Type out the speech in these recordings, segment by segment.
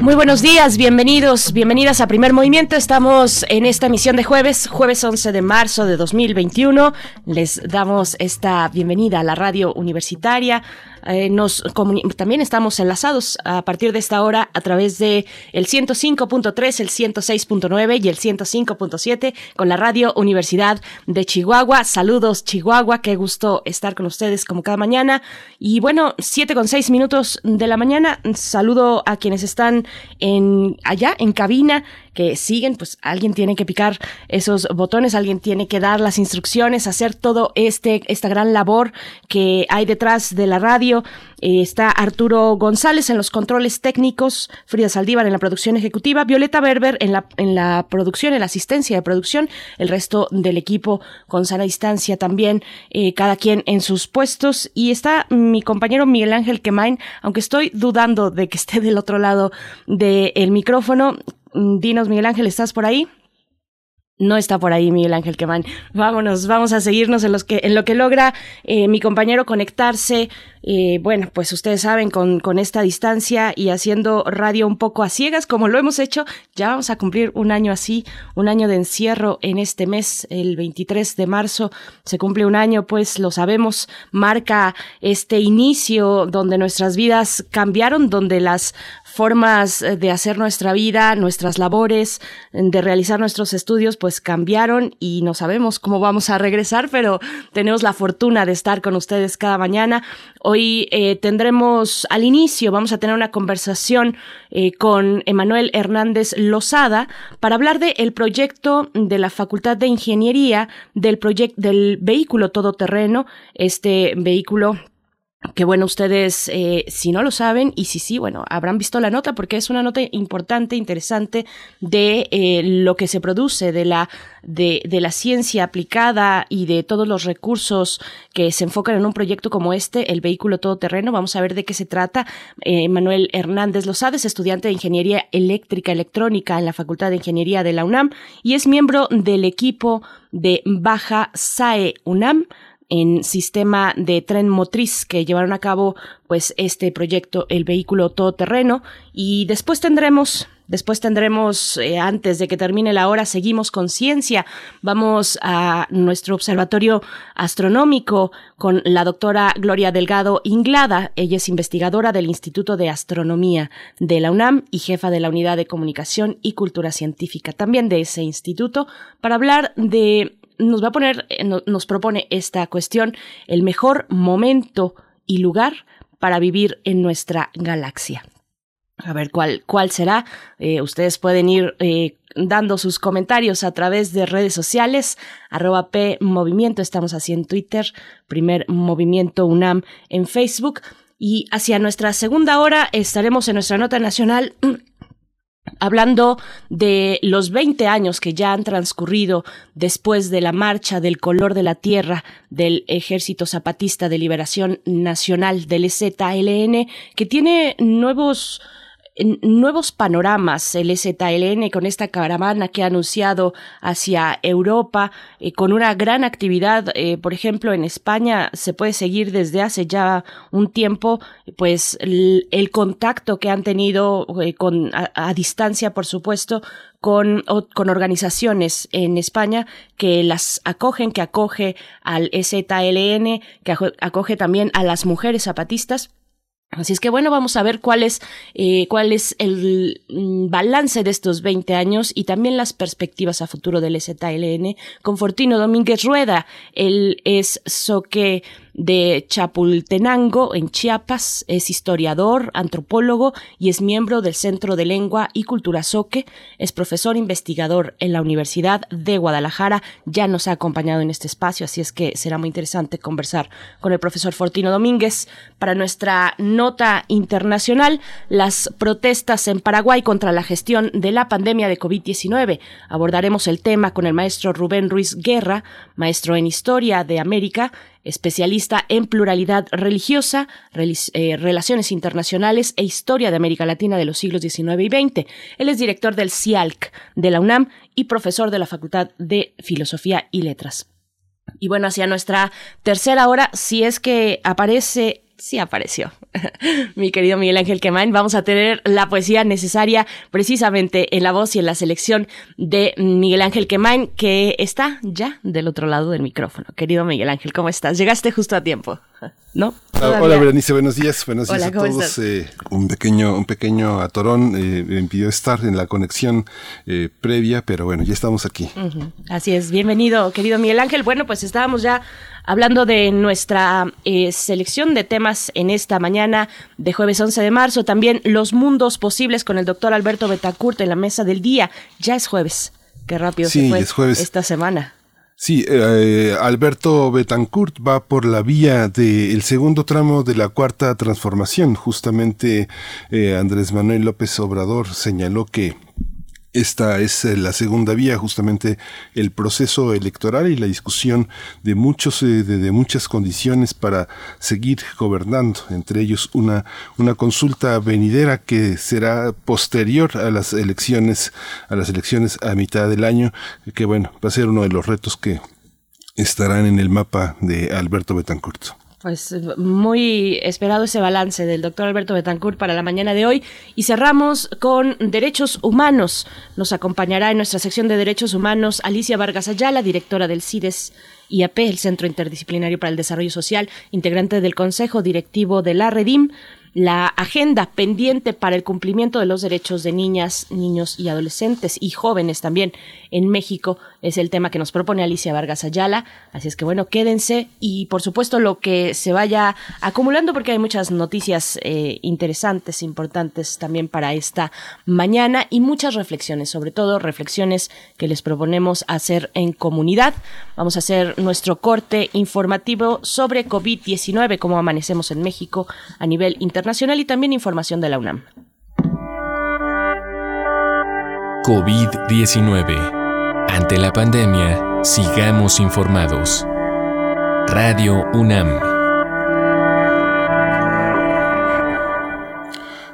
Muy buenos días, bienvenidos, bienvenidas a Primer Movimiento. Estamos en esta emisión de jueves, jueves 11 de marzo de 2021. Les damos esta bienvenida a la radio universitaria, eh, también estamos enlazados a partir de esta hora a través de el 105.3, el 106.9 y el 105.7 con la Radio Universidad de Chihuahua. Saludos Chihuahua, qué gusto estar con ustedes como cada mañana. Y bueno, 7 con 6 minutos de la mañana. Saludo a quienes están en allá en cabina siguen, pues alguien tiene que picar esos botones, alguien tiene que dar las instrucciones, hacer todo este, esta gran labor que hay detrás de la radio. Eh, está Arturo González en los controles técnicos, Frida Saldívar en la producción ejecutiva, Violeta Berber en la, en la producción, en la asistencia de producción, el resto del equipo con sana distancia también, eh, cada quien en sus puestos. Y está mi compañero Miguel Ángel Quemain, aunque estoy dudando de que esté del otro lado del micrófono, Mm, dinos, Miguel Ángel, ¿estás por ahí? No está por ahí Miguel Ángel Quemán. Vámonos, vamos a seguirnos en, que, en lo que logra eh, mi compañero conectarse. Eh, bueno, pues ustedes saben, con, con esta distancia y haciendo radio un poco a ciegas, como lo hemos hecho, ya vamos a cumplir un año así, un año de encierro en este mes, el 23 de marzo, se cumple un año, pues lo sabemos, marca este inicio donde nuestras vidas cambiaron, donde las formas eh, de hacer nuestra vida, nuestras labores, de realizar nuestros estudios, pues cambiaron y no sabemos cómo vamos a regresar, pero tenemos la fortuna de estar con ustedes cada mañana. Hoy eh, tendremos al inicio, vamos a tener una conversación eh, con Emanuel Hernández Lozada para hablar del el proyecto de la Facultad de Ingeniería del proyecto del vehículo todoterreno, este vehículo que bueno, ustedes, eh, si no lo saben, y si sí, bueno, habrán visto la nota porque es una nota importante, interesante de eh, lo que se produce, de la, de, de, la ciencia aplicada y de todos los recursos que se enfocan en un proyecto como este, el vehículo todoterreno. Vamos a ver de qué se trata. Eh, Manuel Hernández Lozades, estudiante de Ingeniería Eléctrica Electrónica en la Facultad de Ingeniería de la UNAM y es miembro del equipo de Baja SAE UNAM en sistema de tren motriz que llevaron a cabo pues este proyecto el vehículo todoterreno y después tendremos Después tendremos, eh, antes de que termine la hora, seguimos con ciencia. Vamos a nuestro observatorio astronómico con la doctora Gloria Delgado Inglada. Ella es investigadora del Instituto de Astronomía de la UNAM y jefa de la Unidad de Comunicación y Cultura Científica también de ese instituto para hablar de nos va a poner, eh, nos propone esta cuestión, el mejor momento y lugar para vivir en nuestra galaxia. A ver cuál, cuál será. Eh, ustedes pueden ir eh, dando sus comentarios a través de redes sociales, arroba Movimiento, estamos así en Twitter, primer Movimiento UNAM en Facebook. Y hacia nuestra segunda hora estaremos en nuestra nota nacional hablando de los 20 años que ya han transcurrido después de la marcha del color de la tierra del Ejército Zapatista de Liberación Nacional del EZLN, que tiene nuevos nuevos panoramas el EZLN con esta caravana que ha anunciado hacia Europa eh, con una gran actividad eh, por ejemplo en España se puede seguir desde hace ya un tiempo pues el, contacto que han tenido eh, con a, distancia por supuesto con, con organizaciones en España que las acogen, que acoge al EZLN, que acoge también a las mujeres zapatistas Así es que bueno, vamos a ver cuál es, eh, cuál es el mm, balance de estos 20 años y también las perspectivas a futuro del ZLN con Fortino Domínguez Rueda. Él es soque de Chapultenango, en Chiapas. Es historiador, antropólogo y es miembro del Centro de Lengua y Cultura Soque. Es profesor investigador en la Universidad de Guadalajara. Ya nos ha acompañado en este espacio, así es que será muy interesante conversar con el profesor Fortino Domínguez. Para nuestra nota internacional, las protestas en Paraguay contra la gestión de la pandemia de COVID-19. Abordaremos el tema con el maestro Rubén Ruiz Guerra, maestro en Historia de América, especialista en pluralidad religiosa, eh, relaciones internacionales e historia de América Latina de los siglos XIX y XX. Él es director del CIALC de la UNAM y profesor de la Facultad de Filosofía y Letras. Y bueno, hacia nuestra tercera hora, si es que aparece sí apareció. Mi querido Miguel Ángel Quemain, vamos a tener la poesía necesaria precisamente en la voz y en la selección de Miguel Ángel Quemain, que está ya del otro lado del micrófono. Querido Miguel Ángel, ¿cómo estás? Llegaste justo a tiempo. ¿No? Ah, hola Berenice, buenos días, buenos días a todos. Eh, un pequeño, un pequeño atorón eh, me impidió estar en la conexión eh, previa, pero bueno, ya estamos aquí. Así es, bienvenido, querido Miguel Ángel. Bueno, pues estábamos ya hablando de nuestra selección de temas en esta mañana de jueves 11 de marzo, también los mundos posibles con el doctor Alberto Betancourt en la mesa del día. Ya es jueves. Qué rápido se fue es jueves. esta semana. Sí, eh, Alberto Betancourt va por la vía del segundo tramo de la cuarta transformación. Justamente eh, Andrés Manuel López Obrador señaló que esta es eh, la segunda vía, justamente el proceso electoral y la discusión de muchos, eh, de, muchas condiciones para seguir gobernando, entre ellos una, una consulta venidera que será posterior a las elecciones, a las elecciones a mitad del año, que bueno, va a ser uno de los retos que estarán en el mapa de Alberto Betancourt. Pues muy esperado ese balance del doctor Alberto Betancourt para la mañana de hoy. Y cerramos con derechos humanos. Nos acompañará en nuestra sección de derechos humanos Alicia Vargas Ayala, directora del CIDES IAP, el Centro Interdisciplinario para el Desarrollo Social, integrante del Consejo Directivo de la Redim la agenda pendiente para el cumplimiento de los derechos de niñas, niños y adolescentes y jóvenes también en México es el tema que nos propone Alicia Vargas Ayala. Así es que bueno, quédense y por supuesto lo que se vaya acumulando porque hay muchas noticias eh, interesantes, importantes también para esta mañana y muchas reflexiones, sobre todo reflexiones que les proponemos hacer en comunidad. Vamos a hacer nuestro corte informativo sobre COVID-19, cómo amanecemos en México a nivel internacional y también información de la UNAM. COVID-19 ante la pandemia, sigamos informados. Radio UNAM.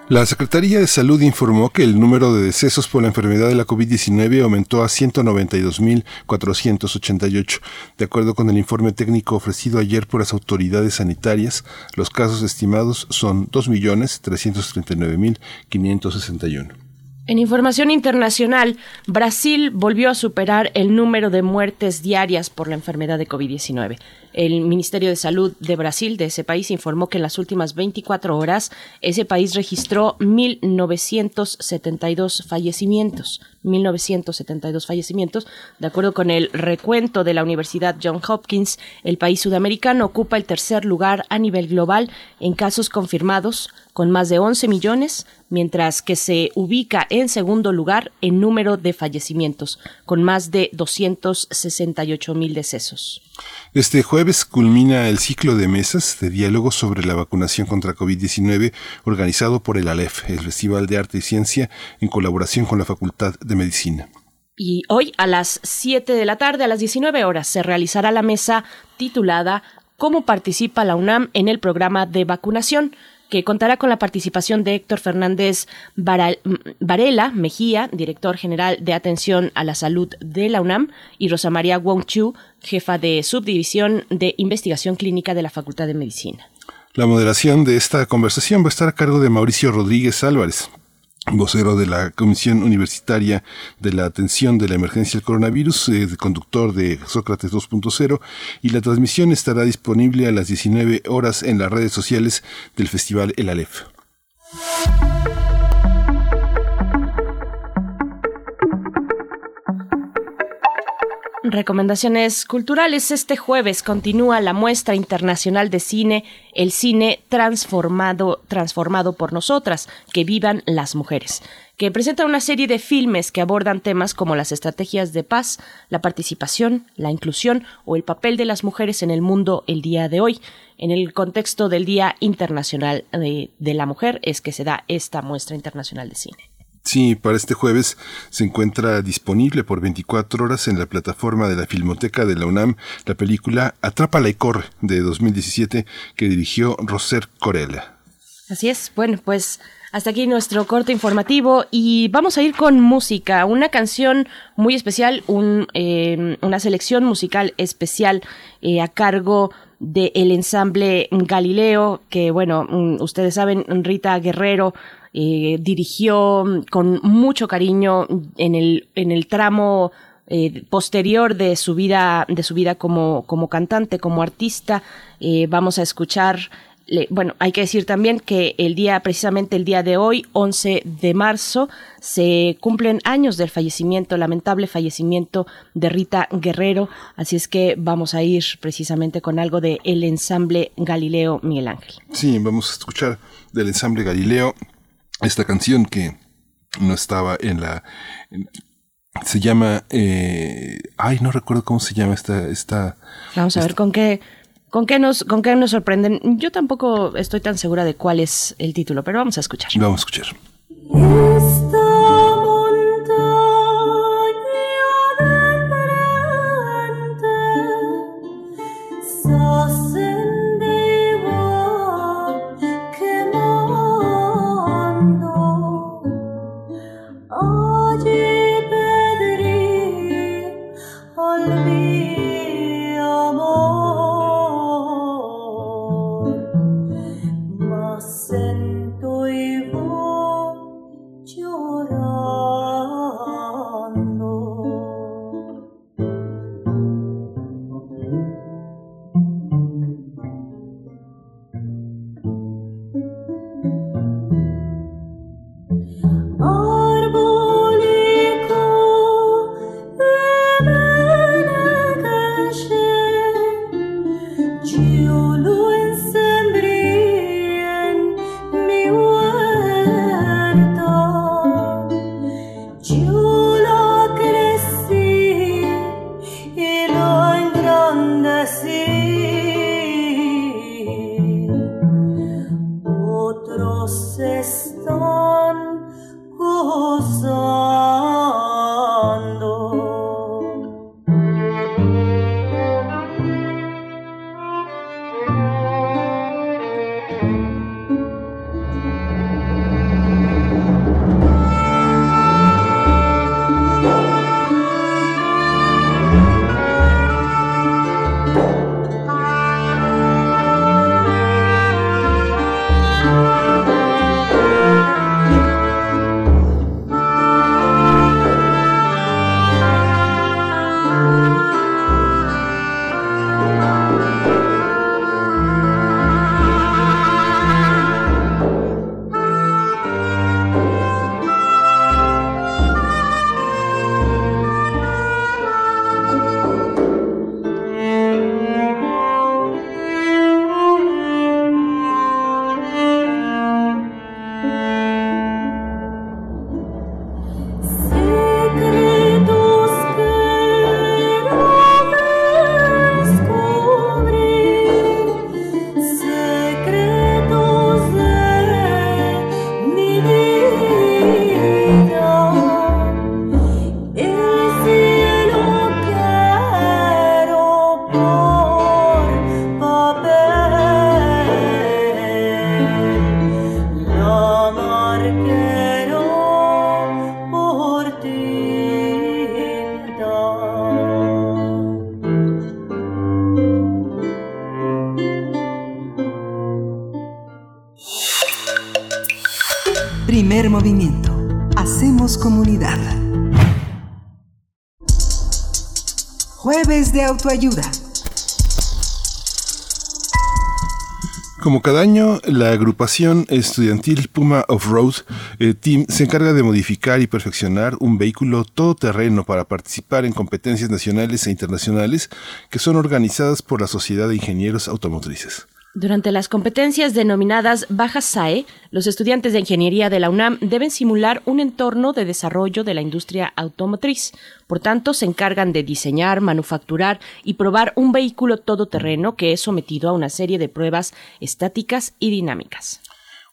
La Secretaría de Salud informó que el número de decesos por la enfermedad de la COVID-19 aumentó a 192.488. De acuerdo con el informe técnico ofrecido ayer por las autoridades sanitarias, los casos estimados son 2.339.561. En información internacional, Brasil volvió a superar el número de muertes diarias por la enfermedad de COVID-19. El Ministerio de Salud de Brasil, de ese país, informó que en las últimas 24 horas ese país registró 1.972 fallecimientos. 1.972 fallecimientos. De acuerdo con el recuento de la Universidad John Hopkins, el país sudamericano ocupa el tercer lugar a nivel global en casos confirmados, con más de 11 millones, mientras que se ubica en segundo lugar en número de fallecimientos, con más de 268 mil decesos. Este jueves culmina el ciclo de mesas de diálogo sobre la vacunación contra COVID-19 organizado por el ALEF, el Festival de Arte y Ciencia, en colaboración con la Facultad de Medicina. Y hoy a las 7 de la tarde, a las 19 horas, se realizará la mesa titulada ¿Cómo participa la UNAM en el programa de vacunación? Que contará con la participación de Héctor Fernández Varela Mejía, director general de Atención a la Salud de la UNAM, y Rosa María Wong-Chu, jefa de Subdivisión de Investigación Clínica de la Facultad de Medicina. La moderación de esta conversación va a estar a cargo de Mauricio Rodríguez Álvarez vocero de la Comisión Universitaria de la Atención de la Emergencia del Coronavirus, conductor de Sócrates 2.0, y la transmisión estará disponible a las 19 horas en las redes sociales del Festival El Aleph. Recomendaciones culturales. Este jueves continúa la muestra internacional de cine, el cine transformado, transformado por nosotras, que vivan las mujeres, que presenta una serie de filmes que abordan temas como las estrategias de paz, la participación, la inclusión o el papel de las mujeres en el mundo el día de hoy. En el contexto del Día Internacional de, de la Mujer es que se da esta muestra internacional de cine. Sí, para este jueves se encuentra disponible por 24 horas en la plataforma de la Filmoteca de la UNAM la película Atrápala y corre de 2017 que dirigió Roser Corella. Así es, bueno, pues hasta aquí nuestro corte informativo y vamos a ir con música, una canción muy especial, un, eh, una selección musical especial eh, a cargo del ensamble Galileo, que bueno, mm, ustedes saben, Rita Guerrero eh, dirigió con mucho cariño en el, en el tramo eh, posterior de su vida, de su vida como, como cantante, como artista. Vamos a escuchar bueno, hay que decir también que el día, precisamente el día de hoy, 11 de marzo, se cumplen años del fallecimiento, lamentable fallecimiento de Rita Guerrero. Así es que vamos a ir precisamente con algo de el ensamble Galileo Miguel Ángel. Sí, vamos a escuchar del ensamble Galileo esta canción que no estaba en la... se llama... Eh, ay, no recuerdo cómo se llama esta... esta Vamos a ver con qué... ¿Con qué, nos, ¿Con qué nos sorprenden? Yo tampoco estoy tan segura de cuál es el título, pero vamos a escuchar. Vamos a escuchar. Autoayuda. Como cada año, la agrupación estudiantil Puma Off-Road eh, Team se encarga de modificar y perfeccionar un vehículo todoterreno para participar en competencias nacionales e internacionales que son organizadas por la Sociedad de Ingenieros Automotrices. Durante las competencias denominadas Bajas SAE, los estudiantes de ingeniería de la UNAM deben simular un entorno de desarrollo de la industria automotriz. Por tanto, se encargan de diseñar, manufacturar y probar un vehículo todoterreno que es sometido a una serie de pruebas estáticas y dinámicas.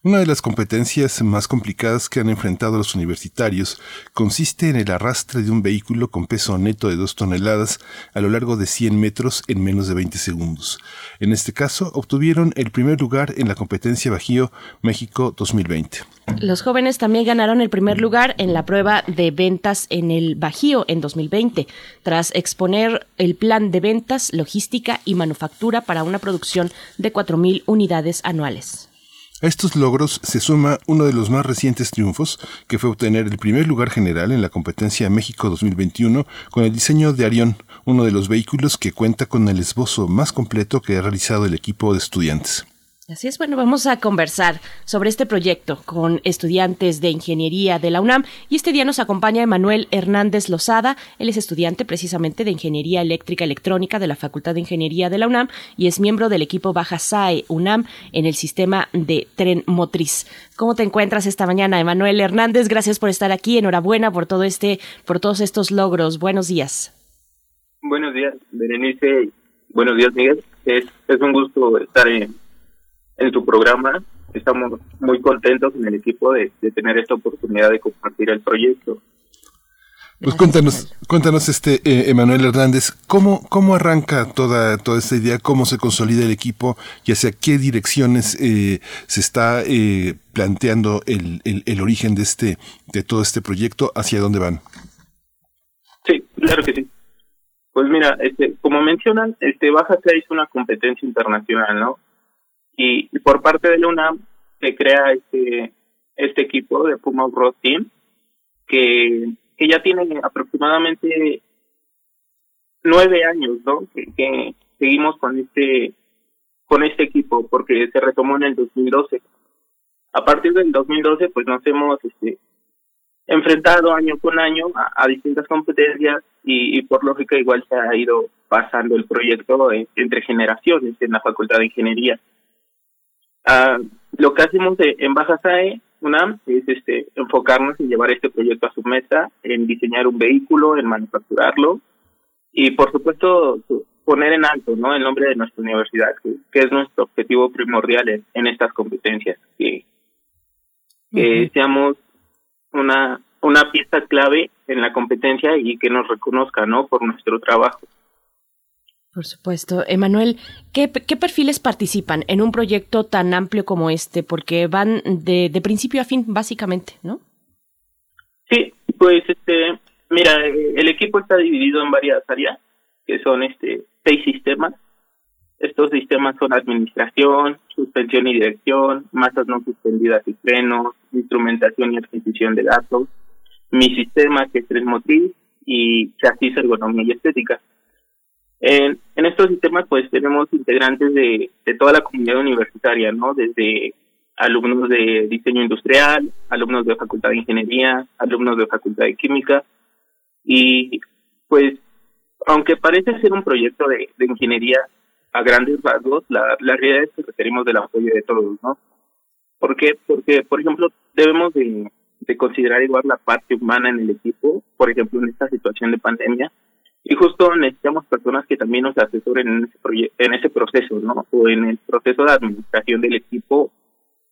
Una de las competencias más complicadas que han enfrentado los universitarios consiste en el arrastre de un vehículo con peso neto de dos toneladas a lo largo de 100 metros en menos de 20 segundos. En este caso, obtuvieron el primer lugar en la competencia Bajío México 2020. Los jóvenes también ganaron el primer lugar en la prueba de ventas en el Bajío en 2020, tras exponer el plan de ventas, logística y manufactura para una producción de 4.000 unidades anuales. A estos logros se suma uno de los más recientes triunfos, que fue obtener el primer lugar general en la competencia México 2021 con el diseño de Arión, uno de los vehículos que cuenta con el esbozo más completo que ha realizado el equipo de estudiantes. Así es, bueno, vamos a conversar sobre este proyecto con estudiantes de ingeniería de la UNAM y este día nos acompaña Emanuel Hernández Lozada, él es estudiante precisamente de Ingeniería Eléctrica Electrónica de la Facultad de Ingeniería de la UNAM y es miembro del equipo Baja SAE UNAM en el sistema de tren motriz. ¿Cómo te encuentras esta mañana, Emanuel Hernández? Gracias por estar aquí, enhorabuena por todo este, por todos estos logros. Buenos días. Buenos días, Berenice. Buenos días, Miguel. Es, es un gusto estar en en tu programa. Estamos muy contentos en el equipo de, tener esta oportunidad de compartir el proyecto. Pues cuéntanos, cuéntanos este eh, Emanuel Hernández, ¿cómo, cómo arranca toda, toda esta idea, cómo se consolida el equipo y hacia qué direcciones eh, se está eh, planteando el, el, origen de este, de todo este proyecto, hacia dónde van. Sí, claro que sí. Pues mira, este, como mencionan, este Baja se hizo una competencia internacional, ¿no? Y, por parte de la UNAM se crea este, este equipo de Puma Road Team que, que ya tiene aproximadamente nueve años, ¿no? Que, seguimos con este con este equipo porque se retomó en el 2012. A partir del 2012, pues nos hemos este, enfrentado año con año a, distintas competencias y, por lógica igual se ha ido pasando el proyecto entre generaciones en la Facultad de Ingeniería. Ah, lo que hacemos en Baja SAE, UNAM, es este, enfocarnos en llevar este proyecto a su meta, en diseñar un vehículo, en manufacturarlo y, por supuesto, poner en alto ¿no? el nombre de nuestra universidad, que, es nuestro objetivo primordial en, estas competencias, que, que seamos una, una pieza clave en la competencia y que nos reconozca ¿no? por nuestro trabajo. Por supuesto. Emanuel, ¿qué, perfiles participan en un proyecto tan amplio como este? Porque van de, principio a fin, básicamente, ¿no? Sí, pues este, mira, el equipo está dividido en varias áreas, que son este seis sistemas. Estos sistemas son administración, suspensión y dirección, masas no suspendidas y frenos, instrumentación y adquisición de datos, mi sistema que es tres motriz y chasis, ergonomía y estética. En, en estos sistemas pues tenemos integrantes de, toda la comunidad universitaria, ¿no? Desde alumnos de diseño industrial, alumnos de facultad de ingeniería, alumnos de facultad de química y pues aunque parece ser un proyecto de, ingeniería a grandes rasgos, la, la realidad es que requerimos del apoyo de todos, ¿no? ¿Por qué? Porque, por ejemplo, debemos de, de considerar igual la parte humana en el equipo, por ejemplo, en esta situación de pandemia, y justo necesitamos personas que también nos asesoren en ese, en ese proceso, ¿no? O en el proceso de administración del equipo,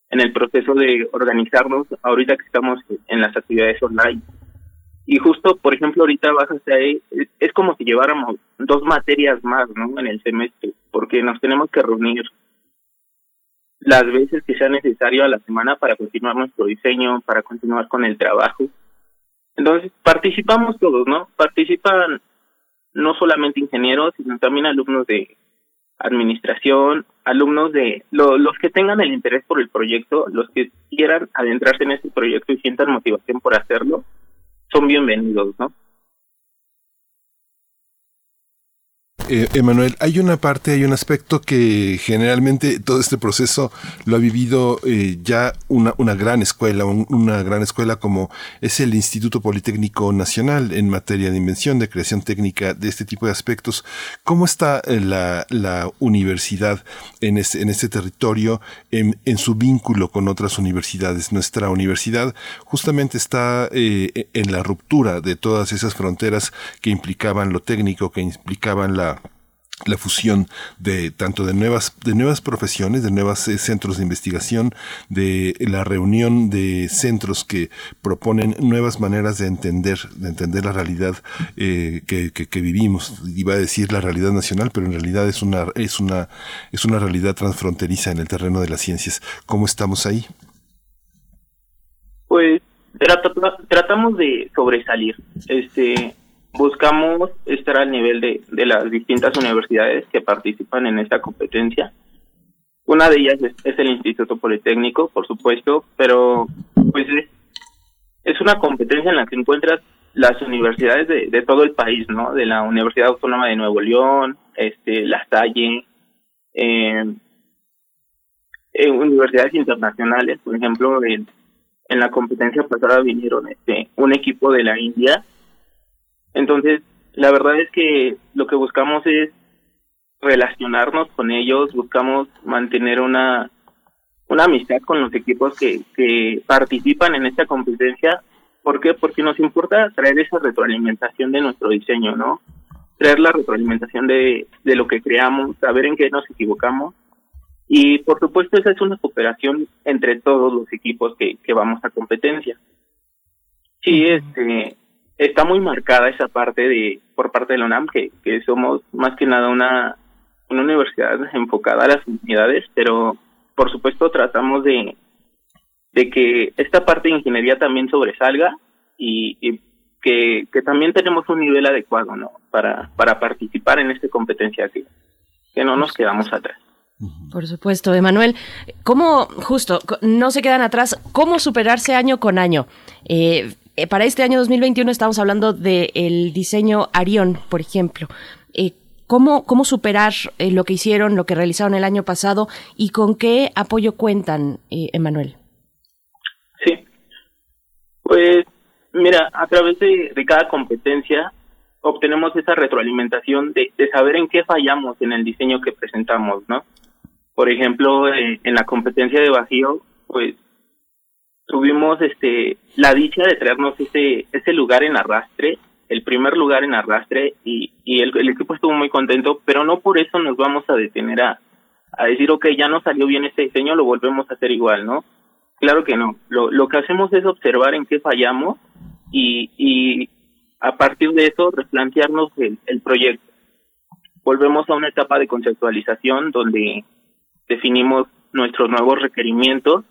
en el proceso de organizarnos, ahorita que estamos en las actividades online. Y justo, por ejemplo, ahorita vas a es, es como si lleváramos dos materias más, ¿no? En el semestre, porque nos tenemos que reunir las veces que sea necesario a la semana para continuar nuestro diseño, para continuar con el trabajo. Entonces, participamos todos, ¿no? Participan no solamente ingenieros, sino también alumnos de administración, alumnos de los que tengan el interés por el proyecto, los que quieran adentrarse en este proyecto y sientan motivación por hacerlo, son bienvenidos, ¿no? Eh, Emanuel, hay una parte, hay un aspecto que generalmente todo este proceso lo ha vivido eh, ya una, gran escuela, una gran escuela como es el Instituto Politécnico Nacional en materia de invención, de creación técnica, de este tipo de aspectos. ¿Cómo está eh, la, universidad en este, este territorio, en, su vínculo con otras universidades? Nuestra universidad justamente está en la ruptura de todas esas fronteras que implicaban lo técnico, que implicaban la la fusión de tanto de nuevas de nuevas profesiones de nuevos eh, centros de investigación de la reunión de centros que proponen nuevas maneras de entender de entender la realidad eh, que, que, vivimos. Iba a decir la realidad nacional pero en realidad es una es una es una realidad transfronteriza en el terreno de las ciencias. Cómo estamos ahí pues tratamos de sobresalir. Este buscamos estar al nivel de, de las distintas universidades que participan en esta competencia. Una de ellas es, el Instituto Politécnico, por supuesto, pero pues es, una competencia en la que encuentras las universidades de, de, todo el país, ¿no? De la Universidad Autónoma de Nuevo León, este, La Salle, eh, universidades internacionales, por ejemplo, en, en la competencia pasada vinieron este un equipo de la India entonces, la verdad es que lo que buscamos es relacionarnos con ellos, buscamos mantener una, una amistad con los equipos que, que participan en esta competencia. ¿Por qué? Porque nos importa traer esa retroalimentación de nuestro diseño, ¿no? Traer la retroalimentación de, de lo que creamos, saber en qué nos equivocamos. Y por supuesto esa es una cooperación entre todos los equipos que, que vamos a competencia. Sí, este, está muy marcada esa parte de por parte de la UNAM que, somos más que nada una una universidad enfocada a las unidades pero por supuesto tratamos de de que esta parte de ingeniería también sobresalga y, que, que también tenemos un nivel adecuado no para para participar en esta competencia que que no nos quedamos atrás por supuesto, Emanuel. ¿Cómo, justo, no se quedan atrás, cómo superarse año con año? Eh, eh, para este año 2021 estamos hablando del diseño Arión, por ejemplo. Eh, ¿cómo, ¿Cómo superar eh, lo que hicieron, lo que realizaron el año pasado y con qué apoyo cuentan, Emanuel? Sí, pues mira, a través de, cada competencia obtenemos esa retroalimentación de, de, saber en qué fallamos en el diseño que presentamos, ¿no? Por ejemplo, en la competencia de vacío, pues tuvimos este la dicha de traernos ese ese lugar en arrastre el primer lugar en arrastre y, y el, equipo estuvo muy contento pero no por eso nos vamos a detener a, a decir ok ya no salió bien este diseño lo volvemos a hacer igual no claro que no. Lo, lo que hacemos es observar en qué fallamos y, y a partir de eso replantearnos el, el proyecto. Volvemos a una etapa de conceptualización donde definimos nuestros nuevos requerimientos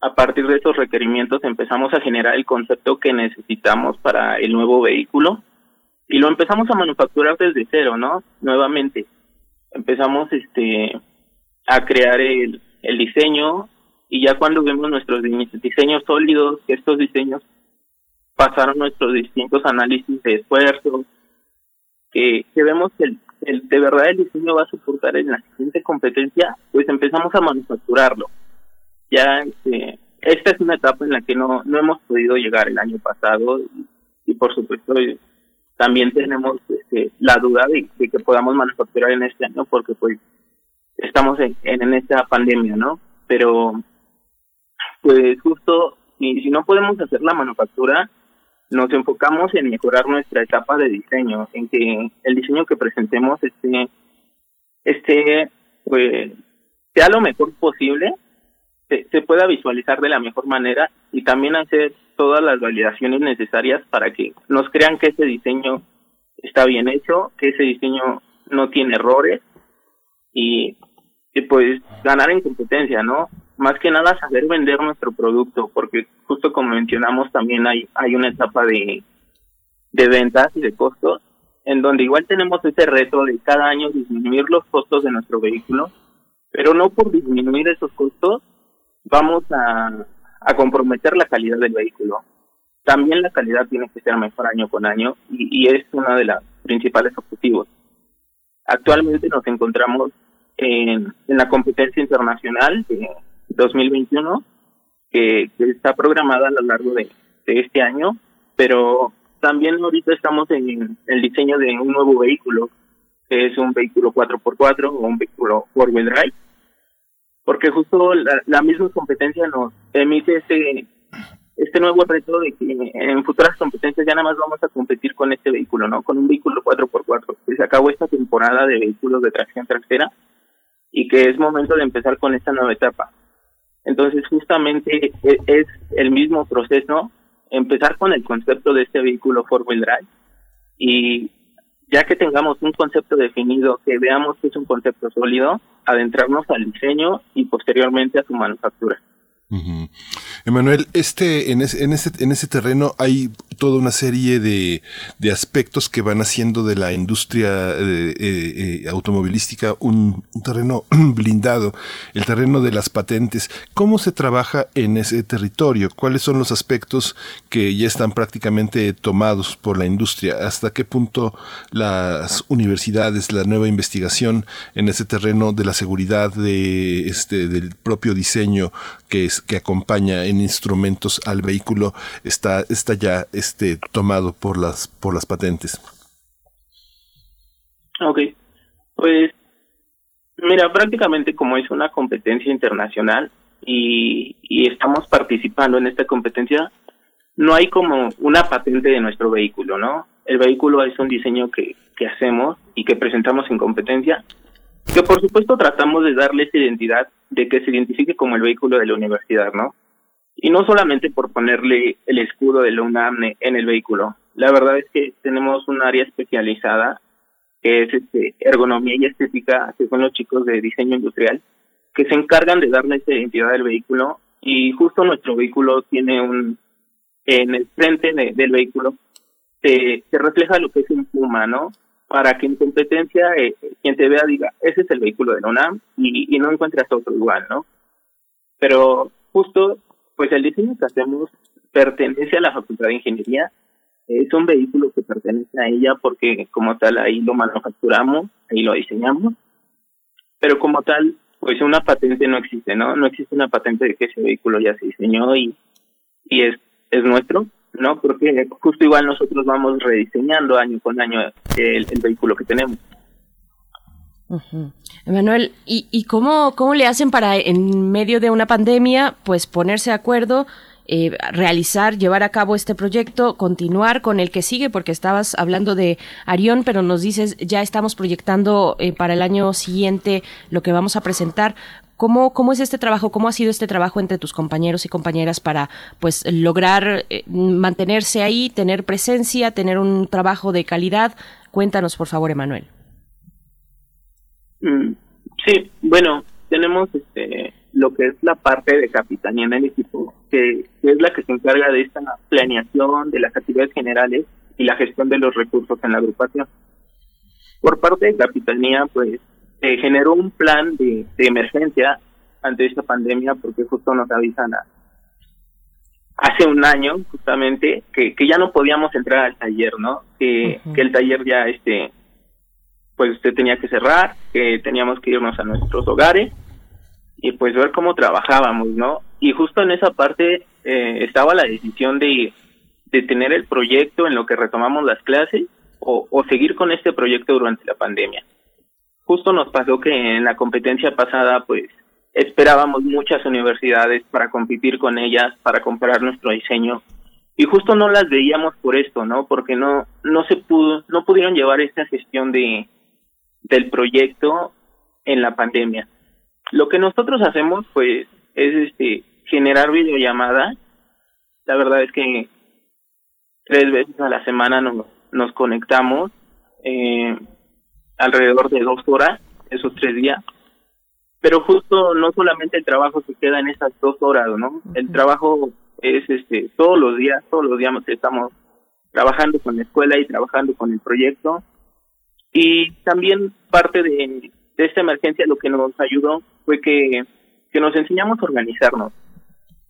a partir de estos requerimientos empezamos a generar el concepto que necesitamos para el nuevo vehículo y lo empezamos a manufacturar desde cero, ¿no? Nuevamente empezamos este a crear el, diseño y ya cuando vemos nuestros diseños sólidos, estos diseños pasaron nuestros distintos análisis de esfuerzo, que, que vemos que el, el, de verdad el diseño va a soportar en la siguiente competencia, pues empezamos a manufacturarlo ya este, esta es una etapa en la que no, no hemos podido llegar el año pasado y, por supuesto también tenemos este, la duda de, que podamos manufacturar en este año porque pues estamos en, en, esta pandemia, ¿no? Pero pues justo si, si no podemos hacer la manufactura, nos enfocamos en mejorar nuestra etapa de diseño, en que el diseño que presentemos esté, esté pues sea lo mejor posible se, pueda visualizar de la mejor manera y también hacer todas las validaciones necesarias para que nos crean que ese diseño está bien hecho, que ese diseño no tiene errores y, y pues ganar en competencia, ¿no? Más que nada saber vender nuestro producto, porque justo como mencionamos también hay, hay una etapa de, de ventas y de costos, en donde igual tenemos ese reto de cada año disminuir los costos de nuestro vehículo, pero no por disminuir esos costos vamos a, comprometer la calidad del vehículo. También la calidad tiene que ser mejor año con año y, es uno de los principales objetivos. Actualmente nos encontramos en, la competencia internacional de 2021 que, está programada a lo largo de, este año, pero también ahorita estamos en el diseño de un nuevo vehículo, que es un vehículo 4x4 o un vehículo 4-wheel drive, porque justo la, la misma competencia nos emite este este nuevo reto de que en futuras competencias ya nada más vamos a competir con este vehículo, ¿no? Con un vehículo 4x4. Se acabó esta temporada de vehículos de tracción trasera y que es momento de empezar con esta nueva etapa. Entonces, justamente e, es el mismo proceso, empezar con el concepto de este vehículo four-wheel drive y ya que tengamos un concepto definido, que veamos que es un concepto sólido, adentrarnos al diseño y posteriormente a su manufactura. Emanuel, este, en, ese, en, ese, en ese terreno hay toda una serie de, de aspectos que van haciendo de la industria eh, eh, automovilística un, terreno blindado, el terreno de las patentes. ¿Cómo se trabaja en ese territorio? ¿Cuáles son los aspectos que ya están prácticamente tomados por la industria? ¿Hasta qué punto las universidades, la nueva investigación en ese terreno de la seguridad, de este, del propio diseño que es que acompaña en instrumentos al vehículo está, está ya este, tomado por las, por las patentes. Ok, pues mira, prácticamente como es una competencia internacional y, y estamos participando en esta competencia, no hay como una patente de nuestro vehículo, ¿no? El vehículo es un diseño que, que hacemos y que presentamos en competencia que por supuesto tratamos de darle esa identidad de que se identifique como el vehículo de la universidad, ¿no? Y no solamente por ponerle el escudo de la UNAM en el vehículo. La verdad es que tenemos un área especializada que es este, ergonomía y estética, que son los chicos de diseño industrial, que se encargan de darle esa identidad al vehículo y justo nuestro vehículo tiene un, en el frente del vehículo, se, se refleja lo que es un puma, ¿no? Para que en competencia eh, quien te vea diga, ese es el vehículo de UNAM y, no encuentras otro igual, ¿no? Pero justo, pues el diseño que hacemos pertenece a la Facultad de Ingeniería, es un vehículo que pertenece a ella porque como tal ahí lo manufacturamos, ahí lo diseñamos, pero como tal, pues una patente no existe, ¿no? No existe una patente de que ese vehículo ya se diseñó y, y es, es nuestro, ¿no? Porque justo igual nosotros vamos rediseñando año con año el, vehículo que tenemos. Emanuel, ¿y, ¿y cómo, cómo le hacen para en medio de una pandemia pues ponerse de acuerdo, eh, realizar, llevar a cabo este proyecto, continuar con el que sigue? Porque estabas hablando de Arión, pero nos dices ya estamos proyectando eh, para el año siguiente lo que vamos a presentar. ¿Cómo, ¿Cómo es este trabajo? ¿Cómo ha sido este trabajo entre tus compañeros y compañeras para pues lograr eh, mantenerse ahí, tener presencia, tener un trabajo de calidad? Cuéntanos, por favor, Emanuel. Mm, sí, bueno, tenemos este lo que es la parte de capitanía en el equipo, que, es la que se encarga de esta planeación de las actividades generales y la gestión de los recursos en la agrupación. Por parte de capitanía, pues se generó un plan de, emergencia ante esta pandemia porque justo nos avisan hace un año justamente que, que ya no podíamos entrar al taller, ¿no? Que, que el taller ya este pues usted tenía que cerrar, que teníamos que irnos a nuestros hogares y pues ver cómo trabajábamos, ¿no? Y justo en esa parte eh, estaba la decisión de, de tener el proyecto en lo que retomamos las clases o, o seguir con este proyecto durante la pandemia justo nos pasó que en la competencia pasada, pues esperábamos muchas universidades para competir con ellas, para comprar nuestro diseño y justo no las veíamos por esto, ¿no? Porque no no se pudo no pudieron llevar esta gestión de del proyecto en la pandemia. Lo que nosotros hacemos pues es este generar videollamadas. La verdad es que tres veces a la semana nos, nos conectamos eh, alrededor de dos horas, esos tres días. Pero justo no solamente el trabajo se queda en esas dos horas, ¿no? El trabajo es este todos los días, todos los días estamos trabajando con la escuela y trabajando con el proyecto. Y también parte de, de esta emergencia lo que nos ayudó fue que, que nos enseñamos a organizarnos.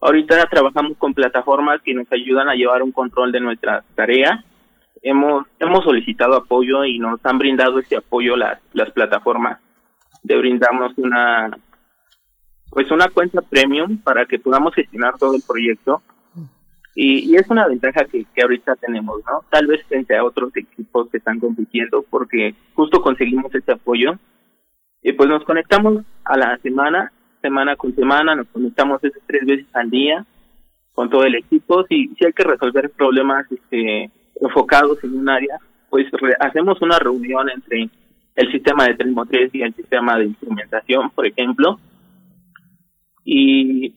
Ahorita trabajamos con plataformas que nos ayudan a llevar un control de nuestras tareas hemos hemos solicitado apoyo y nos han brindado ese apoyo las las plataformas de brindarnos una pues una cuenta premium para que podamos gestionar todo el proyecto. Y, es una ventaja que, que ahorita tenemos no tal vez frente a otros equipos que están compitiendo porque justo conseguimos ese apoyo. Y pues nos conectamos a la semana semana con semana nos conectamos tres veces al día con todo el equipo. Si si hay que resolver problemas este enfocados en un área, pues hacemos una reunión entre el sistema de tren y el sistema de instrumentación, por ejemplo. Y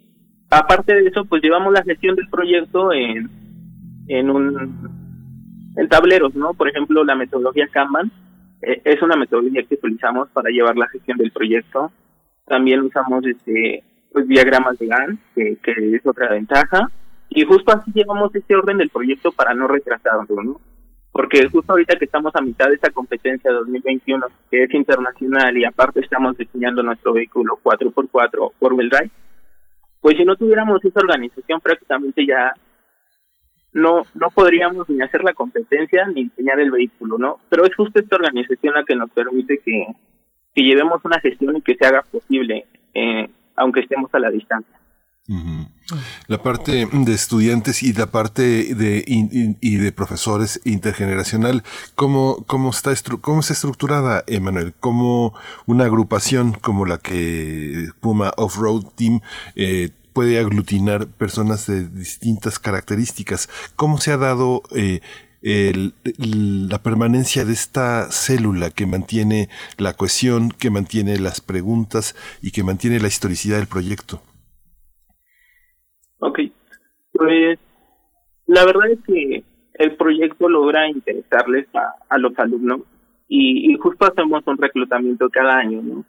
aparte de eso, pues llevamos la gestión del proyecto en, en un en tableros, ¿no? Por ejemplo, la metodología Kanban eh, es una metodología que utilizamos para llevar la gestión del proyecto. También usamos este pues diagramas de GAN, que, que es otra ventaja. Y justo así llevamos este orden del proyecto para no retrasarlo, ¿no? Porque justo ahorita que estamos a mitad de esta competencia 2021, que es internacional y aparte estamos diseñando nuestro vehículo 4x4 por wheel drive, pues si no tuviéramos esa organización prácticamente ya no no podríamos ni hacer la competencia ni diseñar el vehículo, ¿no? Pero es justo esta organización la que nos permite que, que llevemos una gestión y que se haga posible, eh, aunque estemos a la distancia. La parte de estudiantes y la parte de y, de profesores intergeneracional, ¿cómo, cómo, está ¿cómo está estructurada, Emanuel? ¿Cómo una agrupación como la que Puma Off-Road Team eh, puede aglutinar personas de distintas características? ¿Cómo se ha dado eh, la permanencia de esta célula que mantiene la cohesión, que mantiene las preguntas y que mantiene la historicidad del proyecto? Ok, pues la verdad es que el proyecto logra interesarles a, los alumnos y, justo hacemos un reclutamiento cada año, ¿no?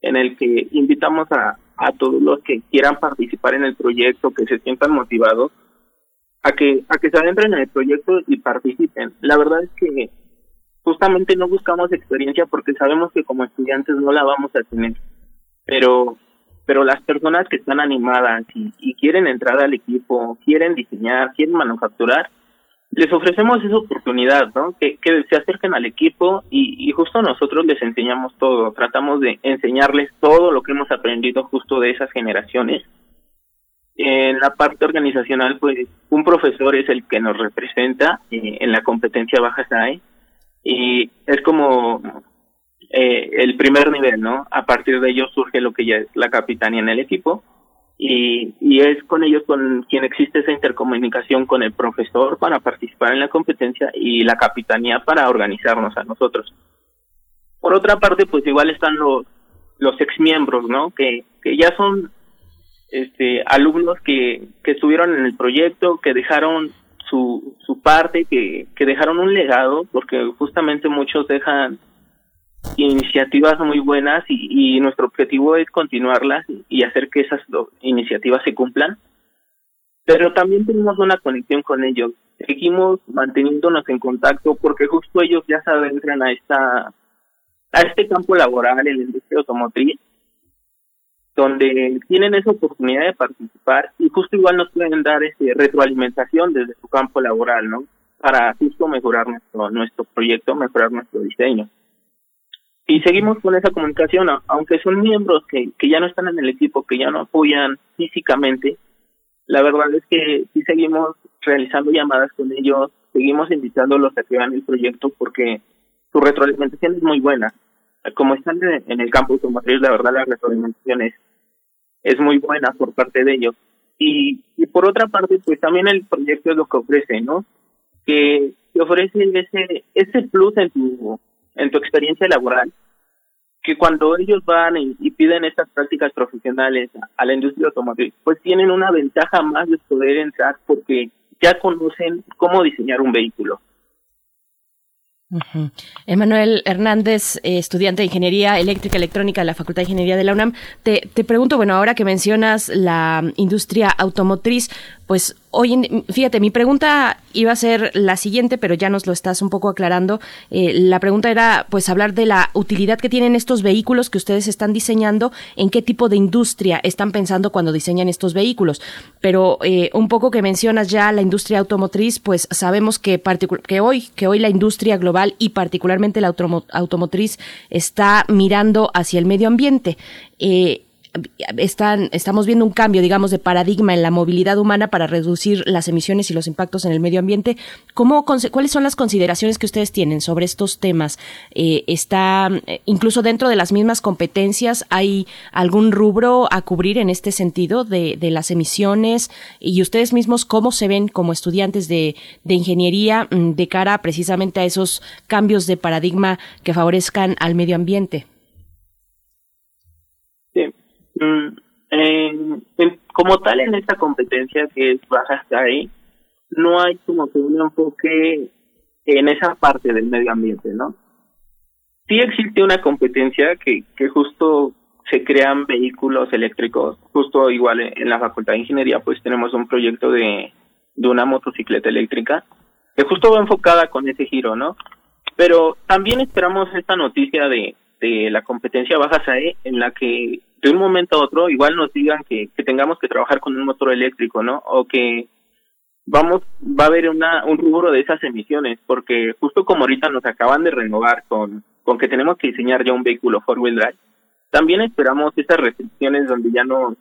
En el que invitamos a, a todos los que quieran participar en el proyecto, que se sientan motivados, a que, a que se adentren en el proyecto y participen. La verdad es que justamente no buscamos experiencia porque sabemos que como estudiantes no la vamos a tener, pero pero las personas que están animadas y, quieren entrar al equipo, quieren diseñar, quieren manufacturar, les ofrecemos esa oportunidad, ¿no? Que, que se acerquen al equipo y, justo nosotros les enseñamos todo, tratamos de enseñarles todo lo que hemos aprendido justo de esas generaciones. En la parte organizacional, pues un profesor es el que nos representa eh, en la competencia Baja SAE y es como eh, el primer nivel, ¿no? A partir de ellos surge lo que ya es la capitanía en el equipo y, y es con ellos con quien existe esa intercomunicación con el profesor para participar en la competencia y la capitanía para organizarnos a nosotros. Por otra parte, pues igual están los los exmiembros, ¿no? Que, que ya son este alumnos que, que estuvieron en el proyecto, que dejaron su, su parte, que, que dejaron un legado, porque justamente muchos dejan iniciativas muy buenas y, nuestro objetivo es continuarlas y hacer que esas iniciativas se cumplan. Pero también tenemos una conexión con ellos. Seguimos manteniéndonos en contacto porque justo ellos ya se adentran a esta a este campo laboral en la industria automotriz donde tienen esa oportunidad de participar y justo igual nos pueden dar ese retroalimentación desde su campo laboral, ¿no? Para justo mejorar nuestro nuestro proyecto, mejorar nuestro diseño y seguimos con esa comunicación, aunque son miembros que, que ya no están en el equipo, que ya no apoyan físicamente, la verdad es que sí seguimos realizando llamadas con ellos, seguimos invitándolos a que vean el proyecto porque su retroalimentación es muy buena. Como están en el campo automotriz, la verdad la retroalimentación es, es muy buena por parte de ellos. Y, y por otra parte, pues también el proyecto es lo que ofrece, ¿no? Que, que ofrece ese, ese plus en tu en tu experiencia laboral, que cuando ellos van y, piden estas prácticas profesionales a la industria automotriz, pues tienen una ventaja más de poder entrar porque ya conocen cómo diseñar un vehículo. Emanuel Hernández, eh, estudiante de Ingeniería Eléctrica Electrónica de la Facultad de Ingeniería de la UNAM, te, te pregunto, bueno, ahora que mencionas la industria automotriz, pues hoy, fíjate, mi pregunta iba a ser la siguiente, pero ya nos lo estás un poco aclarando. Eh, la pregunta era, pues, hablar de la utilidad que tienen estos vehículos que ustedes están diseñando, en qué tipo de industria están pensando cuando diseñan estos vehículos. Pero eh, un poco que mencionas ya la industria automotriz, pues sabemos que, que hoy, que hoy la industria global y particularmente la automotriz está mirando hacia el medio ambiente. Eh, están, estamos viendo un cambio, digamos, de paradigma en la movilidad humana para reducir las emisiones y los impactos en el medio ambiente. ¿Cómo, ¿Cuáles son las consideraciones que ustedes tienen sobre estos temas? Eh, ¿Está, eh, incluso dentro de las mismas competencias, hay algún rubro a cubrir en este sentido de, de las emisiones? Y ustedes mismos, ¿cómo se ven como estudiantes de, de ingeniería mm, de cara precisamente a esos cambios de paradigma que favorezcan al medio ambiente? Mm, como tal en esta competencia que es baja ahí, no hay como que un enfoque en esa parte del medio ambiente, ¿no? Sí existe una competencia que, que justo se crean vehículos eléctricos, justo igual en la Facultad de Ingeniería pues tenemos un proyecto de, de una motocicleta eléctrica que justo va enfocada con ese giro, ¿no? Pero también esperamos esta noticia de, de la competencia Baja SAE en la que de un momento a otro igual nos digan que, que tengamos que trabajar con un motor eléctrico, ¿no? O que vamos, va a haber una, un rubro de esas emisiones, porque justo como ahorita nos acaban de renovar con, con que tenemos que diseñar ya un vehículo four-wheel drive, también esperamos esas restricciones donde ya no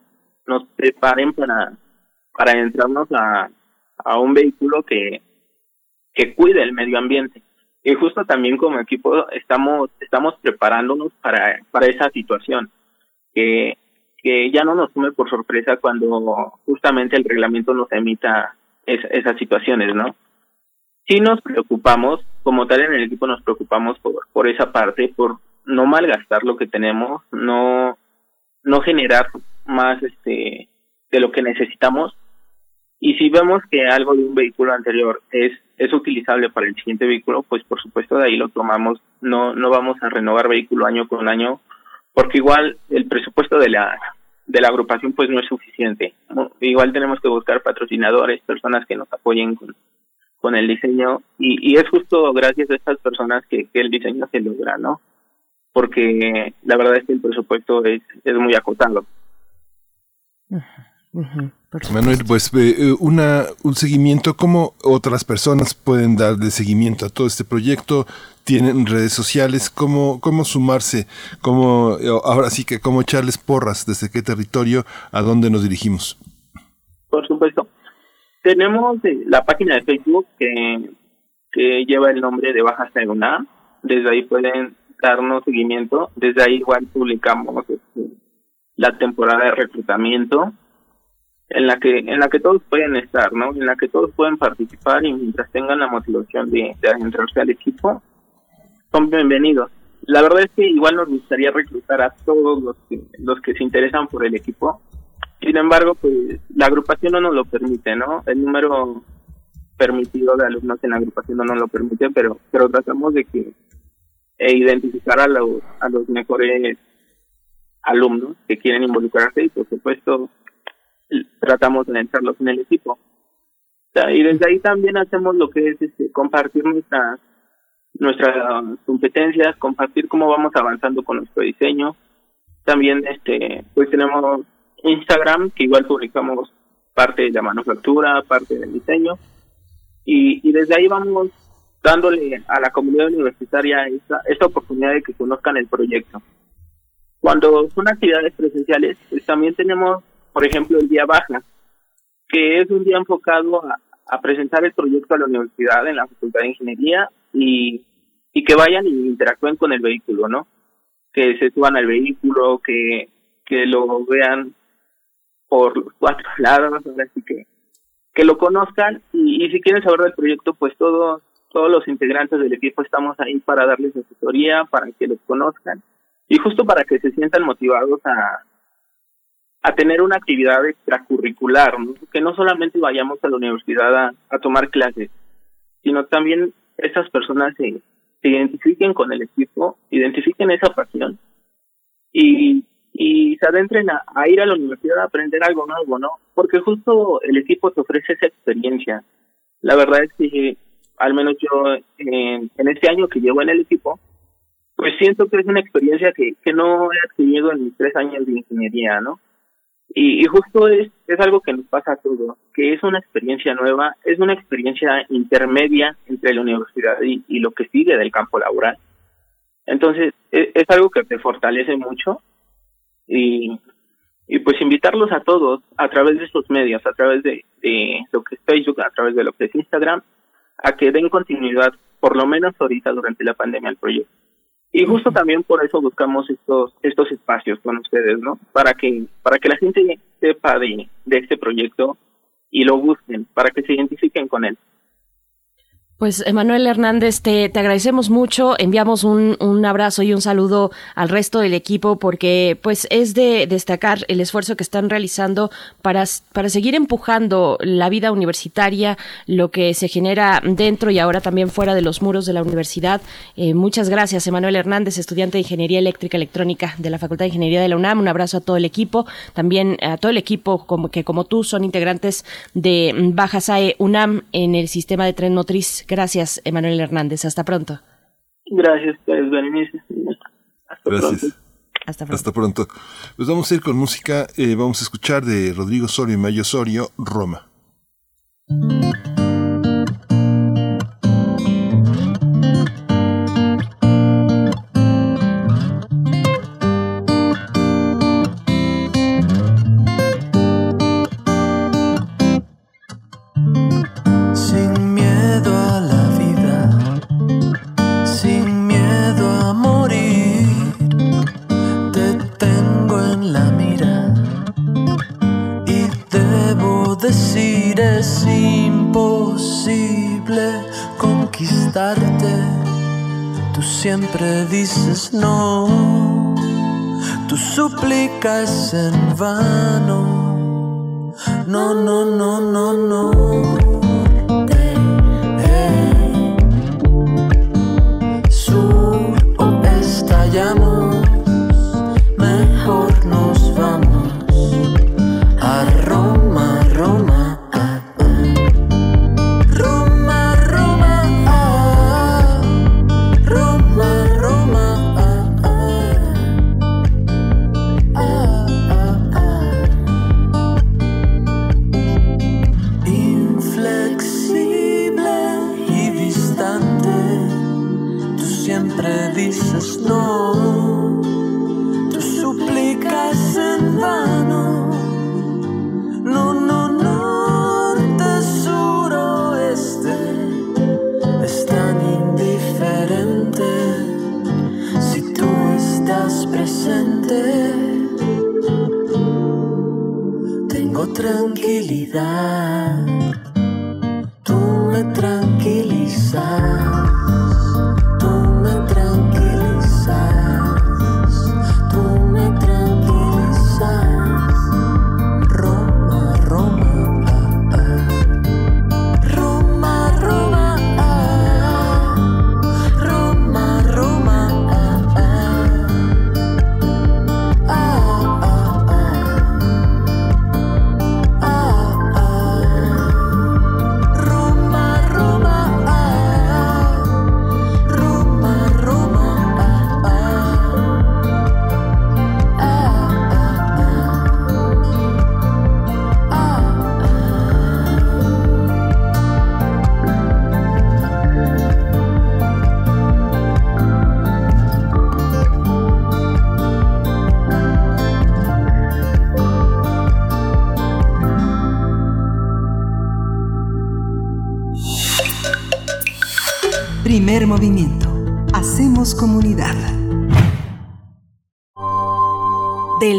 nos preparen para, para entrarnos a, a un vehículo que, que cuide el medio ambiente. Y justo también como equipo estamos, estamos preparándonos para, para esa situación que, que ya no nos tome por sorpresa cuando justamente el reglamento nos emita esas situaciones, ¿no? Sí nos preocupamos, como tal en el equipo nos preocupamos por, por esa parte, por no malgastar lo que tenemos, no, no generar más este de lo que necesitamos y si vemos que algo de un vehículo anterior es es utilizable para el siguiente vehículo, pues por supuesto de ahí lo tomamos, no no vamos a renovar vehículo año con año porque igual el presupuesto de la de la agrupación pues no es suficiente. Igual tenemos que buscar patrocinadores, personas que nos apoyen con, con el diseño y, y es justo gracias a estas personas que, que el diseño se logra, ¿no? Porque la verdad es que el presupuesto es, es muy acotado. Manuel, pues eh, eh, una, un seguimiento, ¿cómo otras personas pueden darle seguimiento a todo este proyecto? ¿Tienen redes sociales? ¿Cómo, cómo sumarse? ¿Cómo, eh, ahora sí que cómo echarles porras? ¿Desde qué territorio? ¿A dónde nos dirigimos? Por supuesto. Tenemos la página de Facebook que, que lleva el nombre de Baja Segunda. Desde ahí pueden darnos seguimiento. Desde ahí igual publicamos este, la temporada de reclutamiento en la que en la que todos pueden estar, ¿no? En la que todos pueden participar y mientras tengan la motivación de, de al equipo, son bienvenidos. La verdad es que igual nos gustaría reclutar a todos los que, los que se interesan por el equipo. Sin embargo, pues la agrupación no nos lo permite, ¿no? El número permitido de alumnos en la agrupación no nos lo permite, pero pero tratamos de que e identificar a los a los mejores alumnos que quieren involucrarse y por supuesto tratamos de entrarlos en el equipo. Y desde ahí también hacemos lo que es este, compartir nuestras nuestras competencias, compartir cómo vamos avanzando con nuestro diseño. También este pues tenemos Instagram, que igual publicamos parte de la manufactura, parte del diseño. Y, y desde ahí vamos dándole a la comunidad universitaria esta, esta oportunidad de que conozcan el proyecto. Cuando son actividades presenciales, pues también tenemos por ejemplo, el día baja, que es un día enfocado a, presentar el proyecto a la universidad en la Facultad de Ingeniería y, y que vayan y interactúen con el vehículo, ¿no? Que se suban al vehículo, que, que lo vean por los cuatro lados, así que que lo conozcan y, y si quieren saber del proyecto, pues todos todos los integrantes del equipo estamos ahí para darles asesoría, para que los conozcan y justo para que se sientan motivados a, a tener una actividad extracurricular, que no solamente vayamos a la universidad a, tomar clases, sino también esas personas se, identifiquen con el equipo, identifiquen esa pasión y, y se adentren a, ir a la universidad a aprender algo nuevo, ¿no? Porque justo el equipo te ofrece esa experiencia. La verdad es que, al menos yo, en, en este año que llevo en el equipo, pues siento que es una experiencia que, que no he adquirido en mis tres años de ingeniería, ¿no? Y, y, justo es, es algo que nos pasa a todos, que es una experiencia nueva, es una experiencia intermedia entre la universidad y, lo que sigue del campo laboral. Entonces, es, es, algo que te fortalece mucho y, y pues invitarlos a todos a través de estos medios, a través de, de lo que es Facebook, a través de lo que es Instagram, a que den continuidad, por lo menos ahorita durante la pandemia, al proyecto. Y justo también por eso buscamos estos estos espacios con ustedes, ¿no? Para que para que la gente sepa de, de este proyecto y lo busquen, para que se identifiquen con él. Pues Emanuel Hernández, te, te, agradecemos mucho, enviamos un, un, abrazo y un saludo al resto del equipo porque pues es de destacar el esfuerzo que están realizando para, para seguir empujando la vida universitaria, lo que se genera dentro y ahora también fuera de los muros de la universidad. Eh, muchas gracias, Emanuel Hernández, estudiante de Ingeniería Eléctrica Electrónica de la Facultad de Ingeniería de la UNAM. Un abrazo a todo el equipo, también a todo el equipo como, que como tú son integrantes de Baja SAE UNAM en el sistema de tren motriz Gracias, Emanuel Hernández. Hasta pronto. Gracias, pues, Berenice. Hasta Gracias. Pronto. Hasta pronto. Hasta pronto. Pues vamos a ir con música. Eh, vamos a escuchar de Rodrigo Sorio y Mayo Sorio, Roma. Siempre dices no, tú suplicas en vano, no, no, no, no, no. Sur o estallamos, The.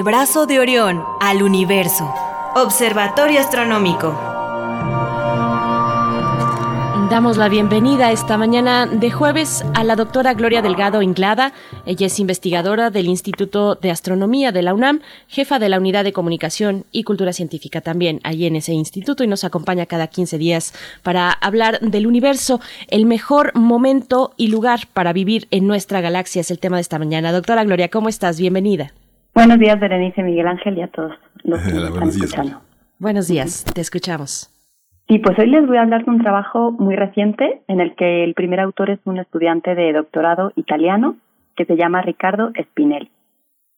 Brazo de Orión al universo. Observatorio Astronómico. Damos la bienvenida esta mañana de jueves a la doctora Gloria Delgado Inglada. Ella es investigadora del Instituto de Astronomía de la UNAM, jefa de la Unidad de Comunicación y Cultura Científica también allí en ese instituto y nos acompaña cada 15 días para hablar del universo. El mejor momento y lugar para vivir en nuestra galaxia es el tema de esta mañana. Doctora Gloria, ¿cómo estás? Bienvenida. Buenos días, Berenice, Miguel Ángel y a todos los que Hola, están buenos días. escuchando. Buenos días, te escuchamos. Y pues hoy les voy a hablar de un trabajo muy reciente en el que el primer autor es un estudiante de doctorado italiano que se llama Ricardo Spinelli.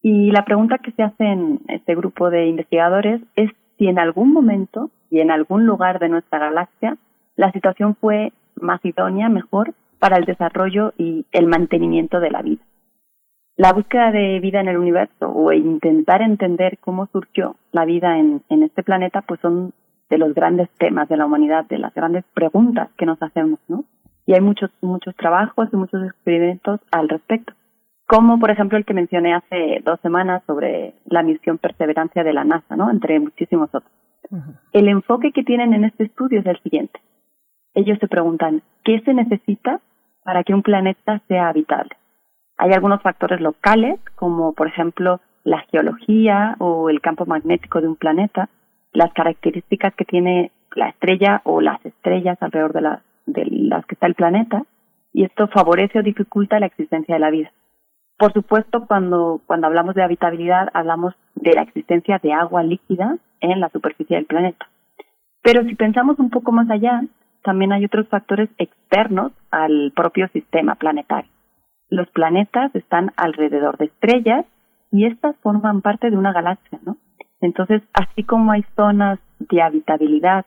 Y la pregunta que se hace en este grupo de investigadores es si en algún momento y en algún lugar de nuestra galaxia la situación fue más idónea, mejor, para el desarrollo y el mantenimiento de la vida. La búsqueda de vida en el universo o intentar entender cómo surgió la vida en, en este planeta, pues son de los grandes temas de la humanidad, de las grandes preguntas que nos hacemos, ¿no? Y hay muchos, muchos trabajos y muchos experimentos al respecto. Como, por ejemplo, el que mencioné hace dos semanas sobre la misión Perseverancia de la NASA, ¿no? Entre muchísimos otros. El enfoque que tienen en este estudio es el siguiente. Ellos se preguntan, ¿qué se necesita para que un planeta sea habitable? Hay algunos factores locales, como por ejemplo la geología o el campo magnético de un planeta, las características que tiene la estrella o las estrellas alrededor de, la, de las que está el planeta, y esto favorece o dificulta la existencia de la vida. Por supuesto, cuando, cuando hablamos de habitabilidad, hablamos de la existencia de agua líquida en la superficie del planeta. Pero si pensamos un poco más allá, también hay otros factores externos al propio sistema planetario. Los planetas están alrededor de estrellas y estas forman parte de una galaxia, ¿no? Entonces, así como hay zonas de habitabilidad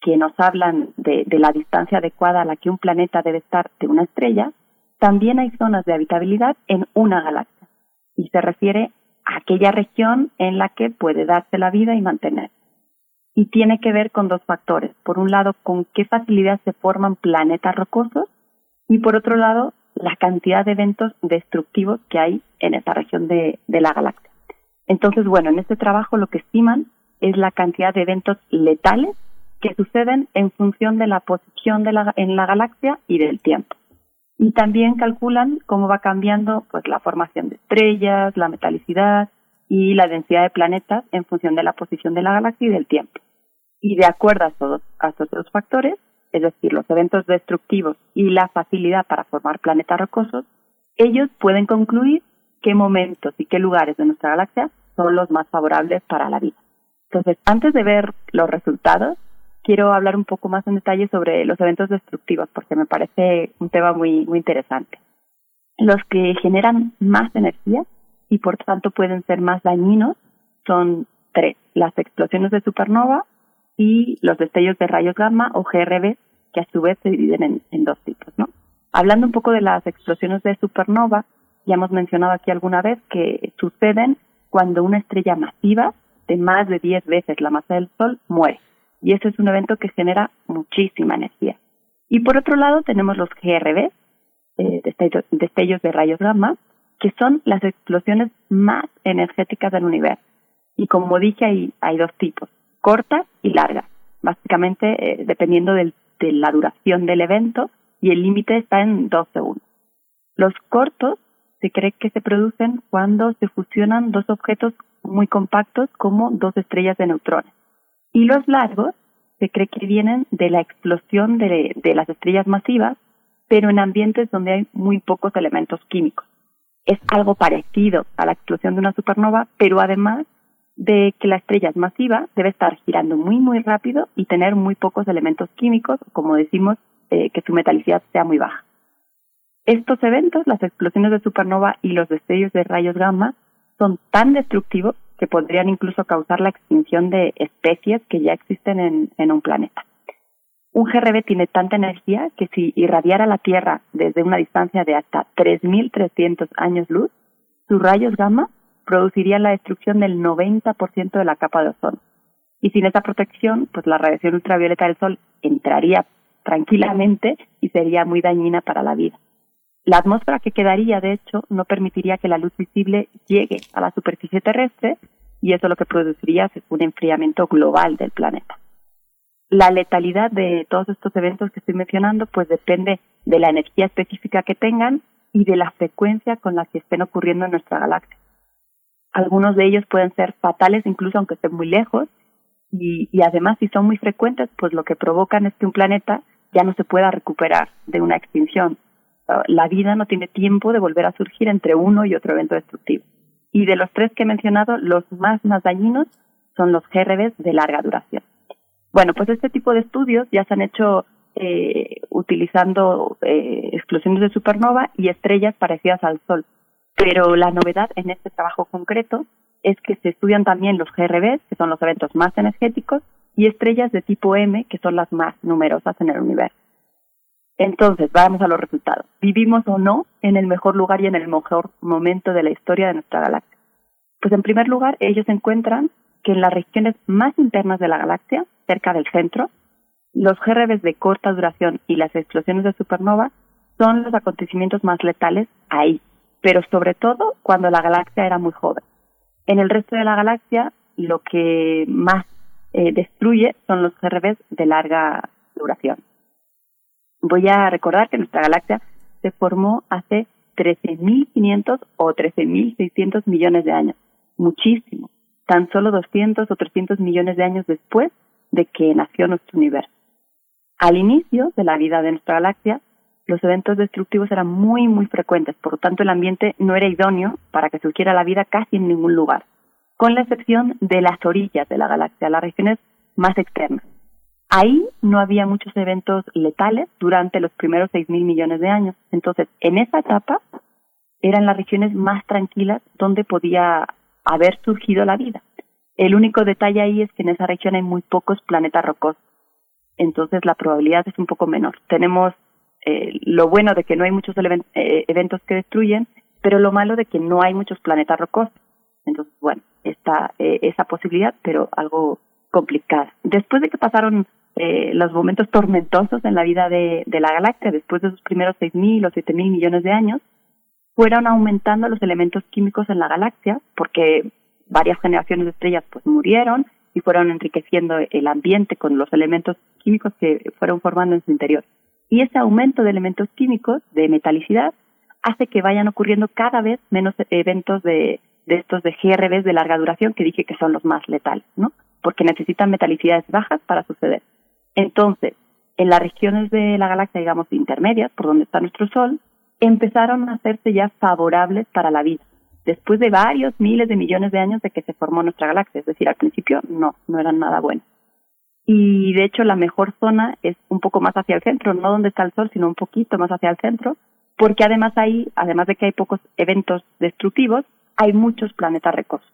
que nos hablan de, la distancia adecuada a la que un planeta debe estar de una estrella, también hay zonas de habitabilidad en una galaxia y se refiere a aquella región en la que puede darse la vida y mantener. Y tiene que ver con dos factores. Por un lado, con qué facilidad se forman planetas rocosos y por otro lado, la cantidad de eventos destructivos que hay en esa región de, la galaxia. Entonces, bueno, en este trabajo lo que estiman es la cantidad de eventos letales que suceden en función de la posición en la galaxia y del tiempo. Y también calculan cómo va cambiando pues la formación de estrellas, la metalicidad y la densidad de planetas en función de la posición de la galaxia y del tiempo. Y de acuerdo a todos a estos dos factores, es decir, los eventos destructivos y la facilidad para formar planetas rocosos, ellos pueden concluir qué momentos y qué lugares de nuestra galaxia son los más favorables para la vida. Entonces, antes de ver los resultados, quiero hablar un poco más en detalle sobre los eventos destructivos, porque me parece un tema muy, muy interesante. Los que generan más energía y por tanto pueden ser más dañinos son tres, las explosiones de supernova y los destellos de rayos gamma o GRB, que a su vez se dividen en, dos tipos, ¿no? Hablando un poco de las explosiones de supernova, ya hemos mencionado aquí alguna vez que suceden cuando una estrella masiva de más de 10 veces la masa del Sol muere. Y ese es un evento que genera muchísima energía. Y por otro lado tenemos los GRB, eh, destellos, destellos de rayos gamma, que son las explosiones más energéticas del universo. Y como dije, hay, hay dos tipos, cortas y largas, básicamente eh, dependiendo del, de la duración del evento y el límite está en dos segundos. Los cortos se cree que se producen cuando se fusionan dos objetos muy compactos como dos estrellas de neutrones. Y los largos se cree que vienen de la explosión de, de las estrellas masivas, pero en ambientes donde hay muy pocos elementos químicos. Es algo parecido a la explosión de una supernova, pero además de que la estrella es masiva, debe estar girando muy, muy rápido y tener muy pocos elementos químicos, como decimos, eh, que su metalicidad sea muy baja. Estos eventos, las explosiones de supernova y los destellos de rayos gamma, son tan destructivos que podrían incluso causar la extinción de especies que ya existen en, en un planeta. Un GRB tiene tanta energía que si irradiara la Tierra desde una distancia de hasta 3.300 años luz, sus rayos gamma producirían la destrucción del 90% de la capa de ozono. Y sin esa protección, pues la radiación ultravioleta del Sol entraría tranquilamente y sería muy dañina para la vida. La atmósfera que quedaría, de hecho, no permitiría que la luz visible llegue a la superficie terrestre y eso lo que produciría es un enfriamiento global del planeta. La letalidad de todos estos eventos que estoy mencionando pues depende de la energía específica que tengan y de la frecuencia con la que estén ocurriendo en nuestra galaxia. Algunos de ellos pueden ser fatales incluso aunque estén muy lejos y, además si son muy frecuentes pues lo que provocan es que un planeta ya no se pueda recuperar de una extinción. La vida no tiene tiempo de volver a surgir entre uno y otro evento destructivo. Y de los tres que he mencionado, los más, más dañinos son los GRBs de larga duración. Bueno, pues este tipo de estudios ya se han hecho eh, utilizando eh, explosiones de supernova y estrellas parecidas al Sol. Pero la novedad en este trabajo concreto es que se estudian también los GRBs, que son los eventos más energéticos, y estrellas de tipo M, que son las más numerosas en el universo. Entonces, vamos a los resultados. ¿Vivimos o no en el mejor lugar y en el mejor momento de la historia de nuestra galaxia? Pues en primer lugar, ellos encuentran que en las regiones más internas de la galaxia, cerca del centro, los GRBs de corta duración y las explosiones de supernova son los acontecimientos más letales ahí, pero sobre todo cuando la galaxia era muy joven. En el resto de la galaxia, lo que más eh, destruye son los GRBs de larga duración. Voy a recordar que nuestra galaxia se formó hace 13.500 o 13.600 millones de años. Muchísimo. Tan solo 200 o 300 millones de años después de que nació nuestro universo. Al inicio de la vida de nuestra galaxia, los eventos destructivos eran muy, muy frecuentes, por lo tanto el ambiente no era idóneo para que surgiera la vida casi en ningún lugar, con la excepción de las orillas de la galaxia, las regiones más externas. Ahí no había muchos eventos letales durante los primeros 6.000 millones de años. Entonces, en esa etapa eran las regiones más tranquilas donde podía haber surgido la vida. El único detalle ahí es que en esa región hay muy pocos planetas rocosos. Entonces, la probabilidad es un poco menor. Tenemos eh, lo bueno de que no hay muchos eh, eventos que destruyen, pero lo malo de que no hay muchos planetas rocosos. Entonces, bueno, está eh, esa posibilidad, pero algo complicada. Después de que pasaron eh, los momentos tormentosos en la vida de, la galaxia, después de sus primeros 6.000 o 7.000 millones de años, fueron aumentando los elementos químicos en la galaxia, porque varias generaciones de estrellas pues murieron y fueron enriqueciendo el ambiente con los elementos químicos que fueron formando en su interior. Y ese aumento de elementos químicos, de metalicidad, hace que vayan ocurriendo cada vez menos eventos de, de estos de GRBs de larga duración que dije que son los más letales, ¿no? Porque necesitan metalicidades bajas para suceder. Entonces, en las regiones de la galaxia, digamos, intermedias, por donde está nuestro Sol, empezaron a hacerse ya favorables para la vida, después de varios miles de millones de años de que se formó nuestra galaxia. Es decir, al principio no, no eran nada buenos. Y de hecho la mejor zona es un poco más hacia el centro, no donde está el Sol, sino un poquito más hacia el centro, porque además ahí, además de que hay pocos eventos destructivos, hay muchos planetas recosos.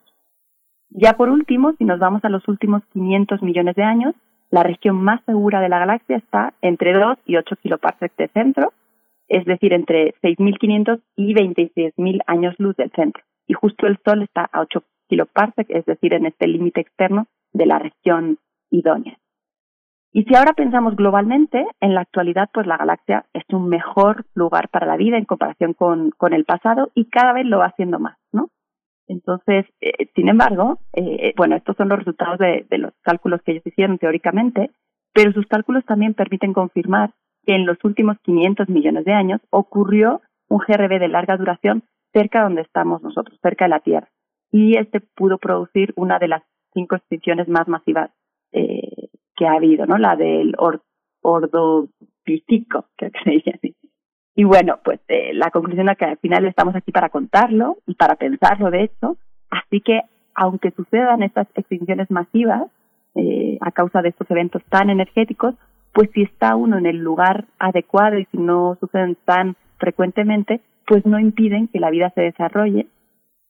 Ya por último, si nos vamos a los últimos 500 millones de años, la región más segura de la galaxia está entre 2 y 8 kiloparsecs de centro, es decir, entre 6.500 y 26.000 años luz del centro. Y justo el Sol está a 8 kiloparsecs, es decir, en este límite externo de la región idónea. Y si ahora pensamos globalmente, en la actualidad, pues la galaxia es un mejor lugar para la vida en comparación con, el pasado y cada vez lo va haciendo más, ¿no? Entonces, eh, sin embargo, eh, bueno, estos son los resultados de, los cálculos que ellos hicieron teóricamente, pero sus cálculos también permiten confirmar que en los últimos 500 millones de años ocurrió un GRB de larga duración cerca de donde estamos nosotros, cerca de la Tierra. Y este pudo producir una de las cinco extinciones más masivas eh, ha habido, ¿no? La del or ordopitico, que se así. Y bueno, pues eh, la conclusión es que al final estamos aquí para contarlo y para pensarlo, de hecho. Así que, aunque sucedan estas extinciones masivas eh, a causa de estos eventos tan energéticos, pues si está uno en el lugar adecuado y si no suceden tan frecuentemente, pues no impiden que la vida se desarrolle.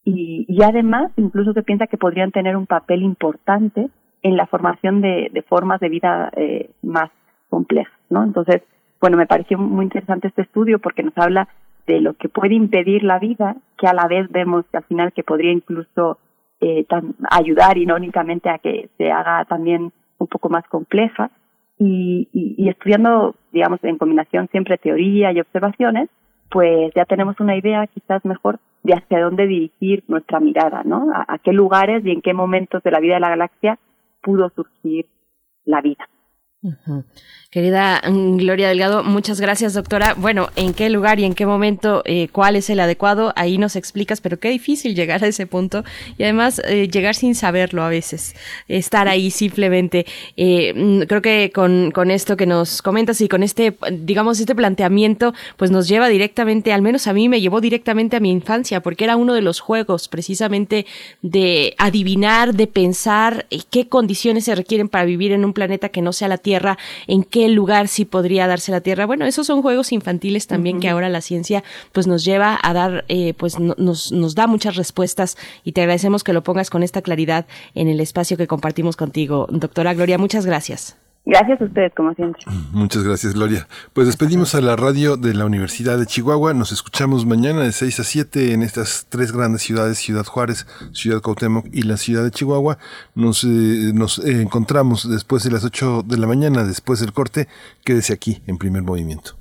Y además, incluso se piensa que podrían tener un papel importante en la formación de, formas de vida eh, más complejas, ¿no? Entonces, bueno, me pareció muy interesante este estudio porque nos habla de lo que puede impedir la vida, que a la vez vemos que al final que podría incluso eh, ayudar irónicamente a que se haga también un poco más compleja. Y, y, estudiando, digamos, en combinación siempre teoría y observaciones, pues ya tenemos una idea quizás mejor de hacia dónde dirigir nuestra mirada, ¿no? a qué lugares y en qué momentos de la vida de la galaxia pudo surgir la vida. Querida mm, Gloria Delgado, muchas gracias, doctora. Bueno, ¿en qué lugar y en qué momento, eh, cuál es el adecuado? Ahí nos explicas, pero qué difícil llegar a ese punto y además eh, llegar sin saberlo a veces, estar ahí simplemente. Eh, mm, creo que con, con esto que nos comentas y con este, digamos, este planteamiento, pues nos lleva directamente, al menos a mí me llevó directamente a mi infancia, porque era uno de los juegos precisamente de adivinar, de pensar qué condiciones se requieren para vivir en un planeta que no sea la Tierra, en qué lugar sí podría darse la Tierra. Bueno, esos son juegos infantiles también que ahora la ciencia pues nos lleva a dar, eh, pues nos, nos da muchas respuestas y te agradecemos que lo pongas con esta claridad en el espacio que compartimos contigo. Doctora Gloria, muchas gracias. Gracias a ustedes, como siempre. Muchas gracias, Gloria. Pues despedimos a la radio de la Universidad de Chihuahua. Nos escuchamos mañana de 6 a 7 en estas tres grandes ciudades, Ciudad Juárez, Ciudad Cuauhtémoc y la ciudad de Chihuahua. Nos, eh, nos encontramos después de las 8 de la mañana, después del corte. Quédese aquí en primer movimiento.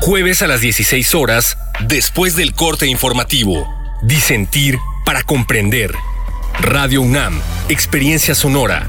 Jueves a las 16 horas, después del corte informativo. Disentir para comprender. Radio UNAM, Experiencia Sonora.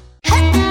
Movimiento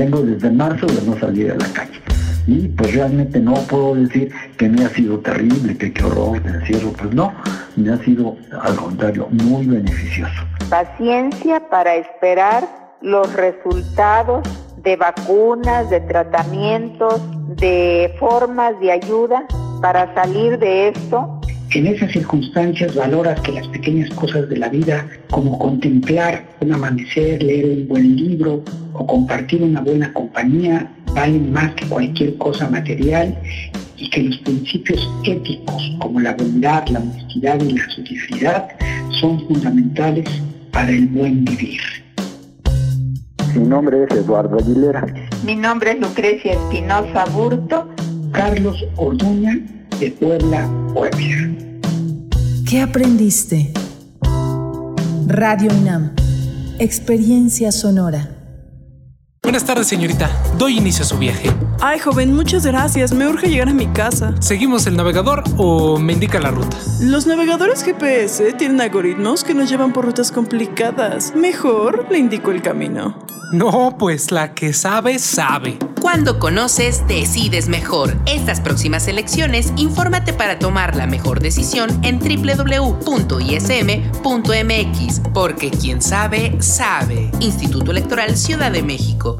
Tengo desde marzo de no salir a la calle. Y pues realmente no puedo decir que me ha sido terrible, que qué horror, me encierro. Pues no, me ha sido al contrario muy beneficioso. Paciencia para esperar los resultados de vacunas, de tratamientos, de formas de ayuda para salir de esto en esas circunstancias valoras que las pequeñas cosas de la vida, como contemplar un amanecer, leer un buen libro o compartir una buena compañía, valen más que cualquier cosa material y que los principios éticos como la bondad, la honestidad y la solidaridad son fundamentales para el buen vivir. Mi nombre es Eduardo Aguilera. Mi nombre es Lucrecia Espinosa Burto. Carlos Orduña de Puebla, Puebla. ¿Qué aprendiste? Radio UNAM. Experiencia sonora. Buenas tardes, señorita. Doy inicio a su viaje. Ay, joven, muchas gracias. Me urge llegar a mi casa. ¿Seguimos el navegador o me indica la ruta? Los navegadores GPS tienen algoritmos que nos llevan por rutas complicadas. Mejor le indico el camino. No, pues la que sabe, sabe. Cuando conoces, decides mejor. Estas próximas elecciones, infórmate para tomar la mejor decisión en www.ism.mx, porque quien sabe, sabe. Instituto Electoral Ciudad de México.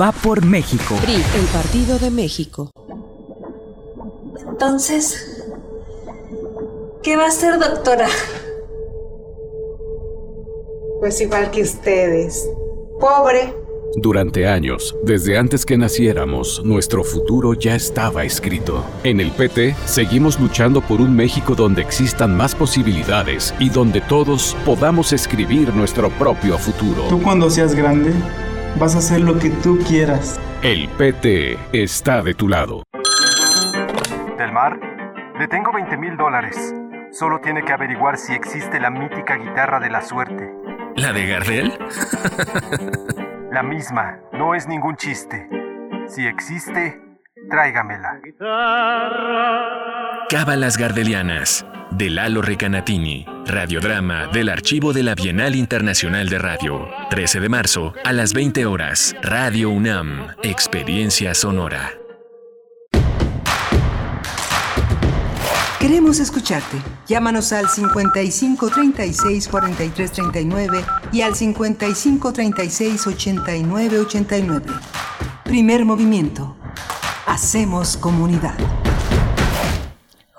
va por México. PRI, el Partido de México. Entonces, ¿qué va a hacer, doctora? Pues igual que ustedes. Pobre. Durante años, desde antes que naciéramos, nuestro futuro ya estaba escrito. En el PT, seguimos luchando por un México donde existan más posibilidades y donde todos podamos escribir nuestro propio futuro. Tú cuando seas grande, vas a hacer lo que tú quieras. El PT está de tu lado. Del mar, le tengo 20 mil dólares. Solo tiene que averiguar si existe la mítica guitarra de la suerte. ¿La de Gardel? La misma, no es ningún chiste. Si existe, tráigamela. Cábalas Gardelianas, de Lalo Recanatini, radiodrama del archivo de la Bienal Internacional de Radio. 13 de marzo, a las 20 horas, Radio UNAM, Experiencia Sonora. Queremos escucharte. Llámanos al 55 36 43 39 y al 55 36 89 89. Primer movimiento. Hacemos comunidad.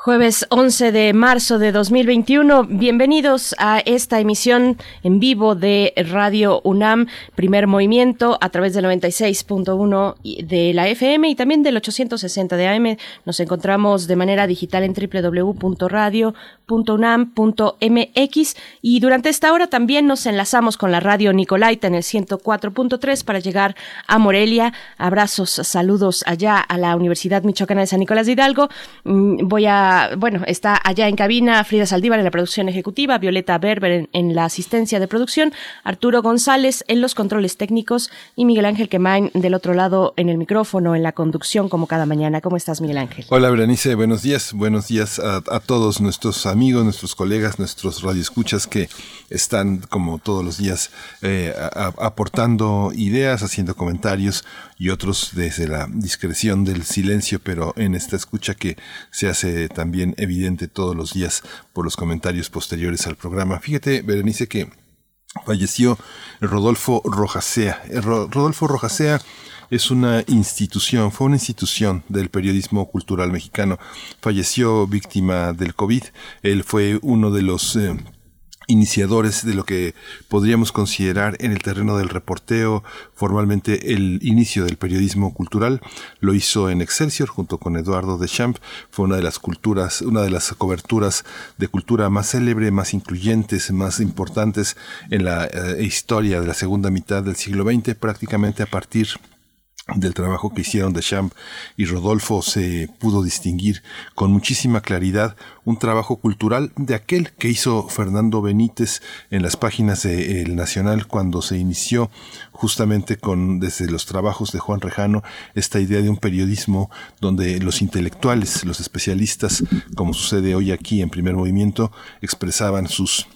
Jueves 11 de marzo de 2021. Bienvenidos a esta emisión en vivo de Radio UNAM, primer movimiento a través del 96.1 de la FM y también del 860 de AM. Nos encontramos de manera digital en www.radio.unam.mx y durante esta hora también nos enlazamos con la radio Nicolaita en el 104.3 para llegar a Morelia. Abrazos, saludos allá a la Universidad Michoacana de San Nicolás de Hidalgo. Voy a bueno, está allá en cabina Frida Saldívar en la producción ejecutiva, Violeta Berber en, la asistencia de producción, Arturo González en los controles técnicos y Miguel Ángel Quemain del otro lado en el micrófono, en la conducción, como cada mañana. ¿Cómo estás, Miguel Ángel? Hola, Berenice, buenos días. Buenos días a, todos nuestros amigos, nuestros colegas, nuestros radioescuchas que están, como todos los días, eh, aportando ideas, haciendo comentarios y otros desde la discreción del silencio, pero en esta escucha que se hace también evidente todos los días por los comentarios posteriores al programa. Fíjate, Berenice, que falleció Rodolfo Rojasea. Rodolfo Rojasea es una institución, fue una institución del periodismo cultural mexicano. Falleció víctima del COVID. Él fue uno de los... Eh, iniciadores de lo que podríamos considerar en el terreno del reporteo formalmente el inicio del periodismo cultural. Lo hizo en Excelsior junto con Eduardo Deschamps. Fue una de las culturas, una de las coberturas de cultura más célebre, más incluyentes, más importantes en la eh, historia de la segunda mitad del siglo XX, prácticamente a partir del trabajo que hicieron de Champ y Rodolfo se pudo distinguir con muchísima claridad un trabajo cultural de aquel que hizo Fernando Benítez en las páginas de El Nacional cuando se inició justamente con desde los trabajos de Juan Rejano esta idea de un periodismo donde los intelectuales, los especialistas, como sucede hoy aquí en Primer Movimiento, expresaban sus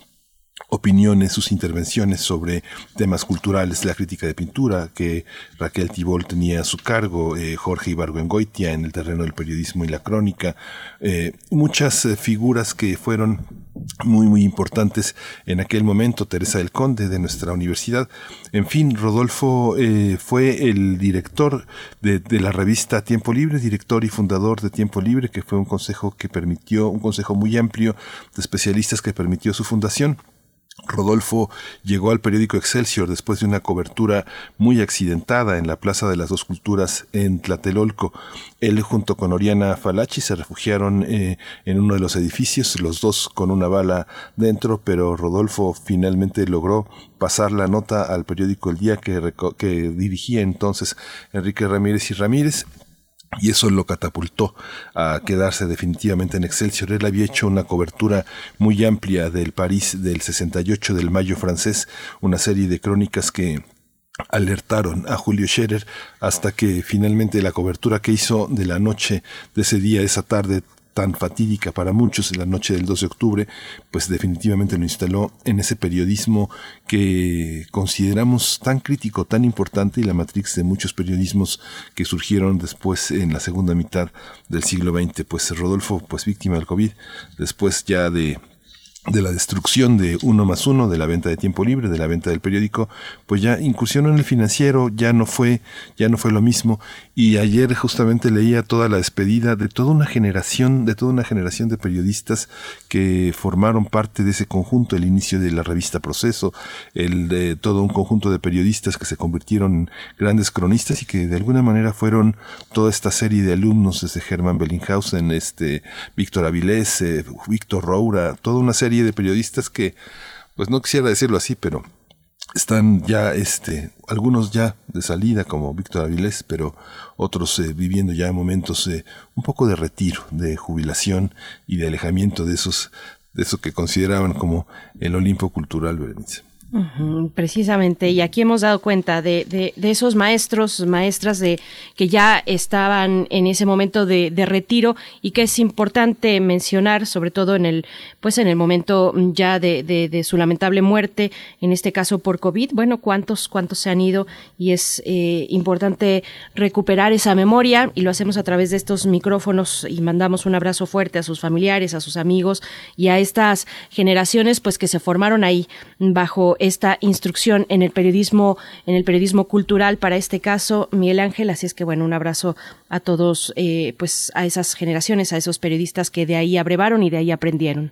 opiniones, sus intervenciones sobre temas culturales, la crítica de pintura que Raquel Tibol tenía a su cargo, eh, Jorge Ibargüengoitia en el terreno del periodismo y la crónica, eh, muchas eh, figuras que fueron muy muy importantes en aquel momento, Teresa del Conde de nuestra universidad, en fin, Rodolfo eh, fue el director de, de la revista Tiempo Libre, director y fundador de Tiempo Libre, que fue un consejo que permitió, un consejo muy amplio de especialistas que permitió su fundación. Rodolfo llegó al periódico Excelsior después de una cobertura muy accidentada en la Plaza de las Dos Culturas en Tlatelolco. Él junto con Oriana Falachi se refugiaron eh, en uno de los edificios, los dos con una bala dentro, pero Rodolfo finalmente logró pasar la nota al periódico El Día que, que dirigía entonces Enrique Ramírez y Ramírez y eso lo catapultó a quedarse definitivamente en Excelsior. Él había hecho una cobertura muy amplia del París del 68, del Mayo francés, una serie de crónicas que alertaron a Julio Scherer hasta que finalmente la cobertura que hizo de la noche de ese día, esa tarde tan fatídica para muchos en la noche del 2 de octubre, pues definitivamente lo instaló en ese periodismo que consideramos tan crítico, tan importante y la matriz de muchos periodismos que surgieron después en la segunda mitad del siglo XX. Pues Rodolfo, pues víctima del COVID, después ya de de la destrucción de uno más uno, de la venta de tiempo libre, de la venta del periódico, pues ya incursionó en el financiero, ya no fue, ya no fue lo mismo. Y ayer justamente leía toda la despedida de toda una generación, de toda una generación de periodistas que formaron parte de ese conjunto, el inicio de la revista Proceso, el de todo un conjunto de periodistas que se convirtieron en grandes cronistas y que de alguna manera fueron toda esta serie de alumnos desde Germán Bellinghausen, este Víctor Avilés, eh, Víctor Roura, toda una serie de periodistas que, pues no quisiera decirlo así, pero están ya, este, algunos ya de salida, como Víctor Avilés, pero otros eh, viviendo ya momentos eh, un poco de retiro, de jubilación y de alejamiento de esos, de eso que consideraban como el Olimpo cultural, Berenice precisamente, y aquí hemos dado cuenta de, esos maestros, maestras de que ya estaban en ese momento de, retiro y que es importante mencionar, sobre todo en el, pues en el momento ya de, de, su lamentable muerte, en este caso por COVID. Bueno, cuántos, cuántos se han ido y es eh, importante recuperar esa memoria y lo hacemos a través de estos micrófonos y mandamos un abrazo fuerte a sus familiares, a sus amigos y a estas generaciones, pues que se formaron ahí bajo esta instrucción en el periodismo, en el periodismo cultural para este caso, Miguel Ángel. Así es que bueno, un abrazo a todos, eh, pues a esas generaciones, a esos periodistas que de ahí abrevaron y de ahí aprendieron.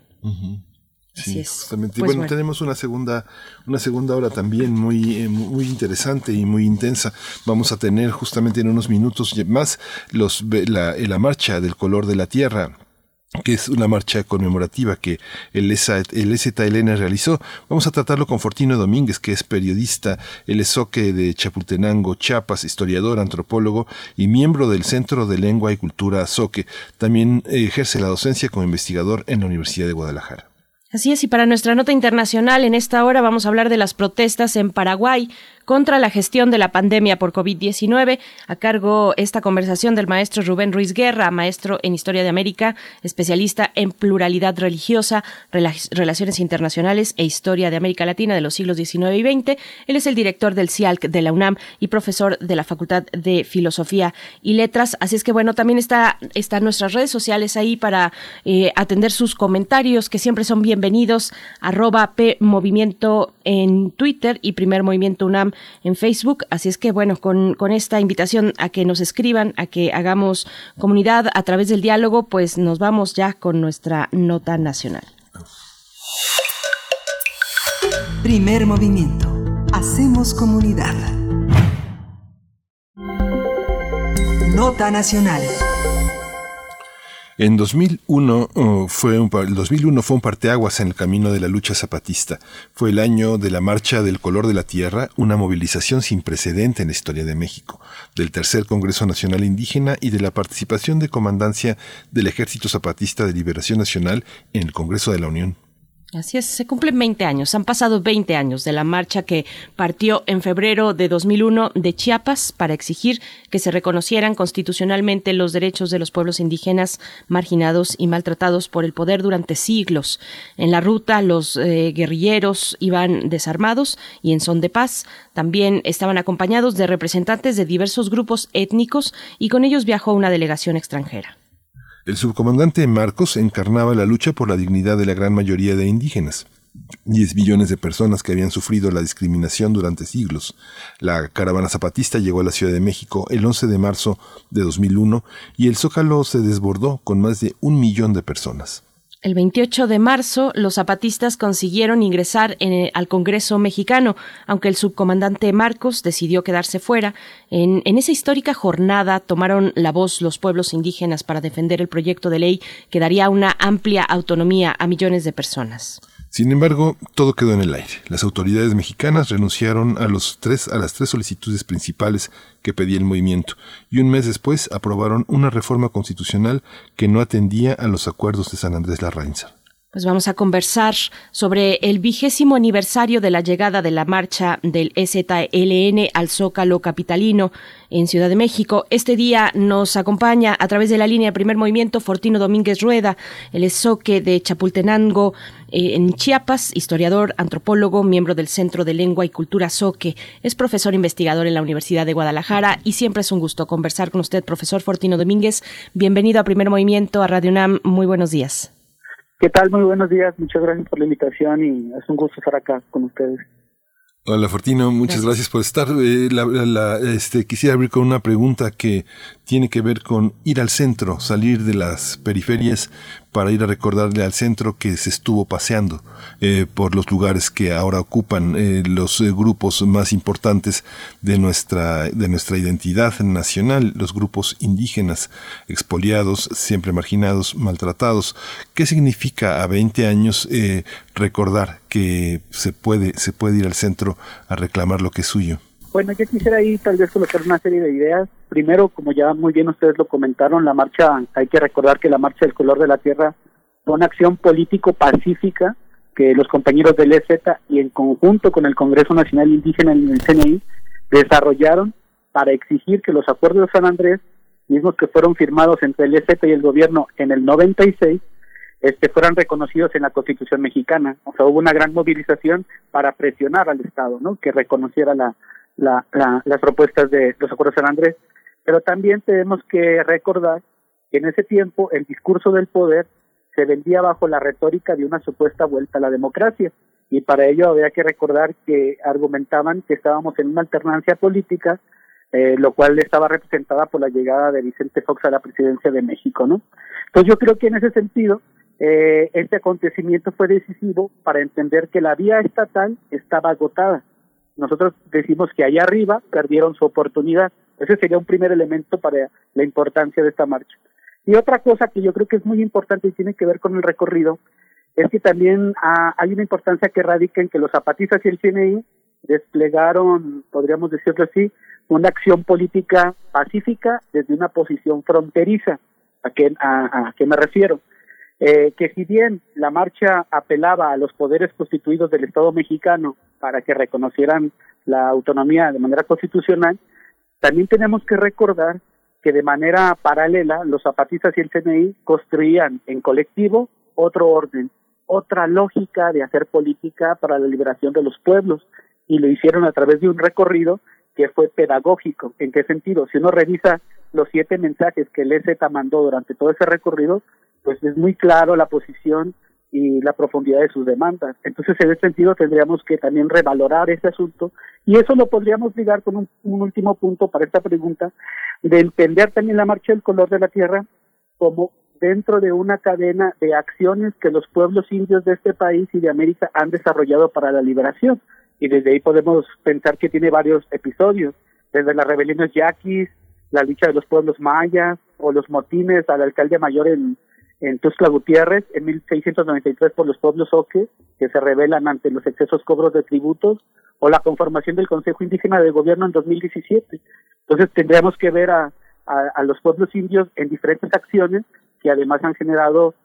Así es. Justamente. Pues bueno, tenemos una segunda, una segunda hora también muy, eh, muy interesante y muy intensa. Vamos a tener justamente en unos minutos más los, la, la marcha del color de la tierra que es una marcha conmemorativa que el, ZLN realizó. Vamos a tratarlo con Fortino Domínguez, que es periodista, el esoque de Chapultenango, Chiapas, historiador, antropólogo y miembro del Centro de Lengua y Cultura Azoque. También ejerce la docencia como investigador en la Universidad de Guadalajara. Así es, y para nuestra nota internacional, en esta hora vamos a hablar de las protestas en Paraguay contra la gestión de la pandemia por COVID-19. A cargo esta conversación del maestro Rubén Ruiz Guerra, maestro en Historia de América, especialista en pluralidad religiosa, relaciones internacionales e historia de América Latina de los siglos XIX y XX. Él es el director del CIALC de la UNAM y profesor de la Facultad de Filosofía y Letras. Así es que bueno, también está, están nuestras redes sociales ahí para eh, atender sus comentarios, que siempre son bienvenidos. Arroba P Movimiento en Twitter y Primer Movimiento UNAM en Facebook. Así es que, bueno, con, con esta invitación a que nos escriban, a que hagamos comunidad a través del diálogo, pues nos vamos ya con nuestra nota nacional. Primer movimiento. Hacemos comunidad. Nota nacional. En 2001 fue un, el 2001 fue un parteaguas en el camino de la lucha zapatista. Fue el año de la Marcha del Color de la Tierra, una movilización sin precedente en la historia de México, del Tercer Congreso Nacional Indígena y de la participación de comandancia del Ejército Zapatista de Liberación Nacional en el Congreso de la Unión. Así es, se cumplen 20 años, han pasado 20 años de la marcha que partió en febrero de 2001 de Chiapas para exigir que se reconocieran constitucionalmente los derechos de los pueblos indígenas marginados y maltratados por el poder durante siglos. En la ruta los eh, guerrilleros iban desarmados y en son de paz. También estaban acompañados de representantes de diversos grupos étnicos y con ellos viajó una delegación extranjera. El subcomandante Marcos encarnaba la lucha por la dignidad de la gran mayoría de indígenas. Diez millones de personas que habían sufrido la discriminación durante siglos. La caravana zapatista llegó a la Ciudad de México el 11 de marzo de 2001 y el Zócalo se desbordó con más de un millón de personas. El 28 de marzo, los zapatistas consiguieron ingresar en al Congreso mexicano, aunque el subcomandante Marcos decidió quedarse fuera. En, esa histórica jornada tomaron la voz los pueblos indígenas para defender el proyecto de ley que daría una amplia autonomía a millones de personas. Sin embargo, todo quedó en el aire. Las autoridades mexicanas renunciaron a, los tres, a las tres solicitudes principales que pedía el movimiento y un mes después aprobaron una reforma constitucional que no atendía a los acuerdos de San Andrés Larrainza. Pues vamos a conversar sobre el vigésimo aniversario de la llegada de la marcha del EZLN al Zócalo Capitalino en Ciudad de México. Este día nos acompaña a través de la línea de primer movimiento Fortino Domínguez Rueda, el esoque de Chapultenango eh, en Chiapas, historiador, antropólogo, miembro del Centro de Lengua y Cultura Soque. Es profesor investigador en la Universidad de Guadalajara y siempre es un gusto conversar con usted, profesor Fortino Domínguez. Bienvenido a Primer Movimiento, a Radio UNAM. Muy buenos días. ¿Qué tal? Muy buenos días. Muchas gracias por la invitación y es un gusto estar acá con ustedes. Hola Fortino, muchas gracias, por estar. Eh, este, quisiera abrir con una pregunta que tiene que ver con ir al centro, salir de las periferias para ir a recordarle al centro que se estuvo paseando eh, por los lugares que ahora ocupan eh, los grupos más importantes de nuestra, de nuestra identidad nacional, los grupos indígenas, expoliados, siempre marginados, maltratados. ¿Qué significa a 20 años recordar que se puede, se puede ir al centro a reclamar lo que es suyo? Bueno, yo quisiera ahí tal vez colocar una serie de ideas. Primero, como ya muy bien ustedes lo comentaron, la marcha, hay que recordar que la marcha del color de la tierra fue una acción político-pacífica que los compañeros del EZ y en conjunto con el Congreso Nacional Indígena en el CNI desarrollaron para exigir que los acuerdos de San Andrés, mismos que fueron firmados entre el EZ y el gobierno en el 96, este, fueran reconocidos en la Constitución mexicana. O sea, hubo una gran movilización para presionar al Estado, ¿no? Que reconociera la, la, las propuestas de los acuerdos de San Andrés. Pero también tenemos que recordar que en ese tiempo el discurso del poder se vendía bajo la retórica de una supuesta vuelta a la democracia. Y para ello había que recordar que argumentaban que estábamos en una alternancia política, eh, lo cual estaba representada por la llegada de Vicente Fox a la presidencia de México, ¿no? Entonces yo creo que en ese sentido eh, este acontecimiento fue decisivo para entender que la vía estatal estaba agotada. Nosotros decimos que allá arriba perdieron su oportunidad. Ese sería un primer elemento para la importancia de esta marcha. Y otra cosa que yo creo que es muy importante y tiene que ver con el recorrido es que también ah, hay una importancia que radica en que los zapatistas y el CNI desplegaron, podríamos decirlo así, una acción política pacífica desde una posición fronteriza. ¿A qué, a qué me refiero? eh, que si bien la marcha apelaba a los poderes constituidos del Estado mexicano para que reconocieran la autonomía de manera constitucional, también tenemos que recordar que de manera paralela los zapatistas y el CNI construían en colectivo otro orden, otra lógica de hacer política para la liberación de los pueblos y lo hicieron a través de un recorrido que fue pedagógico. ¿En qué sentido? Si uno revisa los siete mensajes que el EZ mandó durante todo ese recorrido, pues es muy claro la posición y la profundidad de sus demandas. Entonces, en ese sentido, tendríamos que también revalorar ese asunto y eso lo podríamos ligar con un, último punto para esta pregunta, de entender también la marcha del color de la tierra como dentro de una cadena de acciones que los pueblos indios de este país y de América han desarrollado para la liberación. Y desde ahí podemos pensar que tiene varios episodios, desde las rebeliones yaquis, la lucha de los pueblos mayas o los motines al alcalde mayor en en Tuxtla Gutiérrez en 1693 por los pueblos Oque, que se rebelan ante los excesos cobros de tributos, o la conformación del Consejo Indígena de Gobierno en 2017. Entonces tendríamos que ver a, los pueblos indios en diferentes acciones que además han generado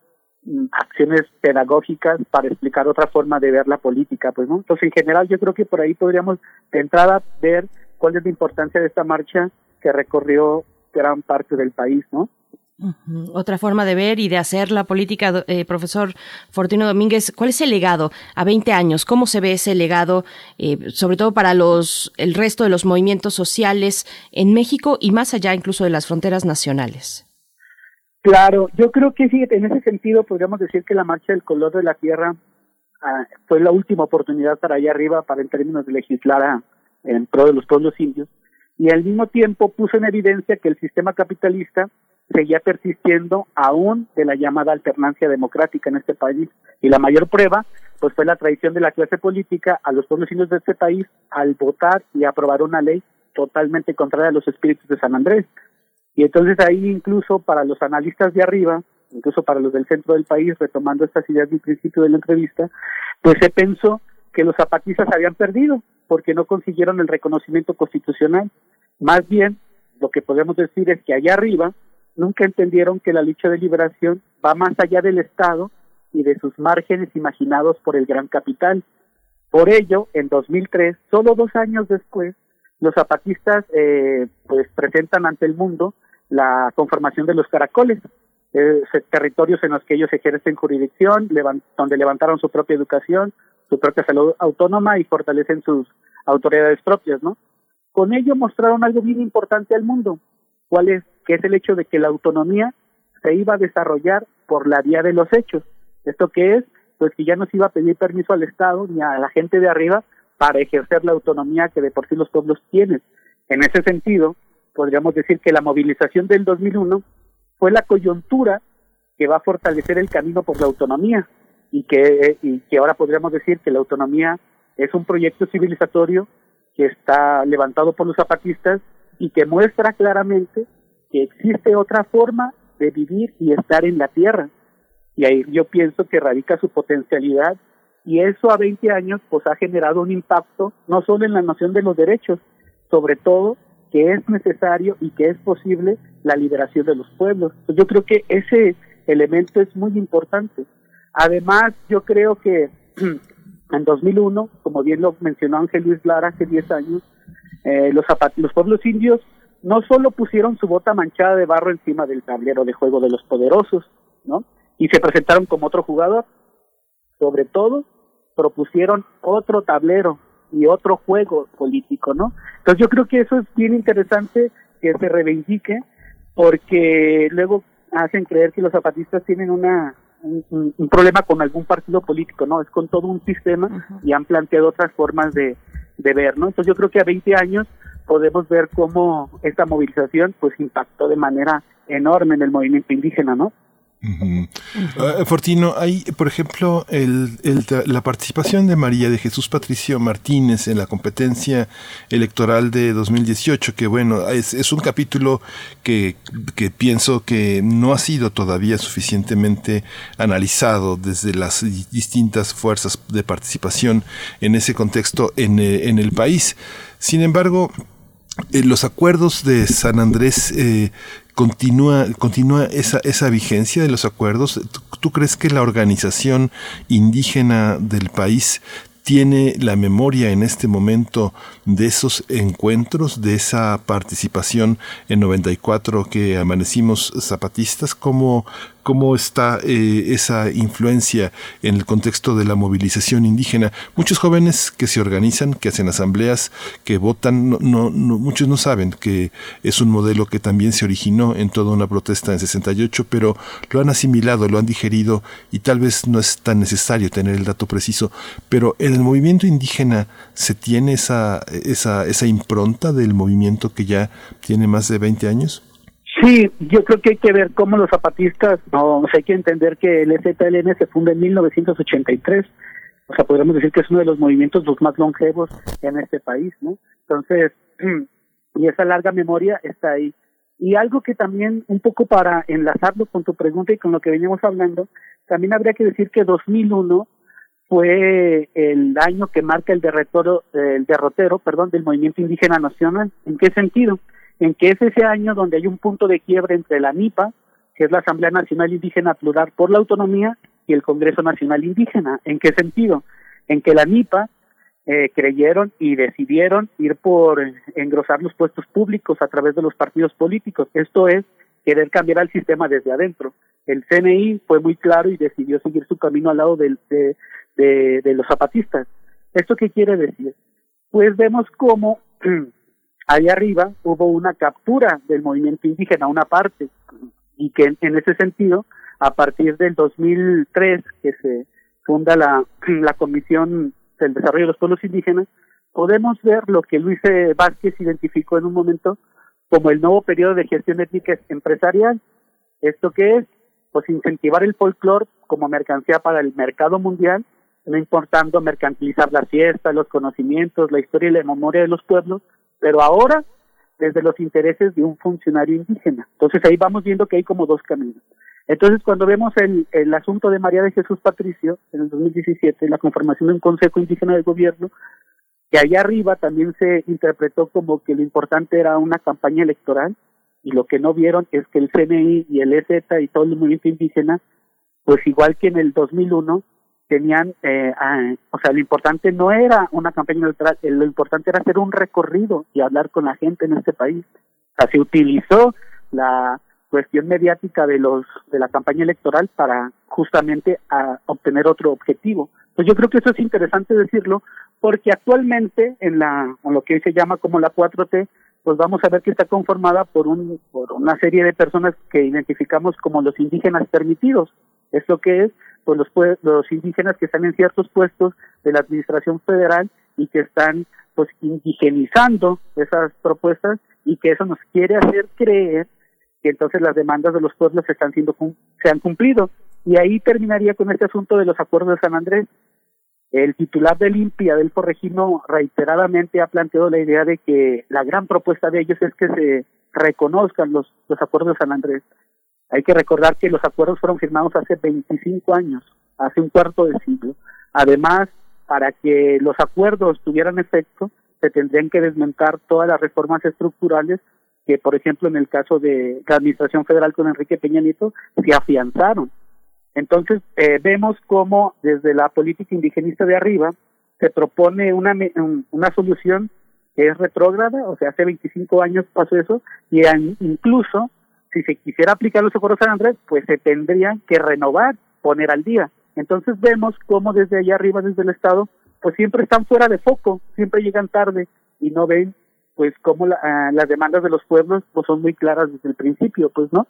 mm, acciones pedagógicas para explicar otra forma de ver la política, pues, ¿no? Entonces, en general, yo creo que por ahí podríamos de entrada ver cuál es la importancia de esta marcha que recorrió gran parte del país, ¿no? Otra forma de ver y de hacer la política, eh, profesor Fortino Domínguez, ¿cuál es el legado a 20 años? ¿Cómo se ve ese legado, eh, sobre todo para los el resto de los movimientos sociales en México y más allá incluso de las fronteras nacionales? Claro, yo creo que sí, en ese sentido podríamos decir que la marcha del color de la tierra ah, fue la última oportunidad para allá arriba, para en términos de legislar en pro de los pueblos indios, y al mismo tiempo puso en evidencia que el sistema capitalista seguía persistiendo aún de la llamada alternancia democrática en este país. Y la mayor prueba, pues fue la traición de la clase política a los pueblos indios de este país al votar y aprobar una ley totalmente contraria a los espíritus de San Andrés. Y entonces ahí incluso para los analistas de arriba, incluso para los del centro del país, retomando estas ideas del principio de la entrevista, pues se pensó que los zapatistas habían perdido porque no consiguieron el reconocimiento constitucional. Más bien, lo que podemos decir es que allá arriba nunca entendieron que la lucha de liberación va más allá del Estado y de sus márgenes imaginados por el gran capital. Por ello, en 2003, solo dos años después, los zapatistas eh, pues presentan ante el mundo la conformación de los caracoles, eh, territorios en los que ellos ejercen jurisdicción, donde levantaron su propia educación, su propia salud autónoma y fortalecen sus autoridades propias, ¿no? Con ello mostraron algo bien importante al mundo, cuál es, que es el hecho de que la autonomía se iba a desarrollar por la vía de los hechos. ¿Esto qué es? Pues que ya no se iba a pedir permiso al Estado ni a la gente de arriba para ejercer la autonomía que de por sí los pueblos tienen. En ese sentido, podríamos decir que la movilización del 2001 fue la coyuntura que va a fortalecer el camino por la autonomía y que, y que ahora podríamos decir que la autonomía es un proyecto civilizatorio que está levantado por los zapatistas y que muestra claramente que existe otra forma de vivir y estar en la tierra. Y ahí yo pienso que radica su potencialidad y eso a 20 años pues ha generado un impacto no solo en la noción de los derechos, sobre todo que es necesario y que es posible la liberación de los pueblos. Yo creo que ese elemento es muy importante. Además, yo creo que en 2001, como bien lo mencionó Ángel Luis Lara hace 10 años, eh, los, los pueblos indios no solo pusieron su bota manchada de barro encima del tablero de juego de los poderosos, ¿no? Y se presentaron como otro jugador, sobre todo propusieron otro tablero y otro juego político, ¿no? Entonces yo creo que eso es bien interesante que se reivindique porque luego hacen creer que los zapatistas tienen una un, problema con algún partido político, no, es con todo un sistema y han planteado otras formas de, de ver, ¿no? Entonces yo creo que a 20 años podemos ver cómo esta movilización pues impactó de manera enorme en el movimiento indígena, ¿no? Ah, Fortino, hay, por ejemplo, el, la participación de María de Jesús Patricio Martínez en la competencia electoral de 2018, que bueno, es, es un capítulo que, que, pienso que no ha sido todavía suficientemente analizado desde las distintas fuerzas de participación en ese contexto en, eh, en el país. Sin embargo, los acuerdos de San Andrés eh, continúa, continúa esa, esa vigencia de los acuerdos. ¿Tú crees que la organización indígena del país tiene la memoria en este momento de esos encuentros, de esa participación en 94 que amanecimos zapatistas? ¿Cómo, cómo está eh, esa influencia en el contexto de la movilización indígena. Muchos jóvenes que se organizan, que hacen asambleas, que votan, no, no, muchos no saben que es un modelo que también se originó en toda una protesta en 68, pero lo han asimilado, lo han digerido y tal vez no es tan necesario tener el dato preciso, pero en el movimiento indígena se tiene esa, esa, esa impronta del movimiento que ya tiene más de 20 años. Sí, yo creo que hay que ver cómo los zapatistas, no, hay que entender que el EZLN se funda en 1983, o sea, podríamos decir que es uno de los movimientos los más longevos en este país, ¿no? Entonces, y esa larga memoria está ahí. Y algo que también, un poco para enlazarlo con tu pregunta y con lo que veníamos hablando, también habría que decir que 2001 fue el año que marca el derrotero, el derrotero, perdón, del movimiento indígena nacional. ¿En qué sentido? En que es ese año donde hay un punto de quiebre entre la NIPA, que es la Asamblea Nacional Indígena Plural por la Autonomía, y el Congreso Nacional Indígena. ¿En qué sentido? En que la NIPA eh, creyeron y decidieron ir por engrosar los puestos públicos a través de los partidos políticos. Esto es querer cambiar al sistema desde adentro. El CNI fue muy claro y decidió seguir su camino al lado de, de, de los zapatistas. ¿Esto qué quiere decir? Pues vemos cómo Allá arriba hubo una captura del movimiento indígena, una parte, y que en, ese sentido, a partir del 2003, que se funda la, la Comisión del Desarrollo de los Pueblos Indígenas, podemos ver lo que Luis e. Vázquez identificó en un momento como el nuevo periodo de gestión étnica empresarial. ¿Esto qué es? Pues incentivar el folclore como mercancía para el mercado mundial, no importando mercantilizar la fiesta, los conocimientos, la historia y la memoria de los pueblos, pero ahora desde los intereses de un funcionario indígena. Entonces ahí vamos viendo que hay como dos caminos. Entonces cuando vemos el, el asunto de María de Jesús Patricio en el 2017, la conformación de un Consejo Indígena de Gobierno, que allá arriba también se interpretó como que lo importante era una campaña electoral y lo que no vieron es que el CNI y el EZ y todo el movimiento indígena pues igual que en el 2001, tenían, eh, o sea, lo importante no era una campaña electoral, lo importante era hacer un recorrido y hablar con la gente en este país. O sea, se utilizó la cuestión mediática de los de la campaña electoral para justamente a obtener otro objetivo. Pues yo creo que eso es interesante decirlo porque actualmente en la en lo que hoy se llama como la 4T, pues vamos a ver que está conformada por un por una serie de personas que identificamos como los indígenas permitidos. Esto que es pues los los indígenas que están en ciertos puestos de la administración federal y que están pues indigenizando esas propuestas y que eso nos quiere hacer creer que entonces las demandas de los pueblos están siendo se han cumplido y ahí terminaría con este asunto de los acuerdos de San Andrés el titular del INPI, Adelfo Regino, reiteradamente ha planteado la idea de que la gran propuesta de ellos es que se reconozcan los, los acuerdos de San Andrés. Hay que recordar que los acuerdos fueron firmados hace 25 años, hace un cuarto de siglo. Además, para que los acuerdos tuvieran efecto, se tendrían que desmentar todas las reformas estructurales que, por ejemplo, en el caso de la Administración Federal con Enrique Peña Nieto, se afianzaron. Entonces, eh, vemos cómo desde la política indigenista de arriba se propone una, una solución que es retrógrada, o sea, hace 25 años pasó eso, y incluso si se quisiera aplicar los acuerdos San Andrés, pues se tendrían que renovar, poner al día. Entonces vemos cómo desde allá arriba, desde el Estado, pues siempre están fuera de foco, siempre llegan tarde y no ven pues cómo ah, las demandas de los pueblos pues son muy claras desde el principio, pues no.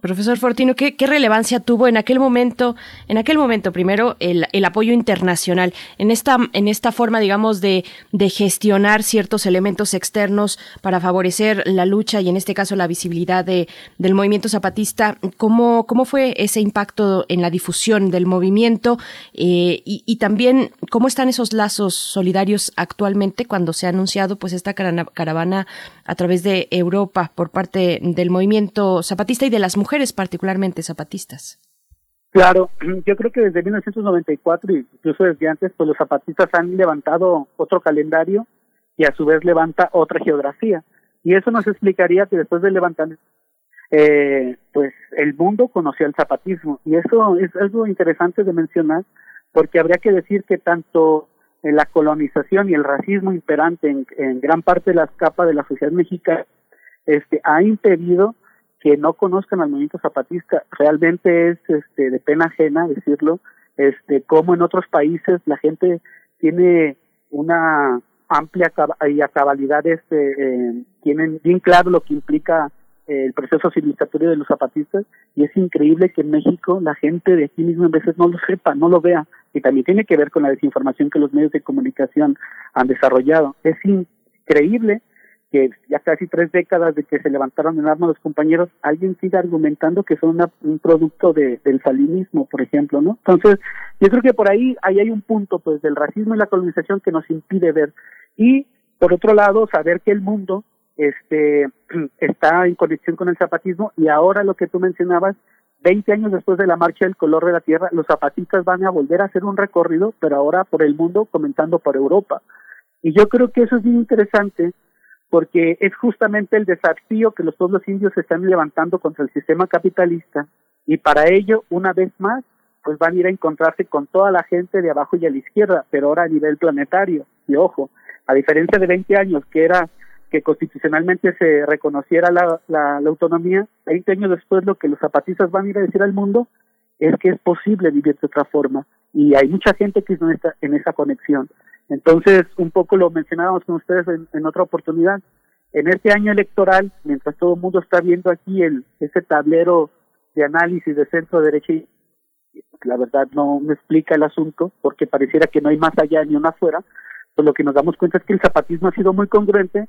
Profesor Fortino, ¿qué, relevancia tuvo en aquel momento, en aquel momento primero el, apoyo internacional, en esta, en esta forma, digamos, de, gestionar ciertos elementos externos para favorecer la lucha y en este caso la visibilidad de, del movimiento zapatista? ¿Cómo, cómo fue ese impacto en la difusión del movimiento eh, y, y, también cómo están esos lazos solidarios actualmente cuando se ha anunciado pues esta caravana a través de Europa por parte del movimiento zapatista? De las mujeres particularmente zapatistas. Claro, yo creo que desde 1994 y incluso desde antes, pues los zapatistas han levantado otro calendario y a su vez levanta otra geografía. Y eso nos explicaría que después de levantar, eh, pues el mundo conoció el zapatismo. Y eso es algo interesante de mencionar, porque habría que decir que tanto la colonización y el racismo imperante en, en gran parte de las capas de la sociedad mexicana este, ha impedido que no conozcan al movimiento zapatista. Realmente es este, de pena ajena decirlo, este, como en otros países la gente tiene una amplia y a cabalidad, este, eh, tienen bien claro lo que implica eh, el proceso civilizatorio de los zapatistas y es increíble que en México la gente de aquí mismo a veces no lo sepa, no lo vea y también tiene que ver con la desinformación que los medios de comunicación han desarrollado. Es increíble que ya casi tres décadas de que se levantaron en armas los compañeros, alguien sigue argumentando que son un producto de, del salinismo, por ejemplo, ¿no? Entonces, yo creo que por ahí, ahí hay un punto, pues, del racismo y la colonización que nos impide ver. Y, por otro lado, saber que el mundo este está en conexión con el zapatismo y ahora lo que tú mencionabas, 20 años después de la marcha del color de la tierra, los zapatistas van a volver a hacer un recorrido, pero ahora por el mundo, comentando por Europa. Y yo creo que eso es bien interesante porque es justamente el desafío que los pueblos indios están levantando contra el sistema capitalista y para ello, una vez más, pues van a ir a encontrarse con toda la gente de abajo y a la izquierda, pero ahora a nivel planetario. Y ojo, a diferencia de 20 años que era que constitucionalmente se reconociera la, la, autonomía, 20 años después lo que los zapatistas van a ir a decir al mundo es que es posible vivir de otra forma y hay mucha gente que está en esa conexión. Entonces, un poco lo mencionábamos con ustedes en, otra oportunidad. En este año electoral, mientras todo el mundo está viendo aquí el este tablero de análisis de centro derecha y la verdad no me explica el asunto porque pareciera que no hay más allá ni una afuera, pues lo que nos damos cuenta es que el zapatismo ha sido muy congruente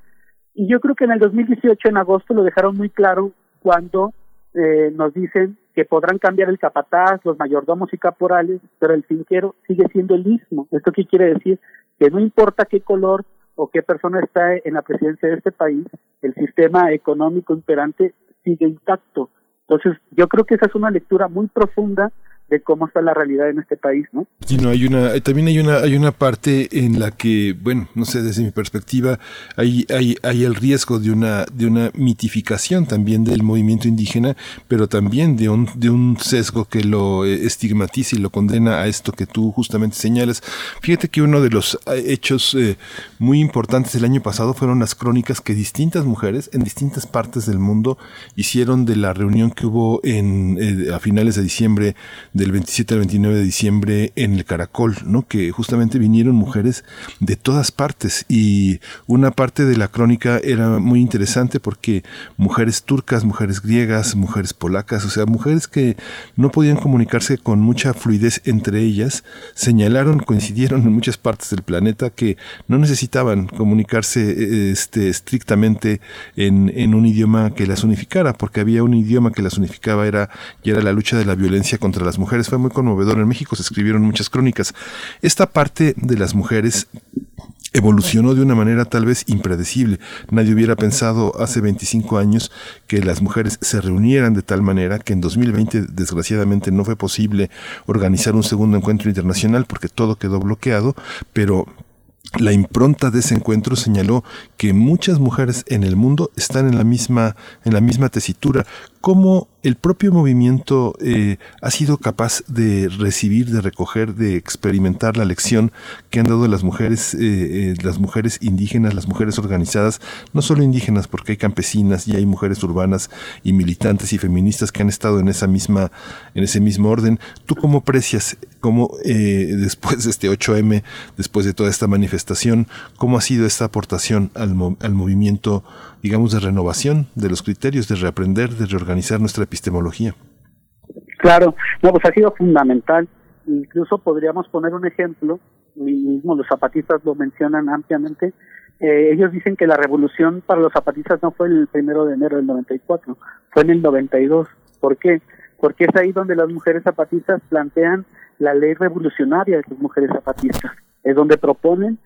y yo creo que en el 2018 en agosto lo dejaron muy claro cuando eh, nos dicen que podrán cambiar el capataz, los mayordomos y caporales, pero el finquero sigue siendo el mismo. ¿Esto qué quiere decir? Que no importa qué color o qué persona está en la presidencia de este país, el sistema económico imperante sigue intacto. Entonces, yo creo que esa es una lectura muy profunda de cómo está la realidad en este país, ¿no? Sí, no, hay una, eh, también hay una, hay una parte en la que, bueno, no sé, desde mi perspectiva, hay, hay, hay el riesgo de una, de una mitificación también del movimiento indígena, pero también de un, de un sesgo que lo eh, estigmatiza y lo condena a esto que tú justamente señalas. Fíjate que uno de los eh, hechos muy importantes del año pasado fueron las crónicas que distintas mujeres en distintas partes del mundo hicieron de la reunión que hubo en, a finales de diciembre del 27 al 29 de diciembre en el Caracol, ¿no? Que justamente vinieron mujeres de todas partes y una parte de la crónica era muy interesante porque mujeres turcas, mujeres griegas, mujeres polacas, o sea, mujeres que no podían comunicarse con mucha fluidez entre ellas, señalaron, coincidieron en muchas partes del planeta que no necesitaban comunicarse este, estrictamente en, un idioma que las unificara, porque había un idioma que las unificaba, era, y era la lucha de la violencia contra las mujeres Fue muy conmovedor. En México se escribieron muchas crónicas. Esta parte de las mujeres evolucionó de una manera tal vez impredecible. Nadie hubiera pensado hace 25 años que las mujeres se reunieran de tal manera que en 2020 desgraciadamente no fue posible organizar un segundo encuentro internacional porque todo quedó bloqueado, pero la impronta de ese encuentro señaló que muchas mujeres en el mundo están en la misma en la misma tesitura cómo el propio movimiento eh, ha sido capaz de recibir, de recoger, de experimentar la lección que han dado las mujeres, eh, eh, las mujeres indígenas, las mujeres organizadas, no solo indígenas, porque hay campesinas y hay mujeres urbanas y militantes y feministas que han estado en esa misma, en ese mismo orden. ¿Tú cómo aprecias, cómo después de este 8M, después de toda esta manifestación, cómo ha sido esta aportación al, al movimiento digamos, de renovación de los criterios, de reaprender, de reorganizar nuestra epistemología. Claro, no, pues ha sido fundamental. Incluso podríamos poner un ejemplo, mismo los zapatistas lo mencionan ampliamente. Eh, ellos dicen que la revolución para los zapatistas no fue el primero de enero del 94, fue en el 92. ¿Por qué? Porque es ahí donde las mujeres zapatistas plantean la ley revolucionaria de las mujeres zapatistas. Es donde proponen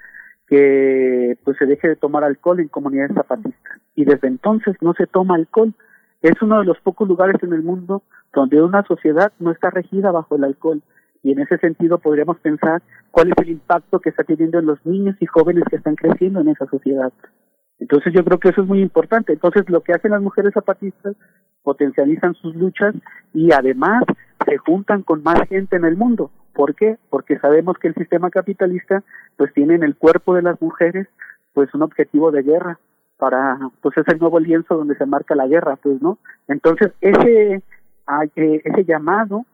que pues se deje de tomar alcohol en comunidades zapatistas y desde entonces no se toma alcohol. Es uno de los pocos lugares en el mundo donde una sociedad no está regida bajo el alcohol y en ese sentido podríamos pensar cuál es el impacto que está teniendo en los niños y jóvenes que están creciendo en esa sociedad. Entonces yo creo que eso es muy importante. Entonces lo que hacen las mujeres zapatistas potencializan sus luchas y además se juntan con más gente en el mundo. ¿Por qué? Porque sabemos que el sistema capitalista pues tiene en el cuerpo de las mujeres pues un objetivo de guerra para pues es el nuevo lienzo donde se marca la guerra, pues, ¿no? Entonces, ese eh, ese llamado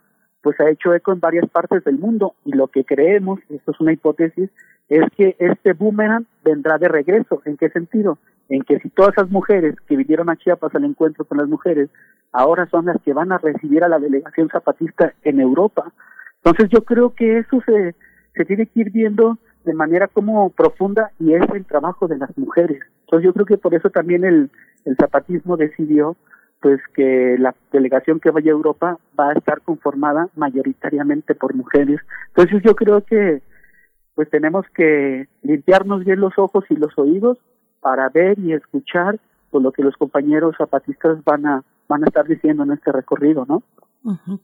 pues ha hecho eco en varias partes del mundo y lo que creemos, esto es una hipótesis, es que este boomerang vendrá de regreso. ¿En qué sentido? En que si todas esas mujeres que vinieron a Chiapas al encuentro con las mujeres ahora son las que van a recibir a la delegación zapatista en Europa, entonces yo creo que eso se, se tiene que ir viendo de manera como profunda y es el trabajo de las mujeres. Entonces yo creo que por eso también el, el zapatismo decidió pues que la delegación que vaya a Europa va a estar conformada mayoritariamente por mujeres. Entonces yo creo que pues tenemos que limpiarnos bien los ojos y los oídos para ver y escuchar por lo que los compañeros zapatistas van a van a estar diciendo en este recorrido, ¿no?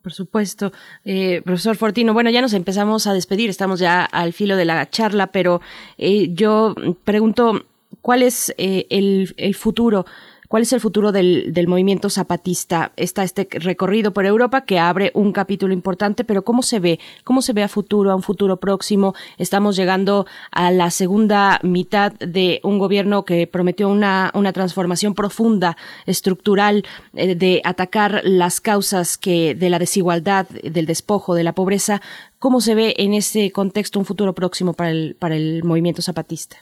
Por supuesto. Eh, profesor Fortino, bueno, ya nos empezamos a despedir, estamos ya al filo de la charla, pero eh, yo pregunto, ¿cuál es eh, el, el futuro ¿Cuál es el futuro del, del movimiento zapatista? Está este recorrido por Europa que abre un capítulo importante, pero ¿cómo se ve? ¿Cómo se ve a futuro, a un futuro próximo? Estamos llegando a la segunda mitad de un gobierno que prometió una, una transformación profunda, estructural, eh, de atacar las causas que de la desigualdad, del despojo, de la pobreza. ¿Cómo se ve en ese contexto un futuro próximo para el, para el movimiento zapatista?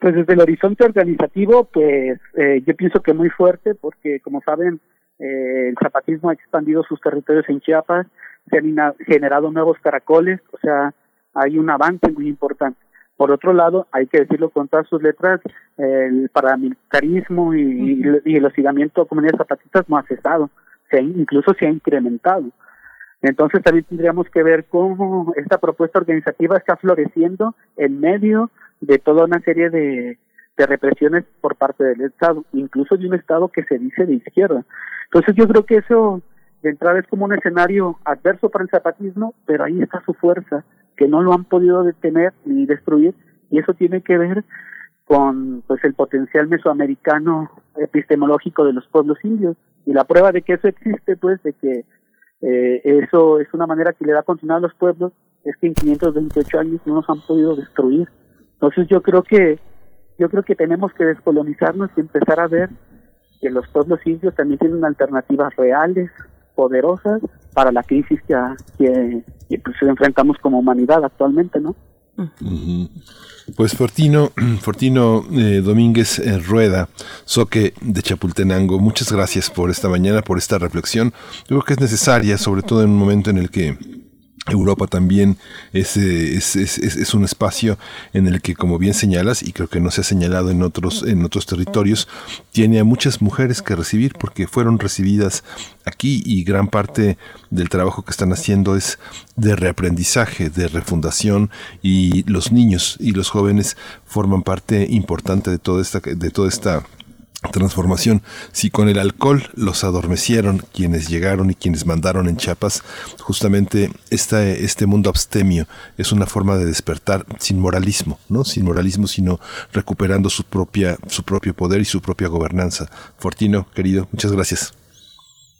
Pues desde el horizonte organizativo, pues eh, yo pienso que muy fuerte, porque como saben, eh, el zapatismo ha expandido sus territorios en Chiapas, se han generado nuevos caracoles, o sea, hay un avance muy importante. Por otro lado, hay que decirlo con todas sus letras, el paramilitarismo y, el hostigamiento a comunidades zapatistas no ha cesado, se incluso se ha incrementado. Entonces también tendríamos que ver cómo esta propuesta organizativa está floreciendo en medio de toda una serie de, de represiones por parte del Estado, incluso de un Estado que se dice de izquierda. Entonces yo creo que eso de entrada es como un escenario adverso para el zapatismo, pero ahí está su fuerza, que no lo han podido detener ni destruir, y eso tiene que ver con pues el potencial mesoamericano epistemológico de los pueblos indios y la prueba de que eso existe pues de que eh, eso es una manera que le da continuidad a los pueblos es que en 528 años no nos han podido destruir entonces yo creo que yo creo que tenemos que descolonizarnos y empezar a ver que los pueblos indios también tienen alternativas reales poderosas para la crisis que, que, que pues, enfrentamos como humanidad actualmente no pues Fortino, Fortino eh, Domínguez eh, Rueda, Soque de Chapultenango, muchas gracias por esta mañana, por esta reflexión. Yo creo que es necesaria, sobre todo en un momento en el que Europa también es, es, es, es, un espacio en el que, como bien señalas, y creo que no se ha señalado en otros, en otros territorios, tiene a muchas mujeres que recibir porque fueron recibidas aquí y gran parte del trabajo que están haciendo es de reaprendizaje, de refundación y los niños y los jóvenes forman parte importante de toda esta, de toda esta transformación. Si con el alcohol los adormecieron quienes llegaron y quienes mandaron en Chiapas, justamente este, este mundo abstemio es una forma de despertar sin moralismo, ¿no? Sin moralismo, sino recuperando su propia, su propio poder y su propia gobernanza. Fortino, querido, muchas gracias.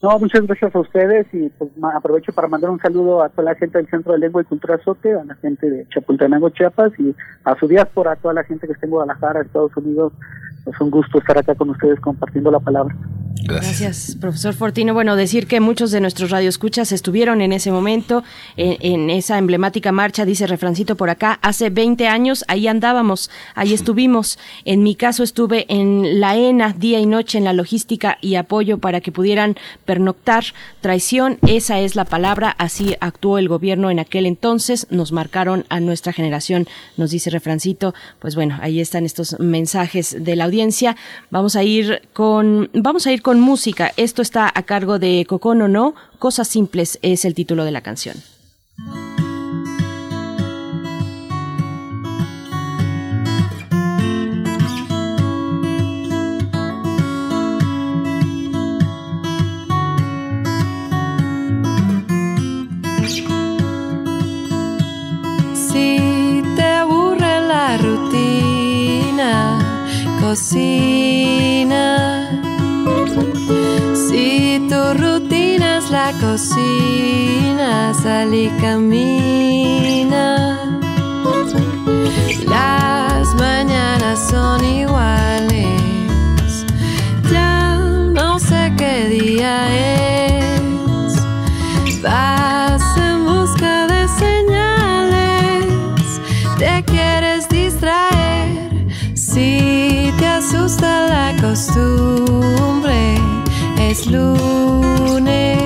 No, muchas gracias a ustedes y pues aprovecho para mandar un saludo a toda la gente del Centro de Lengua y Cultura Sote, a la gente de Chapultenango, Chiapas y a su diáspora, a toda la gente que está en Guadalajara, Estados Unidos, es un gusto estar acá con ustedes compartiendo la palabra. Gracias. profesor Fortino. Bueno, decir que muchos de nuestros radioescuchas estuvieron en ese momento, en, esa emblemática marcha, dice Refrancito por acá, hace 20 años, ahí andábamos, ahí estuvimos. En mi caso estuve en la ENA día y noche en la logística y apoyo para que pudieran pernoctar. Traición, esa es la palabra, así actuó el gobierno en aquel entonces, nos marcaron a nuestra generación, nos dice Refrancito. Pues bueno, ahí están estos mensajes de la audiencia. Vamos a ir con, vamos a ir con música. Esto está a cargo de Cocono No. Cosas simples es el título de la canción. Si tu rutina es la cocina, sal y camina. Las mañanas son iguales, ya no sé qué día es. Costumbre, es lunes.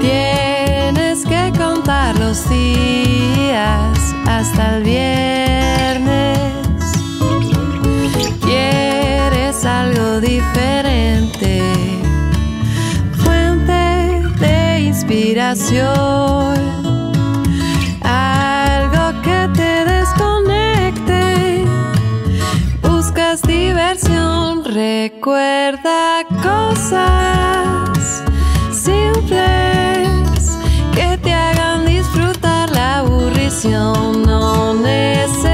Tienes que contar los días hasta el viernes. Quieres algo diferente, fuente de inspiración. Recuerda cosas simples que te hagan disfrutar la aburrición. No necesitas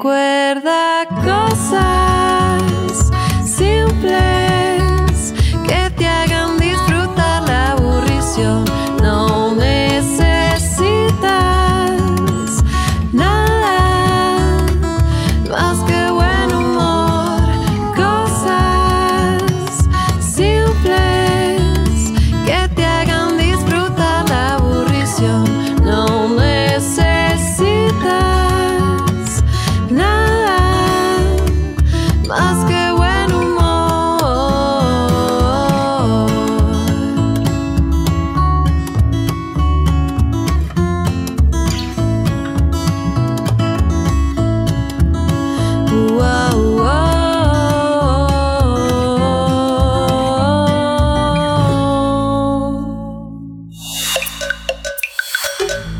Recuerda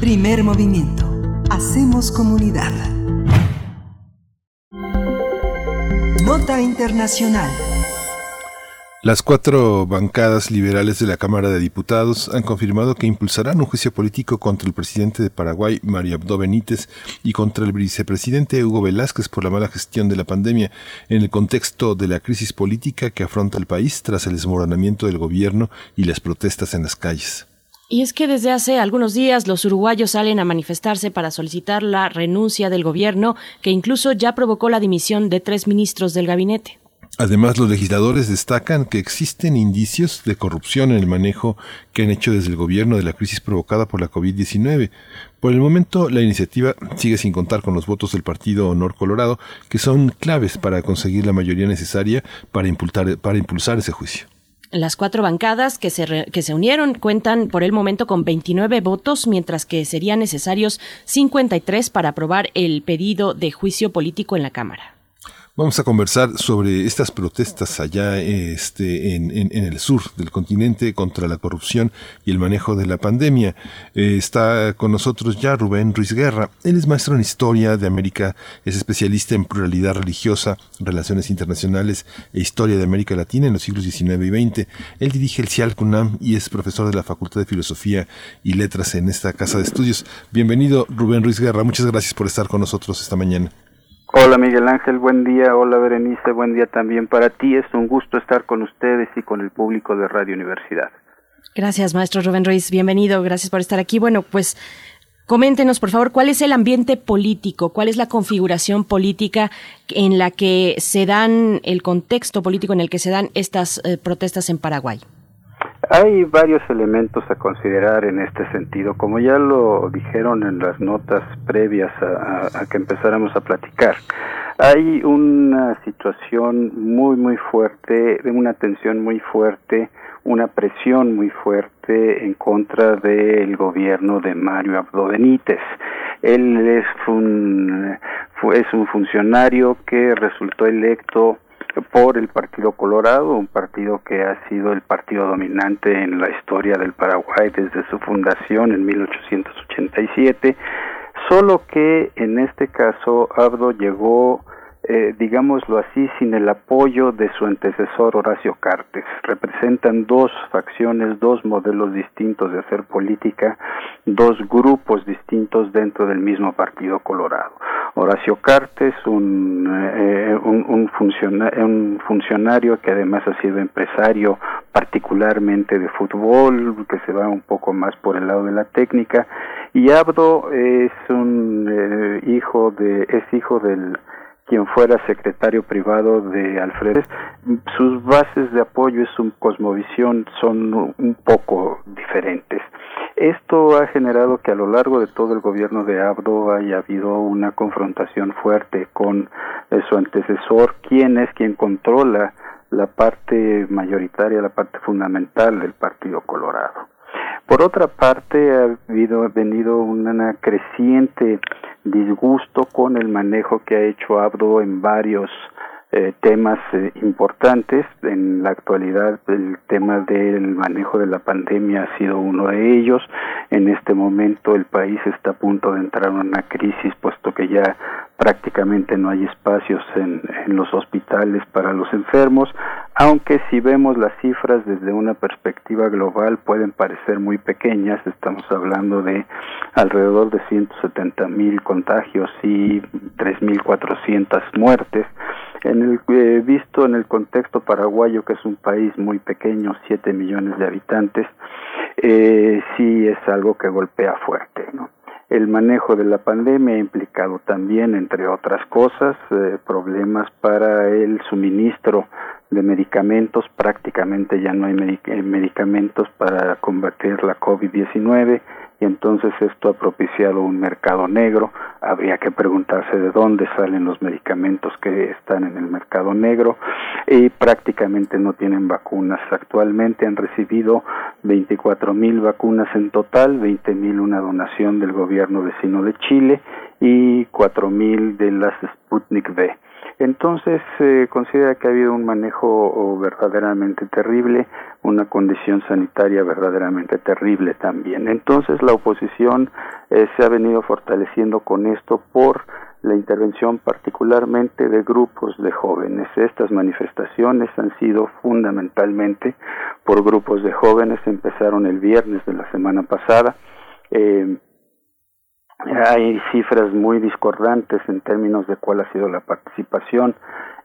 Primer movimiento. Hacemos comunidad. Nota Internacional. Las cuatro bancadas liberales de la Cámara de Diputados han confirmado que impulsarán un juicio político contra el presidente de Paraguay, Mario Abdo Benítez, y contra el vicepresidente Hugo Velázquez por la mala gestión de la pandemia en el contexto de la crisis política que afronta el país tras el desmoronamiento del gobierno y las protestas en las calles. Y es que desde hace algunos días los uruguayos salen a manifestarse para solicitar la renuncia del gobierno, que incluso ya provocó la dimisión de tres ministros del gabinete. Además, los legisladores destacan que existen indicios de corrupción en el manejo que han hecho desde el gobierno de la crisis provocada por la COVID-19. Por el momento, la iniciativa sigue sin contar con los votos del Partido Honor Colorado, que son claves para conseguir la mayoría necesaria para impulsar, para impulsar ese juicio. Las cuatro bancadas que se, que se unieron cuentan por el momento con 29 votos, mientras que serían necesarios 53 para aprobar el pedido de juicio político en la Cámara. Vamos a conversar sobre estas protestas allá este, en, en, el sur del continente contra la corrupción y el manejo de la pandemia. Eh, está con nosotros ya Rubén Ruiz Guerra. Él es maestro en historia de América, es especialista en pluralidad religiosa, relaciones internacionales e historia de América Latina en los siglos XIX y XX. Él dirige el CIAL CUNAM y es profesor de la Facultad de Filosofía y Letras en esta casa de estudios. Bienvenido, Rubén Ruiz Guerra. Muchas gracias por estar con nosotros esta mañana. Hola Miguel Ángel, buen día. Hola Berenice, buen día también para ti. Es un gusto estar con ustedes y con el público de Radio Universidad. Gracias, maestro Rubén Ruiz. Bienvenido. Gracias por estar aquí. Bueno, pues coméntenos, por favor, cuál es el ambiente político, cuál es la configuración política en la que se dan, el contexto político en el que se dan estas eh, protestas en Paraguay. Hay varios elementos a considerar en este sentido, como ya lo dijeron en las notas previas a, que empezáramos a platicar. Hay una situación muy, muy fuerte, una tensión muy fuerte, una presión muy fuerte en contra del gobierno de Mario Abdo Benítez. Él es un, es un funcionario que resultó electo por el Partido Colorado, un partido que ha sido el partido dominante en la historia del Paraguay desde su fundación en 1887, solo que en este caso Abdo llegó eh, digámoslo así, sin el apoyo de su antecesor Horacio Cartes. Representan dos facciones, dos modelos distintos de hacer política, dos grupos distintos dentro del mismo Partido Colorado. Horacio Cartes, un, eh, un, un, un funcionario que además ha sido empresario particularmente de fútbol, que se va un poco más por el lado de la técnica, y Abdo es un eh, hijo de, es hijo del quien fuera secretario privado de Alfredo. Sus bases de apoyo y su cosmovisión son un poco diferentes. Esto ha generado que a lo largo de todo el gobierno de Abdo haya habido una confrontación fuerte con eh, su antecesor, quien es quien controla la parte mayoritaria, la parte fundamental del Partido Colorado. Por otra parte, ha habido, venido una creciente disgusto con el manejo que ha hecho Abdo en varios eh, temas eh, importantes. En la actualidad el tema del manejo de la pandemia ha sido uno de ellos. En este momento el país está a punto de entrar en una crisis puesto que ya prácticamente no hay espacios en, en los hospitales para los enfermos, aunque si vemos las cifras desde una perspectiva global pueden parecer muy pequeñas, estamos hablando de alrededor de 170 mil contagios y 3.400 muertes, en el, eh, visto en el contexto paraguayo, que es un país muy pequeño, 7 millones de habitantes, eh, sí es algo que golpea fuerte. El manejo de la pandemia ha implicado también, entre otras cosas, eh, problemas para el suministro de medicamentos. Prácticamente ya no hay medicamentos para combatir la COVID-19 y entonces esto ha propiciado un mercado negro. Habría que preguntarse de dónde salen los medicamentos que están en el mercado negro y prácticamente no tienen vacunas. Actualmente han recibido 24 mil vacunas en total, 20 mil una donación del gobierno vecino de Chile y 4 mil de las Sputnik V. Entonces se considera que ha habido un manejo verdaderamente terrible, una condición sanitaria verdaderamente terrible también. Entonces la oposición eh, se ha venido fortaleciendo con esto por la intervención particularmente de grupos de jóvenes. Estas manifestaciones han sido fundamentalmente por grupos de jóvenes, empezaron el viernes de la semana pasada. Eh, hay cifras muy discordantes en términos de cuál ha sido la participación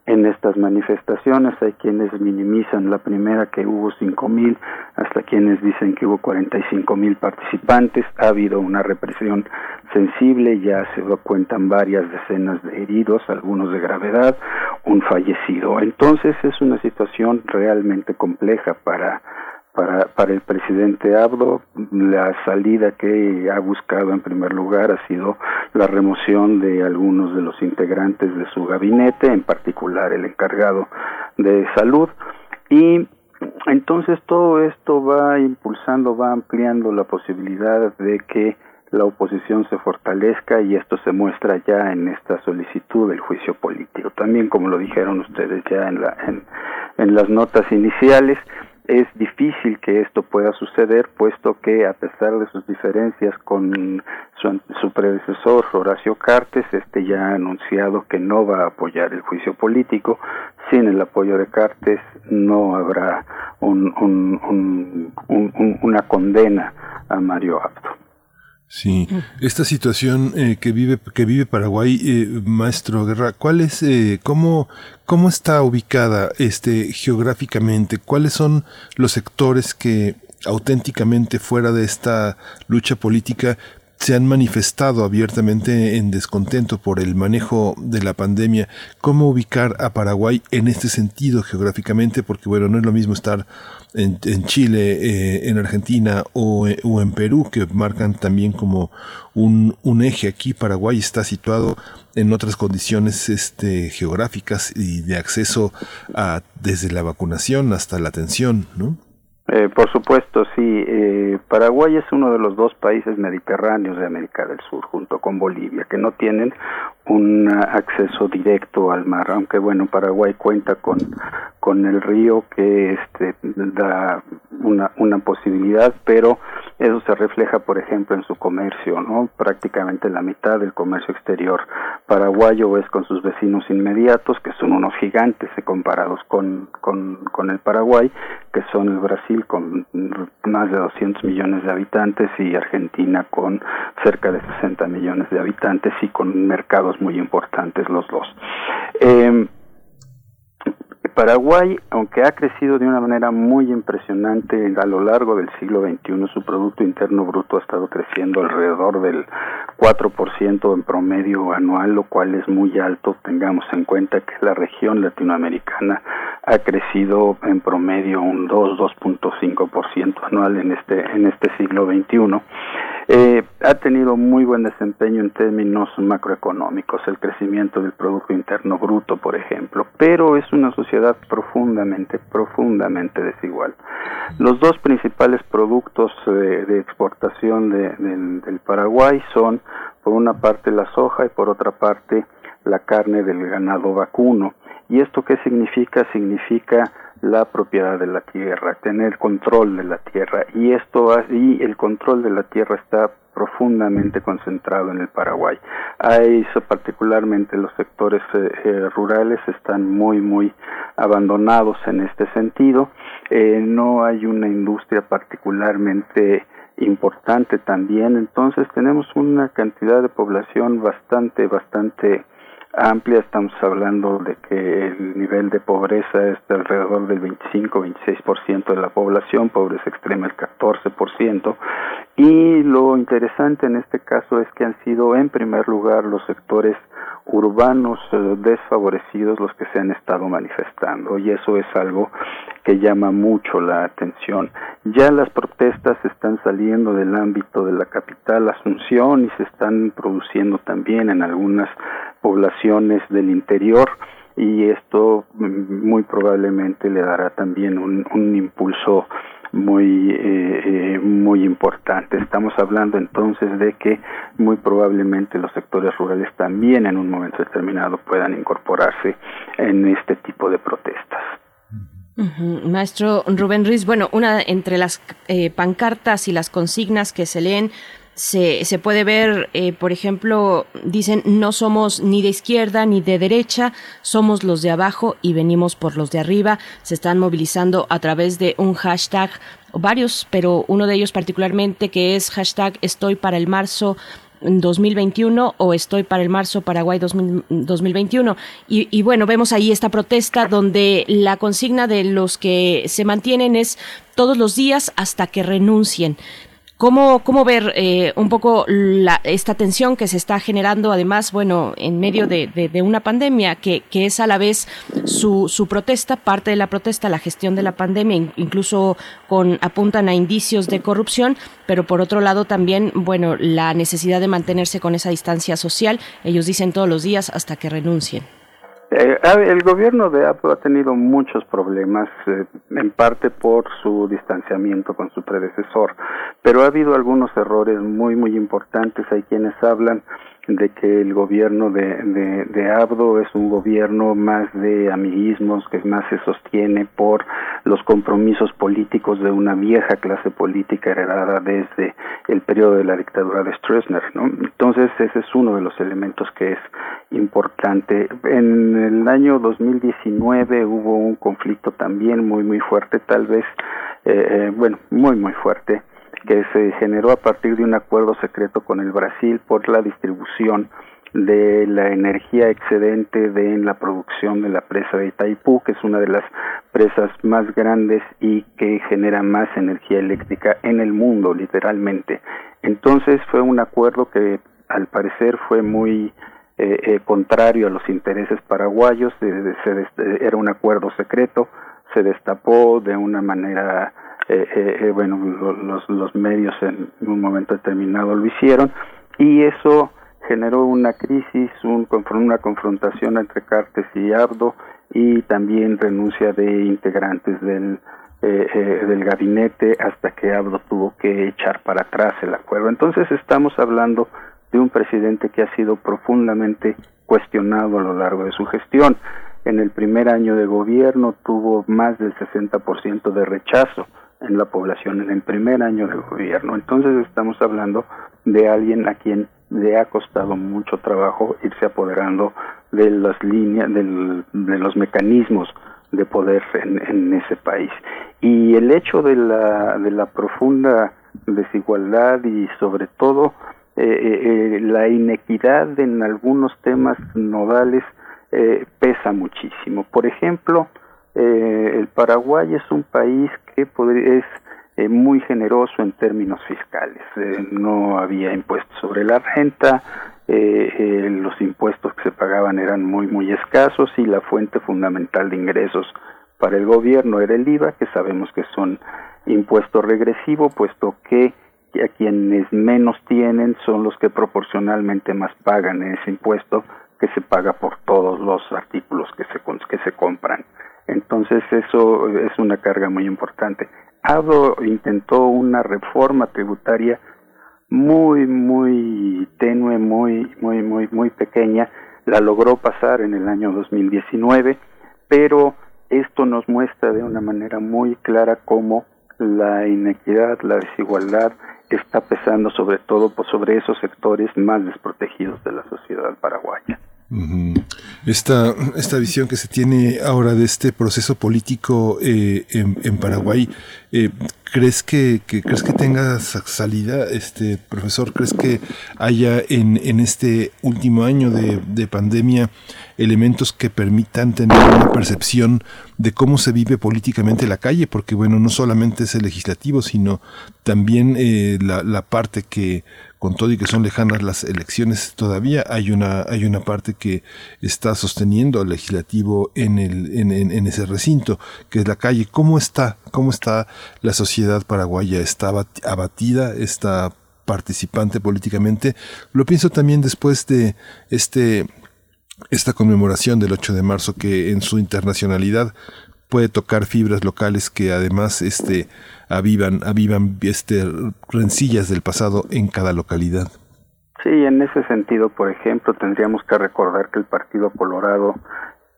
en estas manifestaciones. Hay quienes minimizan la primera que hubo cinco mil, hasta quienes dicen que hubo 45 mil participantes. Ha habido una represión sensible, ya se cuentan varias decenas de heridos, algunos de gravedad, un fallecido. Entonces es una situación realmente compleja para para, para el presidente Abdo, la salida que ha buscado en primer lugar ha sido la remoción de algunos de los integrantes de su gabinete, en particular el encargado de salud, y entonces todo esto va impulsando, va ampliando la posibilidad de que la oposición se fortalezca y esto se muestra ya en esta solicitud del juicio político. También, como lo dijeron ustedes ya en, la, en, en las notas iniciales, es difícil que esto pueda suceder, puesto que a pesar de sus diferencias con su, predecesor Horacio Cartes, este ya ha anunciado que no va a apoyar el juicio político. Sin el apoyo de Cartes no habrá una condena a Mario Abdo. Sí, esta situación eh, que vive que vive Paraguay, eh, maestro Guerra, ¿cuál es eh, cómo cómo está ubicada este geográficamente? ¿Cuáles son los sectores que auténticamente fuera de esta lucha política se han manifestado abiertamente en descontento por el manejo de la pandemia. ¿Cómo ubicar a Paraguay en este sentido geográficamente? Porque bueno, no es lo mismo estar en, Chile, eh, en Argentina o, o, en Perú, que marcan también como un, un eje. Aquí Paraguay está situado en otras condiciones este, geográficas y de acceso a desde la vacunación hasta la atención, ¿no? Eh, por supuesto, sí. Eh, Paraguay es uno de los dos países mediterráneos de América del Sur, junto con Bolivia, que no tienen un acceso directo al mar, aunque bueno, Paraguay cuenta con, con el río que este, da una, una posibilidad, pero eso se refleja, por ejemplo, en su comercio, ¿no? Prácticamente la mitad del comercio exterior paraguayo es con sus vecinos inmediatos, que son unos gigantes comparados con, con, con el Paraguay, que son el Brasil con más de 200 millones de habitantes y Argentina con cerca de 60 millones de habitantes y con mercados muy importantes los dos. Eh, Paraguay, aunque ha crecido de una manera muy impresionante a lo largo del siglo XXI, su Producto Interno Bruto ha estado creciendo alrededor del 4% en promedio anual, lo cual es muy alto. Tengamos en cuenta que la región latinoamericana ha crecido en promedio un 2, 2.5% anual en este, en este siglo XXI. Eh, ha tenido muy buen desempeño en términos macroeconómicos, el crecimiento del Producto Interno Bruto, por ejemplo, pero es una sociedad profundamente, profundamente desigual. Los dos principales productos eh, de exportación del Paraguay son, por una parte, la soja y por otra parte, la carne del ganado vacuno. ¿Y esto qué significa? Significa la propiedad de la tierra, tener control de la tierra y esto y el control de la tierra está profundamente concentrado en el Paraguay. Ahí particularmente los sectores eh, eh, rurales están muy muy abandonados en este sentido. Eh, no hay una industria particularmente importante también, entonces tenemos una cantidad de población bastante bastante amplia, estamos hablando de que el nivel de pobreza es de alrededor del 25-26% de la población, pobreza extrema el 14%, y lo interesante en este caso es que han sido en primer lugar los sectores urbanos eh, desfavorecidos los que se han estado manifestando y eso es algo que llama mucho la atención. Ya las protestas están saliendo del ámbito de la capital Asunción y se están produciendo también en algunas poblaciones del interior y esto mm, muy probablemente le dará también un, un impulso muy eh, eh, muy importante. Estamos hablando entonces de que muy probablemente los sectores rurales también en un momento determinado puedan incorporarse en este tipo de protestas. Maestro Rubén Ruiz, bueno, una entre las eh, pancartas y las consignas que se leen se, se puede ver, eh, por ejemplo, dicen, no somos ni de izquierda ni de derecha, somos los de abajo y venimos por los de arriba. Se están movilizando a través de un hashtag, varios, pero uno de ellos particularmente que es hashtag estoy para el marzo 2021 o estoy para el marzo Paraguay 2021. Y, y, bueno, vemos ahí esta protesta donde la consigna de los que se mantienen es todos los días hasta que renuncien. ¿Cómo, cómo ver eh, un poco la, esta tensión que se está generando, además, bueno, en medio de, una pandemia, que, que, es a la vez su, su protesta, parte de la protesta, la gestión de la pandemia, incluso con apuntan a indicios de corrupción, pero por otro lado también, bueno, la necesidad de mantenerse con esa distancia social, ellos dicen todos los días hasta que renuncien. Eh, el gobierno de Apple ha tenido muchos problemas, eh, en parte por su distanciamiento con su predecesor, pero ha habido algunos errores muy, muy importantes. Hay quienes hablan de que el gobierno de, de, Abdo es un gobierno más de amiguismos, que más se sostiene por los compromisos políticos de una vieja clase política heredada desde el periodo de la dictadura de Stroessner. ¿no? Entonces ese es uno de los elementos que es importante. En el año 2019 hubo un conflicto también muy, muy fuerte, tal vez, eh, eh bueno, muy, muy fuerte que se generó a partir de un acuerdo secreto con el Brasil por la distribución de la energía excedente de la producción de la presa de Itaipú, que es una de las presas más grandes y que genera más energía eléctrica en el mundo, literalmente. Entonces fue un acuerdo que al parecer fue muy eh, eh, contrario a los intereses paraguayos, era un acuerdo secreto, se destapó de una manera eh, eh, eh, bueno, los, los medios en un momento determinado lo hicieron y eso generó una crisis, un, una confrontación entre Cartes y Abdo y también renuncia de integrantes del, eh, del gabinete hasta que Abdo tuvo que echar para atrás el acuerdo. Entonces estamos hablando de un presidente que ha sido profundamente cuestionado a lo largo de su gestión. En el primer año de gobierno tuvo más del 60% de rechazo en la población en el primer año de gobierno. Entonces estamos hablando de alguien a quien le ha costado mucho trabajo irse apoderando de las líneas, de los mecanismos de poder en, ese país. Y el hecho de la, de la profunda desigualdad y sobre todo eh, eh, eh, la inequidad en algunos temas nodales pesa muchísimo. Por ejemplo, eh, el Paraguay es un país que es eh, muy generoso en términos fiscales. Eh, no había impuestos sobre la renta, los impuestos que se pagaban eran muy, muy escasos y la fuente fundamental de ingresos para el gobierno era el IVA, que sabemos que son impuestos regresivos, puesto que a quienes menos tienen son los que proporcionalmente más pagan ese impuesto que se paga por todos los artículos que se, que se compran. Entonces eso es una carga muy importante. Ado intentó una reforma tributaria muy, muy tenue, muy, muy, muy, muy pequeña. La logró pasar en el año 2019, pero esto nos muestra de una manera muy clara cómo la inequidad, la desigualdad está pesando sobre todo sobre esos sectores más desprotegidos de la sociedad paraguaya. Esta, esta visión que se tiene ahora de este proceso político eh, en, Paraguay, eh, ¿crees que, crees que tenga salida, este profesor? ¿Crees que haya en, en este último año de, de pandemia elementos que permitan tener una percepción de cómo se vive políticamente la calle? Porque bueno, no solamente es el legislativo, sino también eh, la, la parte que con todo y que son lejanas las elecciones, todavía hay una, hay una parte que está sosteniendo al legislativo en, el, en, en, ese recinto, que es la calle. ¿Cómo está? ¿Cómo está la sociedad paraguaya? ¿Está abatida? ¿Está participante políticamente? Lo pienso también después de este esta conmemoración del 8 de marzo que en su internacionalidad puede tocar fibras locales que además este avivan, avivan este, rencillas del pasado en cada localidad. Sí, en ese sentido, por ejemplo, tendríamos que recordar que el Partido Colorado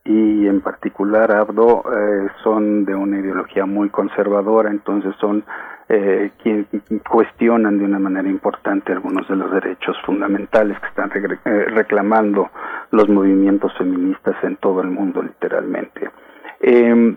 y en particular Abdo eh, son de una ideología muy conservadora, entonces son eh, quien cuestionan de una manera importante algunos de los derechos fundamentales que están eh, reclamando los movimientos feministas en todo el mundo literalmente. Em,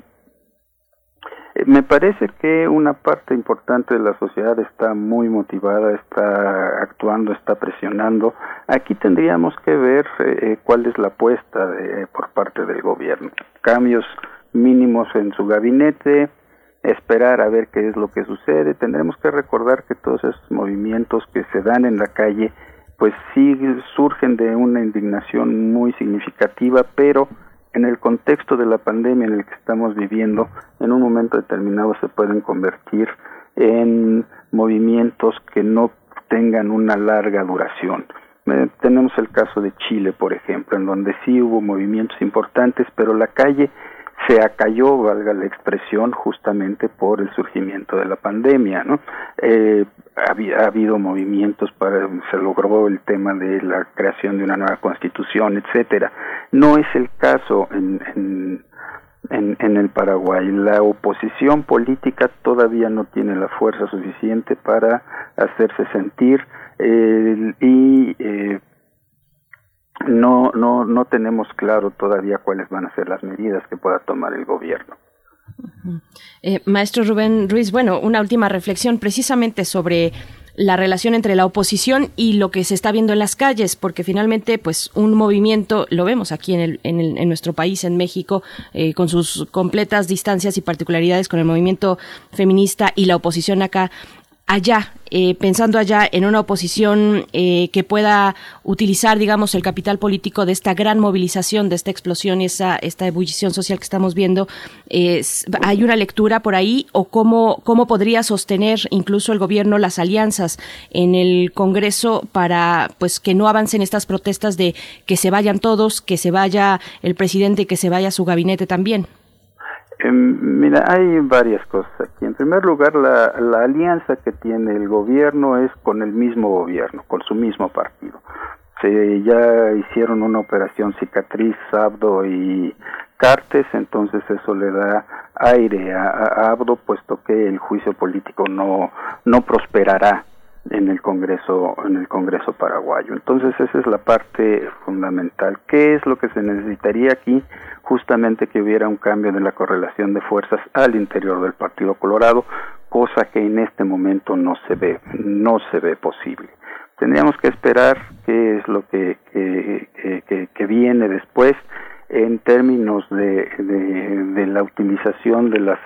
me parece que una parte importante de la sociedad está muy motivada, está actuando, está presionando. Aquí tendríamos que ver eh, cuál es la apuesta de, por parte del gobierno. Cambios mínimos en su gabinete, esperar a ver qué es lo que sucede. Tendremos que recordar que todos esos movimientos que se dan en la calle, pues sí surgen de una indignación muy significativa, pero en el contexto de la pandemia en el que estamos viviendo, en un momento determinado se pueden convertir en movimientos que no tengan una larga duración. Eh, tenemos el caso de Chile, por ejemplo, en donde sí hubo movimientos importantes, pero la calle se acalló, valga la expresión, justamente por el surgimiento de la pandemia, ¿no? Eh, ha, habido movimientos para, se logró el tema de la creación de una nueva constitución, etcétera. No es el caso en, en, en, el Paraguay. La oposición política todavía no tiene la fuerza suficiente para hacerse sentir eh, y eh, no, no, no tenemos claro todavía cuáles van a ser las medidas que pueda tomar el gobierno. Eh, maestro Rubén Ruiz, bueno, una última reflexión precisamente sobre la relación entre la oposición y lo que se está viendo en las calles, porque finalmente, pues, un movimiento, lo vemos aquí en, el, en, el, en nuestro país, en México, eh, con sus completas distancias y particularidades con el movimiento feminista y la oposición acá, allá, eh, pensando allá en una oposición eh, que pueda utilizar, digamos, el capital político de esta gran movilización, de esta explosión y esa, esta ebullición social que estamos viendo, ¿hay una lectura por ahí o cómo, cómo podría sostener incluso el gobierno las alianzas en el Congreso para pues que no avancen estas protestas de que se vayan todos, que se vaya el presidente, que se vaya su gabinete también? Em, mira, hay varias cosas aquí. En primer lugar, la, la, alianza que tiene el gobierno es con el mismo gobierno, con su mismo partido. Se ya hicieron una operación cicatriz, Abdo y Cartes, entonces eso le da aire a, a Abdo, puesto que el juicio político no, no prosperará en el Congreso en el Congreso paraguayo. Entonces esa es la parte fundamental. ¿Qué es lo que se necesitaría aquí? Justamente que hubiera un cambio de la correlación de fuerzas al interior del Partido Colorado, cosa que en este momento no se ve no se ve posible. Tendríamos que esperar qué es lo que que, que, viene después en términos de, de, de la utilización de los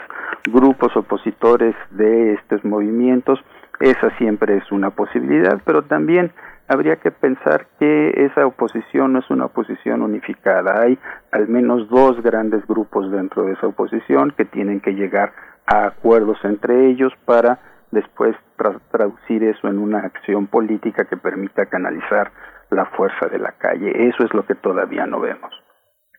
grupos opositores de estos movimientos esa siempre es una posibilidad, pero también habría que pensar que esa oposición no es una oposición unificada. Hay al menos dos grandes grupos dentro de esa oposición que tienen que llegar a acuerdos entre ellos para después traducir eso en una acción política que permita canalizar la fuerza de la calle. Eso es lo que todavía no vemos.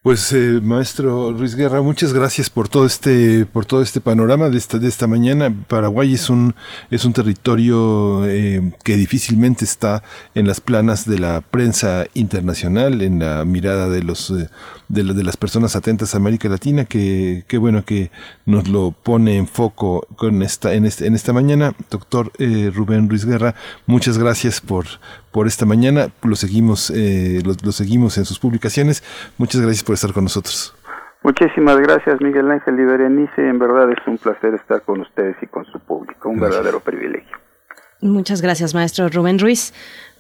Pues eh, maestro Ruiz Guerra, muchas gracias por todo este por todo este panorama de esta de esta mañana. Paraguay es un es un territorio eh, que difícilmente está en las planas de la prensa internacional, en la mirada de los eh, de, de, las personas atentas a América Latina, que, qué bueno que nos lo pone en foco con esta, en, este, en esta mañana. Doctor eh, Rubén Ruiz Guerra, muchas gracias por, por esta mañana. Lo seguimos, eh, lo, lo seguimos en sus publicaciones. Muchas gracias por estar con nosotros. Muchísimas gracias, Miguel Ángel y Berenice. En verdad es un placer estar con ustedes y con su público. Un gracias. verdadero privilegio. Muchas gracias, maestro Rubén Ruiz.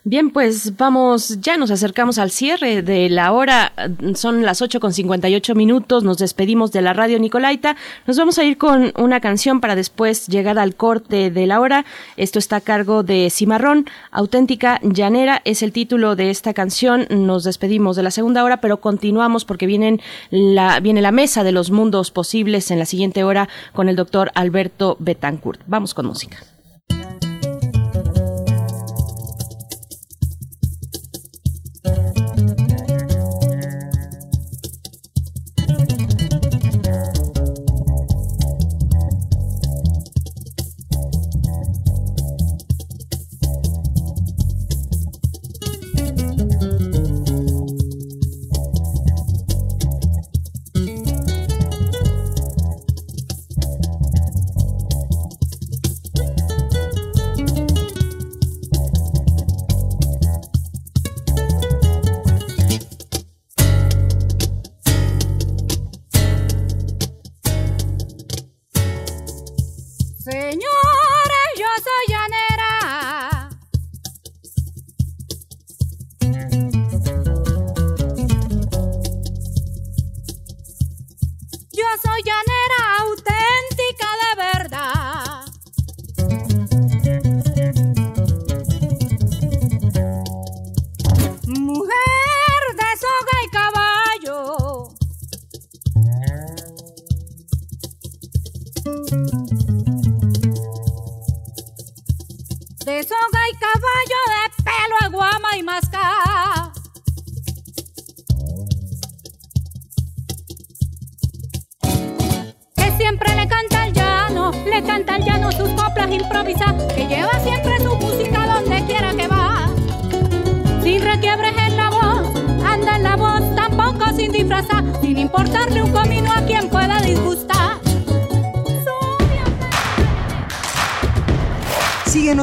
Bien, pues vamos, ya nos acercamos al cierre de la hora, son las 8 con 58 minutos, nos despedimos de la radio Nicolaita, nos vamos a ir con una canción para después llegar al corte de la hora, esto está a cargo de Cimarrón, auténtica llanera. Es el título de esta canción, nos despedimos de la segunda hora, pero continuamos porque vienen la, viene la mesa de los mundos posibles en la siguiente hora con el doctor Alberto Betancourt. Vamos con música.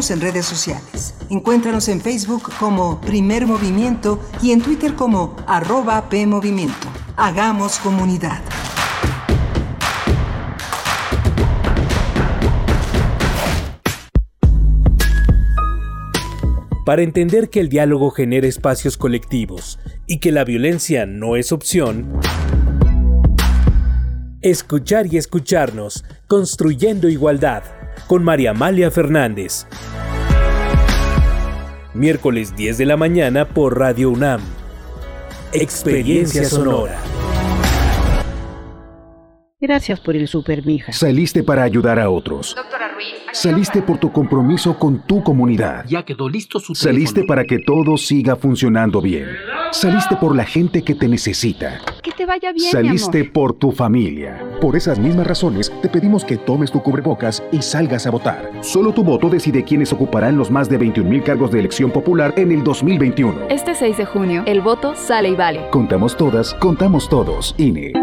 En redes sociales. Encuéntranos en Facebook como Primer Movimiento y en Twitter como arroba PMovimiento. Hagamos comunidad. Para entender que el diálogo genera espacios colectivos y que la violencia no es opción, escuchar y escucharnos, construyendo igualdad, con María Amalia Fernández. Miércoles 10 de la mañana por Radio UNAM. Experiencia Sonora. Gracias por el super, mija. Saliste para ayudar a otros. Doctora Ruiz. Saliste por tu compromiso con tu comunidad. Ya quedó listo su Saliste teléfono. para que todo siga funcionando bien. Saliste por la gente que te necesita. Que te vaya bien, mi Saliste amor. por tu familia. Por esas mismas razones, te pedimos que tomes tu cubrebocas y salgas a votar. Solo tu voto decide quiénes ocuparán los más de 21 mil cargos de elección popular en el 2021. Este 6 de junio, el voto sale y vale. Contamos todas, contamos todos. INE.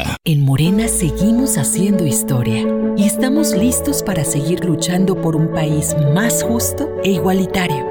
En Morena seguimos haciendo historia y estamos listos para seguir luchando por un país más justo e igualitario.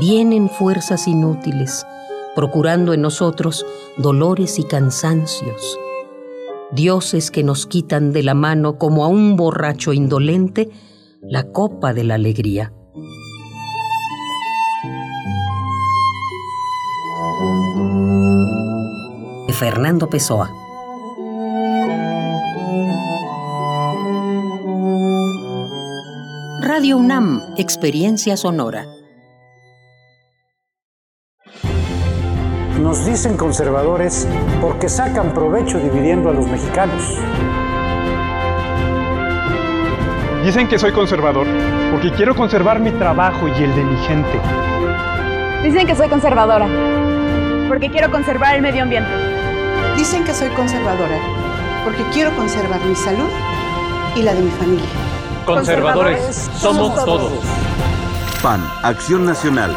Vienen fuerzas inútiles, procurando en nosotros dolores y cansancios. Dioses que nos quitan de la mano como a un borracho indolente la copa de la alegría. Fernando Pessoa. Radio UNAM, Experiencia Sonora. Nos dicen conservadores porque sacan provecho dividiendo a los mexicanos. Dicen que soy conservador porque quiero conservar mi trabajo y el de mi gente. Dicen que soy conservadora porque quiero conservar el medio ambiente. Dicen que soy conservadora porque quiero conservar mi salud y la de mi familia. Conservadores, somos todos. PAN, Acción Nacional,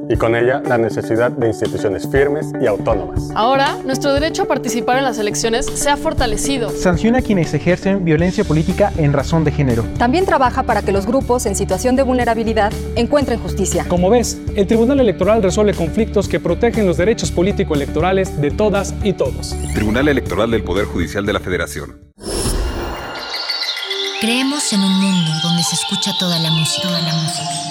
y con ella la necesidad de instituciones firmes y autónomas. Ahora, nuestro derecho a participar en las elecciones se ha fortalecido. Sanciona a quienes ejercen violencia política en razón de género. También trabaja para que los grupos en situación de vulnerabilidad encuentren justicia. Como ves, el Tribunal Electoral resuelve conflictos que protegen los derechos político-electorales de todas y todos. Tribunal Electoral del Poder Judicial de la Federación. Creemos en un mundo donde se escucha toda la música, toda la música,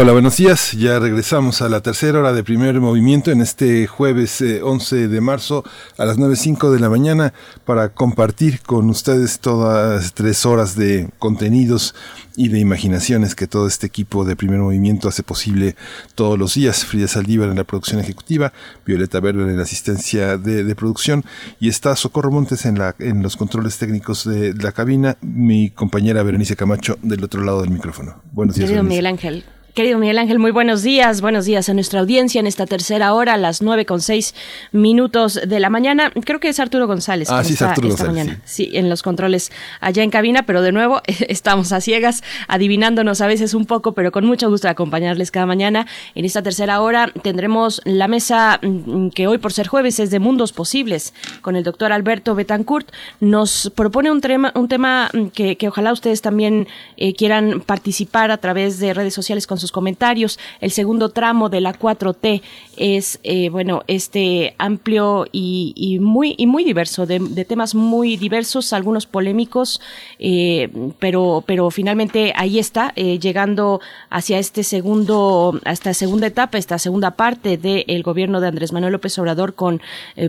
Hola, buenos días. Ya regresamos a la tercera hora de primer movimiento en este jueves 11 eh, de marzo a las 9.05 de la mañana para compartir con ustedes todas tres horas de contenidos y de imaginaciones que todo este equipo de primer movimiento hace posible todos los días. Frida Saldívar en la producción ejecutiva, Violeta Berber en la asistencia de, producción y está Socorro Montes en, la, en los controles técnicos de la cabina, mi compañera Berenice Camacho del otro lado del micrófono. Buenos días. Querido Miguel Ángel, Querido Miguel Ángel, muy buenos días. Buenos días a nuestra audiencia en esta tercera hora, a las nueve con seis minutos de la mañana. Creo que es Arturo González. Ah, sí, está Arturo esta González, mañana. Sí. en los controles allá en cabina, pero de nuevo estamos a ciegas, adivinándonos a veces un poco, pero con mucho gusto de acompañarles cada mañana. En esta tercera hora tendremos la mesa mm, que hoy, por ser jueves, es de Mundos Posibles, con el doctor Alberto Betancourt. Nos propone un tema, un tema mm, que, que ojalá ustedes también eh, quieran participar a través de redes sociales con sus comentarios. El segundo tramo de la 4T es, eh, bueno, este amplio y, muy, y muy diverso, de, temas muy diversos, algunos polémicos, eh, pero, pero finalmente ahí está, eh, llegando hacia este segundo, esta segunda etapa, esta segunda parte del gobierno de Andrés Manuel López Obrador con,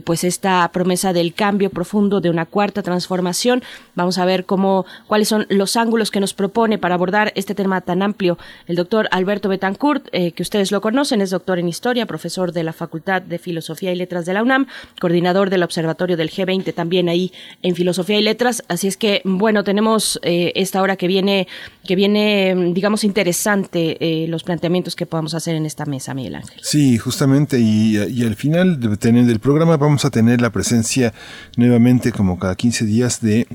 pues, esta promesa del cambio profundo de una cuarta transformación. Vamos a ver cómo, cuáles son los ángulos que nos propone para abordar este tema tan amplio el doctor Alberto Betancourt, eh, que ustedes lo conocen, es doctor en historia, profesor de la Facultad de Filosofía y Letras de la UNAM, coordinador del Observatorio del G20 también ahí en Filosofía y Letras. Así es que, bueno, tenemos eh, esta hora que viene, que viene, digamos, interesante eh, los planteamientos que podamos hacer en esta mesa, Miguel Ángel. Sí, justamente, y, y al final del programa vamos a tener la presencia nuevamente, como cada 15 días, de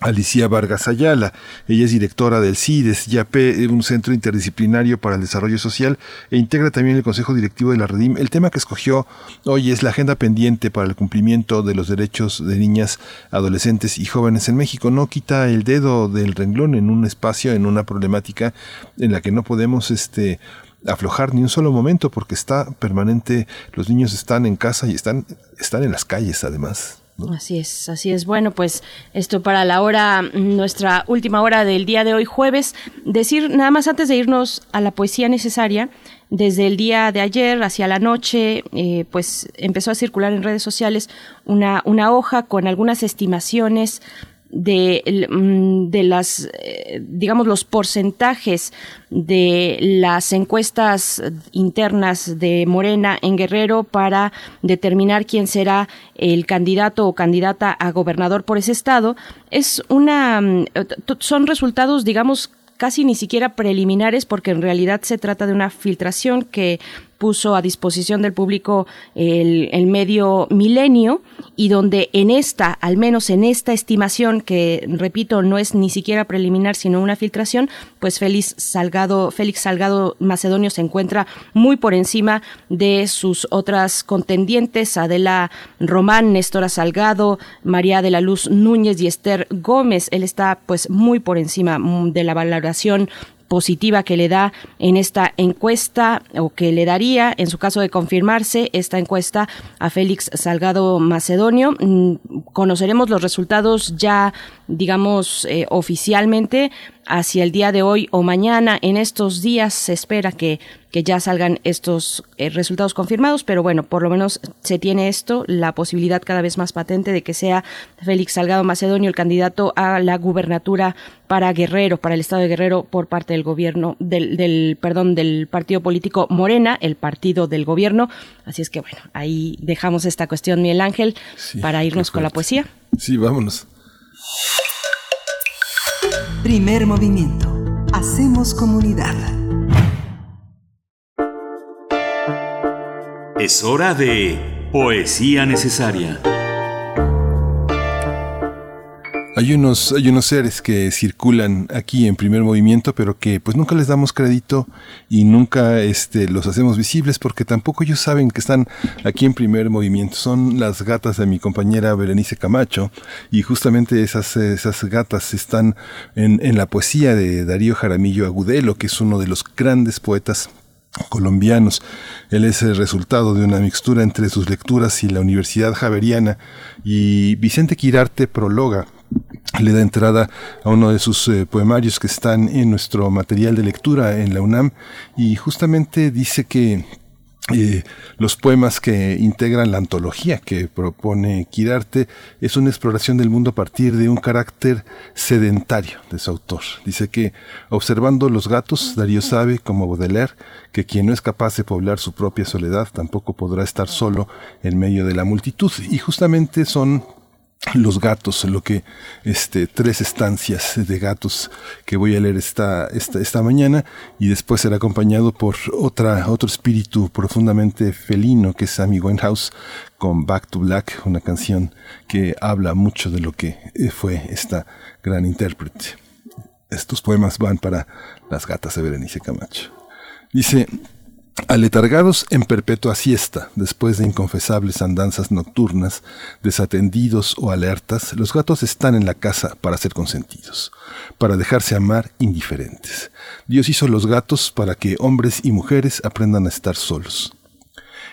Alicia Vargas Ayala. Ella es directora del CIDES, YAP, un centro interdisciplinario para el desarrollo social, e integra también el Consejo Directivo de la Redim. El tema que escogió hoy es la agenda pendiente para el cumplimiento de los derechos de niñas, adolescentes y jóvenes en México. No quita el dedo del renglón en un espacio, en una problemática en la que no podemos, este, aflojar ni un solo momento porque está permanente, los niños están en casa y están, están en las calles además. Así es, así es. Bueno, pues esto para la hora, nuestra última hora del día de hoy, jueves. Decir nada más antes de irnos a la poesía necesaria, desde el día de ayer hacia la noche, eh, pues empezó a circular en redes sociales una hoja con algunas estimaciones de, de las, eh, digamos, los porcentajes de las encuestas internas de Morena en Guerrero para determinar quién será el candidato o candidata a gobernador por ese estado, es una, son resultados, digamos, casi ni siquiera preliminares porque en realidad se trata de una filtración que puso a disposición del público el, el, medio Milenio y donde en esta, al menos en esta estimación, que repito, no es ni siquiera preliminar, sino una filtración, pues Félix Salgado, Félix Salgado Macedonio se encuentra muy por encima de sus otras contendientes, Adela Román, Néstora Salgado, María de la Luz Núñez y Esther Gómez. Él está pues muy por encima de la valoración positiva que le da en esta encuesta o que le daría, en su caso de confirmarse, esta encuesta a Félix Salgado Macedonio. Mm, conoceremos los resultados ya, digamos, eh, oficialmente hacia el día de hoy o mañana. En estos días se espera que que ya salgan estos eh, resultados confirmados, pero bueno, por lo menos se tiene esto, la posibilidad cada vez más patente de que sea Félix Salgado Macedonio el candidato a la gubernatura para Guerrero, para el estado de Guerrero por parte del gobierno del, perdón, del partido político Morena, el partido del gobierno. Así es que bueno, ahí dejamos esta cuestión Miguel Ángel para irnos con la poesía. Sí, vámonos. Primer movimiento. Hacemos comunidad. Es hora de poesía necesaria. Hay unos, hay unos seres que circulan aquí en primer movimiento, pero que pues nunca les damos crédito y nunca este, los hacemos visibles porque tampoco ellos saben que están aquí en primer movimiento. Son las gatas de mi compañera Berenice Camacho y justamente esas, esas gatas están en, en la poesía de Darío Jaramillo Agudelo, que es uno de los grandes poetas colombianos. Él es el resultado de una mixtura entre sus lecturas y la Universidad Javeriana y Vicente Quirarte prologa le da entrada a uno de sus eh, poemarios que están en nuestro material de lectura en la UNAM y justamente dice que los poemas que integran la antología que propone Quirarte es una exploración del mundo a partir de un carácter sedentario de su autor. Dice que observando los gatos, Darío sabe, como Baudelaire, que quien no es capaz de poblar su propia soledad tampoco podrá estar solo en medio de la multitud. Y justamente son los gatos, lo que este tres estancias de gatos que voy a leer esta, esta, esta mañana y después será acompañado por otra otro espíritu profundamente felino que es Amy Winehouse con Back to Black, una canción que habla mucho de lo que fue esta gran intérprete. Estos poemas van para las gatas de Berenice Camacho. Dice Aletargados en perpetua siesta, después de inconfesables andanzas nocturnas, desatendidos o alertas, los gatos están en la casa para ser consentidos, para dejarse amar indiferentes. Dios hizo los gatos para que hombres y mujeres aprendan a estar solos.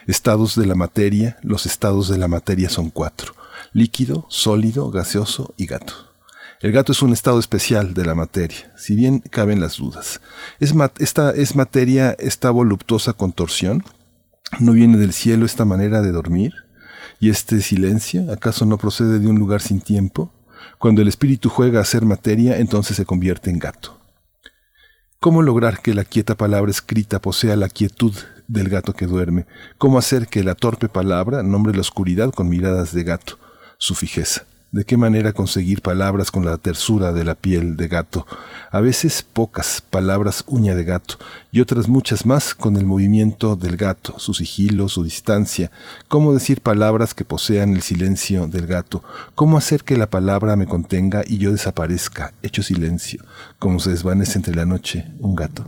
Estados de la materia, los estados de la materia son cuatro, líquido, sólido, gaseoso y gato. El gato es un estado especial de la materia, si bien caben las dudas. ¿Es esta es materia, esta voluptuosa contorsión? ¿No viene del cielo esta manera de dormir? ¿Y este silencio acaso no procede de un lugar sin tiempo? Cuando el espíritu juega a ser materia, entonces se convierte en gato. ¿Cómo lograr que la quieta palabra escrita posea la quietud del gato que duerme? ¿Cómo hacer que la torpe palabra nombre la oscuridad con miradas de gato, su fijeza? De qué manera conseguir palabras con la tersura de la piel de gato, a veces pocas palabras uña de gato y otras muchas más con el movimiento del gato, su sigilo, su distancia, cómo decir palabras que posean el silencio del gato, cómo hacer que la palabra me contenga y yo desaparezca, hecho silencio, como se desvanece entre la noche un gato.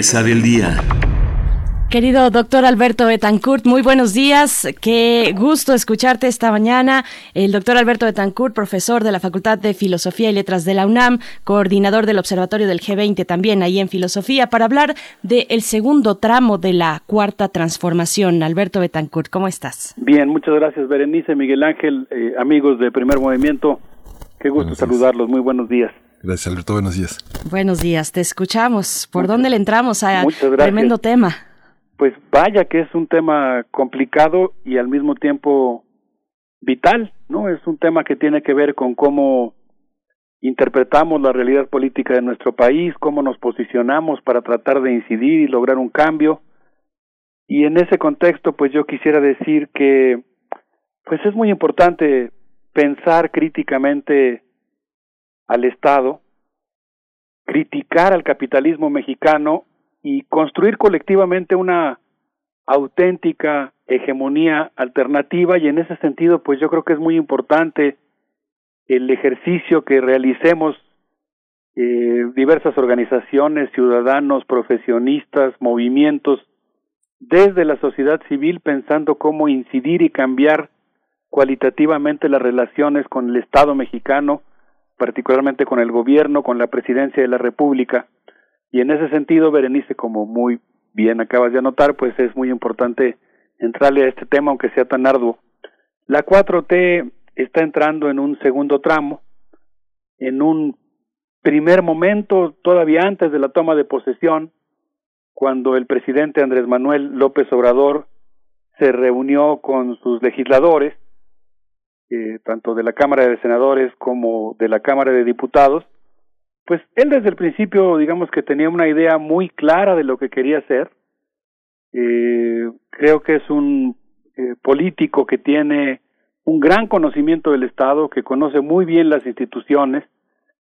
Mesa del día. Querido doctor Alberto Betancourt, muy buenos días. Qué gusto escucharte esta mañana. El doctor Alberto Betancourt, profesor de la Facultad de Filosofía y Letras de la UNAM, coordinador del Observatorio del G20 también ahí en Filosofía, para hablar del segundo tramo de la cuarta transformación. Alberto Betancourt, ¿cómo estás? Bien, muchas gracias, Berenice, Miguel Ángel, eh, amigos de Primer Movimiento. Qué gusto saludarlos. Muy buenos días. Gracias, Alberto. Buenos días. Buenos días, te escuchamos. ¿Por dónde le entramos a tremendo tema? Pues vaya que es un tema complicado y al mismo tiempo vital, ¿no? Es un tema que tiene que ver con cómo interpretamos la realidad política de nuestro país, cómo nos posicionamos para tratar de incidir y lograr un cambio. Y en ese contexto, pues yo quisiera decir que pues es muy importante pensar críticamente al Estado, criticar al capitalismo mexicano y construir colectivamente una auténtica hegemonía alternativa. Y en ese sentido pues yo creo que es muy importante el ejercicio que realicemos eh, diversas organizaciones, ciudadanos, profesionistas, movimientos desde la sociedad civil pensando cómo incidir y cambiar cualitativamente las relaciones con el Estado mexicano, particularmente con el gobierno, con la presidencia de la República. Y en ese sentido, Berenice, como muy bien acabas de anotar, pues es muy importante entrarle a este tema, aunque sea tan arduo. La 4T está entrando en un segundo tramo, en un primer momento, todavía antes de la toma de posesión, cuando el presidente Andrés Manuel López Obrador se reunió con sus legisladores, eh, tanto de la Cámara de Senadores como de la Cámara de Diputados, pues él desde el principio, digamos que tenía una idea muy clara de lo que quería hacer. Eh, creo que es un eh, político que tiene un gran conocimiento del Estado, que conoce muy bien las instituciones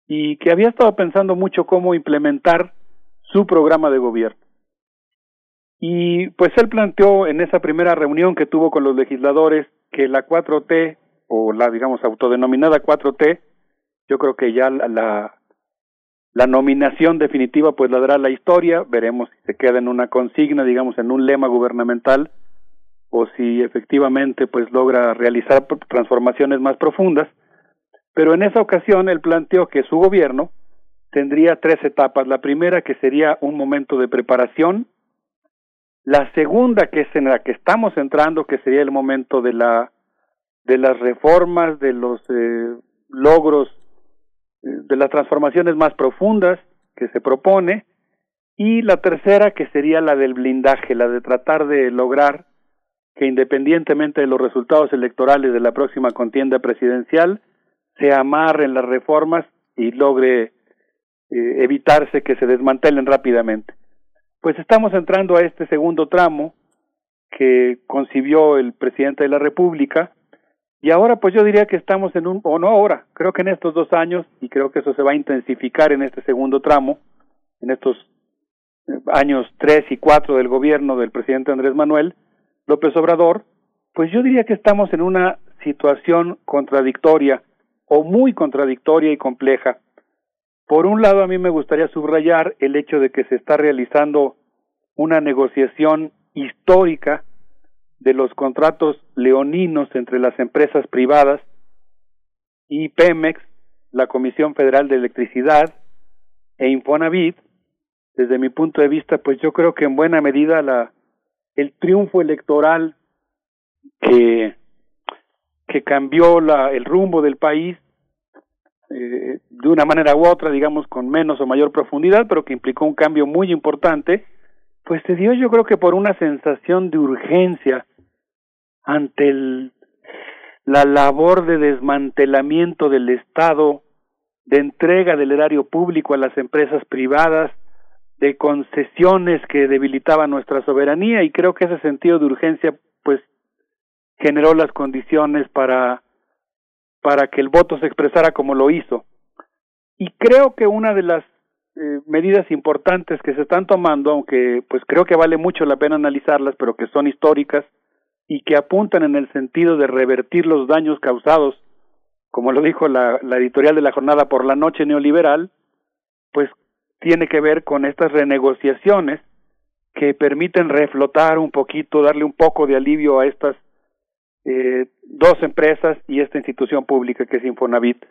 y que había estado pensando mucho cómo implementar su programa de gobierno. Y pues él planteó en esa primera reunión que tuvo con los legisladores que la 4T o la digamos autodenominada 4T, yo creo que ya la, la nominación definitiva pues la dará la historia, veremos si se queda en una consigna, digamos en un lema gubernamental o si efectivamente pues logra realizar transformaciones más profundas. Pero en esa ocasión él planteó que su gobierno tendría tres etapas. La primera que sería un momento de preparación, la segunda que es en la que estamos entrando, que sería el momento de la de las reformas, de los eh, logros de las transformaciones más profundas que se propone y la tercera que sería la del blindaje, la de tratar de lograr que independientemente de los resultados electorales de la próxima contienda presidencial se amarren las reformas y logre eh, evitarse que se desmantelen rápidamente. Pues estamos entrando a este segundo tramo que concibió el presidente de la República y ahora pues yo diría que estamos en un, o no ahora, creo que en estos dos años, y creo que eso se va a intensificar en este segundo tramo, en estos eh, años tres y cuatro del gobierno del presidente Andrés Manuel López Obrador, pues yo diría que estamos en una situación contradictoria o muy contradictoria y compleja. Por un lado, a mí me gustaría subrayar el hecho de que se está realizando una negociación histórica de los contratos leoninos entre las empresas privadas y Pemex, la Comisión Federal de Electricidad e Infonavit, desde mi punto de vista, pues yo creo que en buena medida la el triunfo electoral que que cambió la, el rumbo del país eh, de una manera u otra, digamos, con menos o mayor profundidad, pero que implicó un cambio muy importante, pues se dio yo creo que por una sensación de urgencia ante el, la labor de desmantelamiento del Estado, de entrega del erario público a las empresas privadas, de concesiones que debilitaban nuestra soberanía y creo que ese sentido de urgencia pues generó las condiciones para para que el voto se expresara como lo hizo. Y creo que una de las eh, medidas importantes que se están tomando, aunque pues creo que vale mucho la pena analizarlas, pero que son históricas, y que apuntan en el sentido de revertir los daños causados como lo dijo la, editorial de la jornada por la noche neoliberal, pues tiene que ver con estas renegociaciones que permiten reflotar un poquito, darle un poco de alivio a estas eh, dos empresas y esta institución pública que es Infonavit.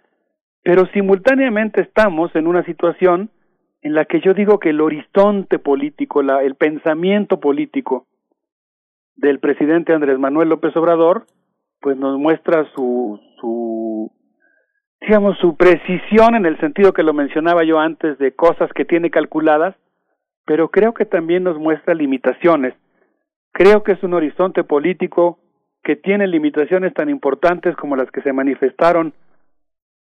Pero simultáneamente estamos en una situación en la que yo digo que el horizonte político, la, el pensamiento político del presidente Andrés Manuel López Obrador, pues nos muestra su, su, digamos, su precisión en el sentido que lo mencionaba yo antes de cosas que tiene calculadas, pero creo que también nos muestra limitaciones. Creo que es un horizonte político que tiene limitaciones tan importantes como las que se manifestaron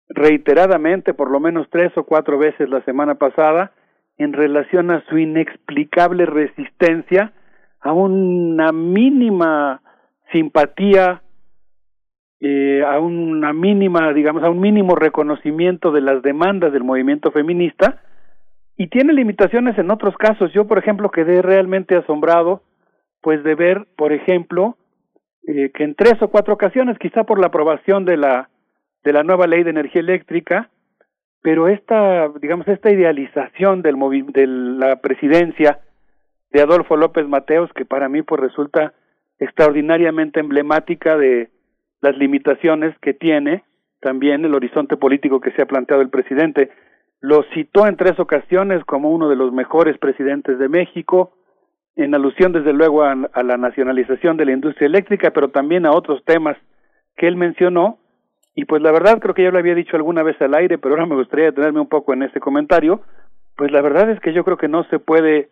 reiteradamente, por lo menos tres o cuatro veces la semana pasada, en relación a su inexplicable resistencia a una mínima simpatía, eh, a una mínima, digamos, a un mínimo reconocimiento de las demandas del movimiento feminista, y tiene limitaciones en otros casos. Yo, por ejemplo, quedé realmente asombrado, pues, de ver, por ejemplo, eh, que en tres o cuatro ocasiones, quizá por la aprobación de la de la nueva ley de energía eléctrica, pero esta, digamos, esta idealización del de la presidencia de Adolfo López Mateos, que para mí pues resulta extraordinariamente emblemática de las limitaciones que tiene también el horizonte político que se ha planteado el presidente. Lo citó en tres ocasiones como uno de los mejores presidentes de México, en alusión desde luego a, la nacionalización de la industria eléctrica, pero también a otros temas que él mencionó, y pues la verdad, creo que ya lo había dicho alguna vez al aire, pero ahora me gustaría detenerme un poco en este comentario. Pues la verdad es que yo creo que no se puede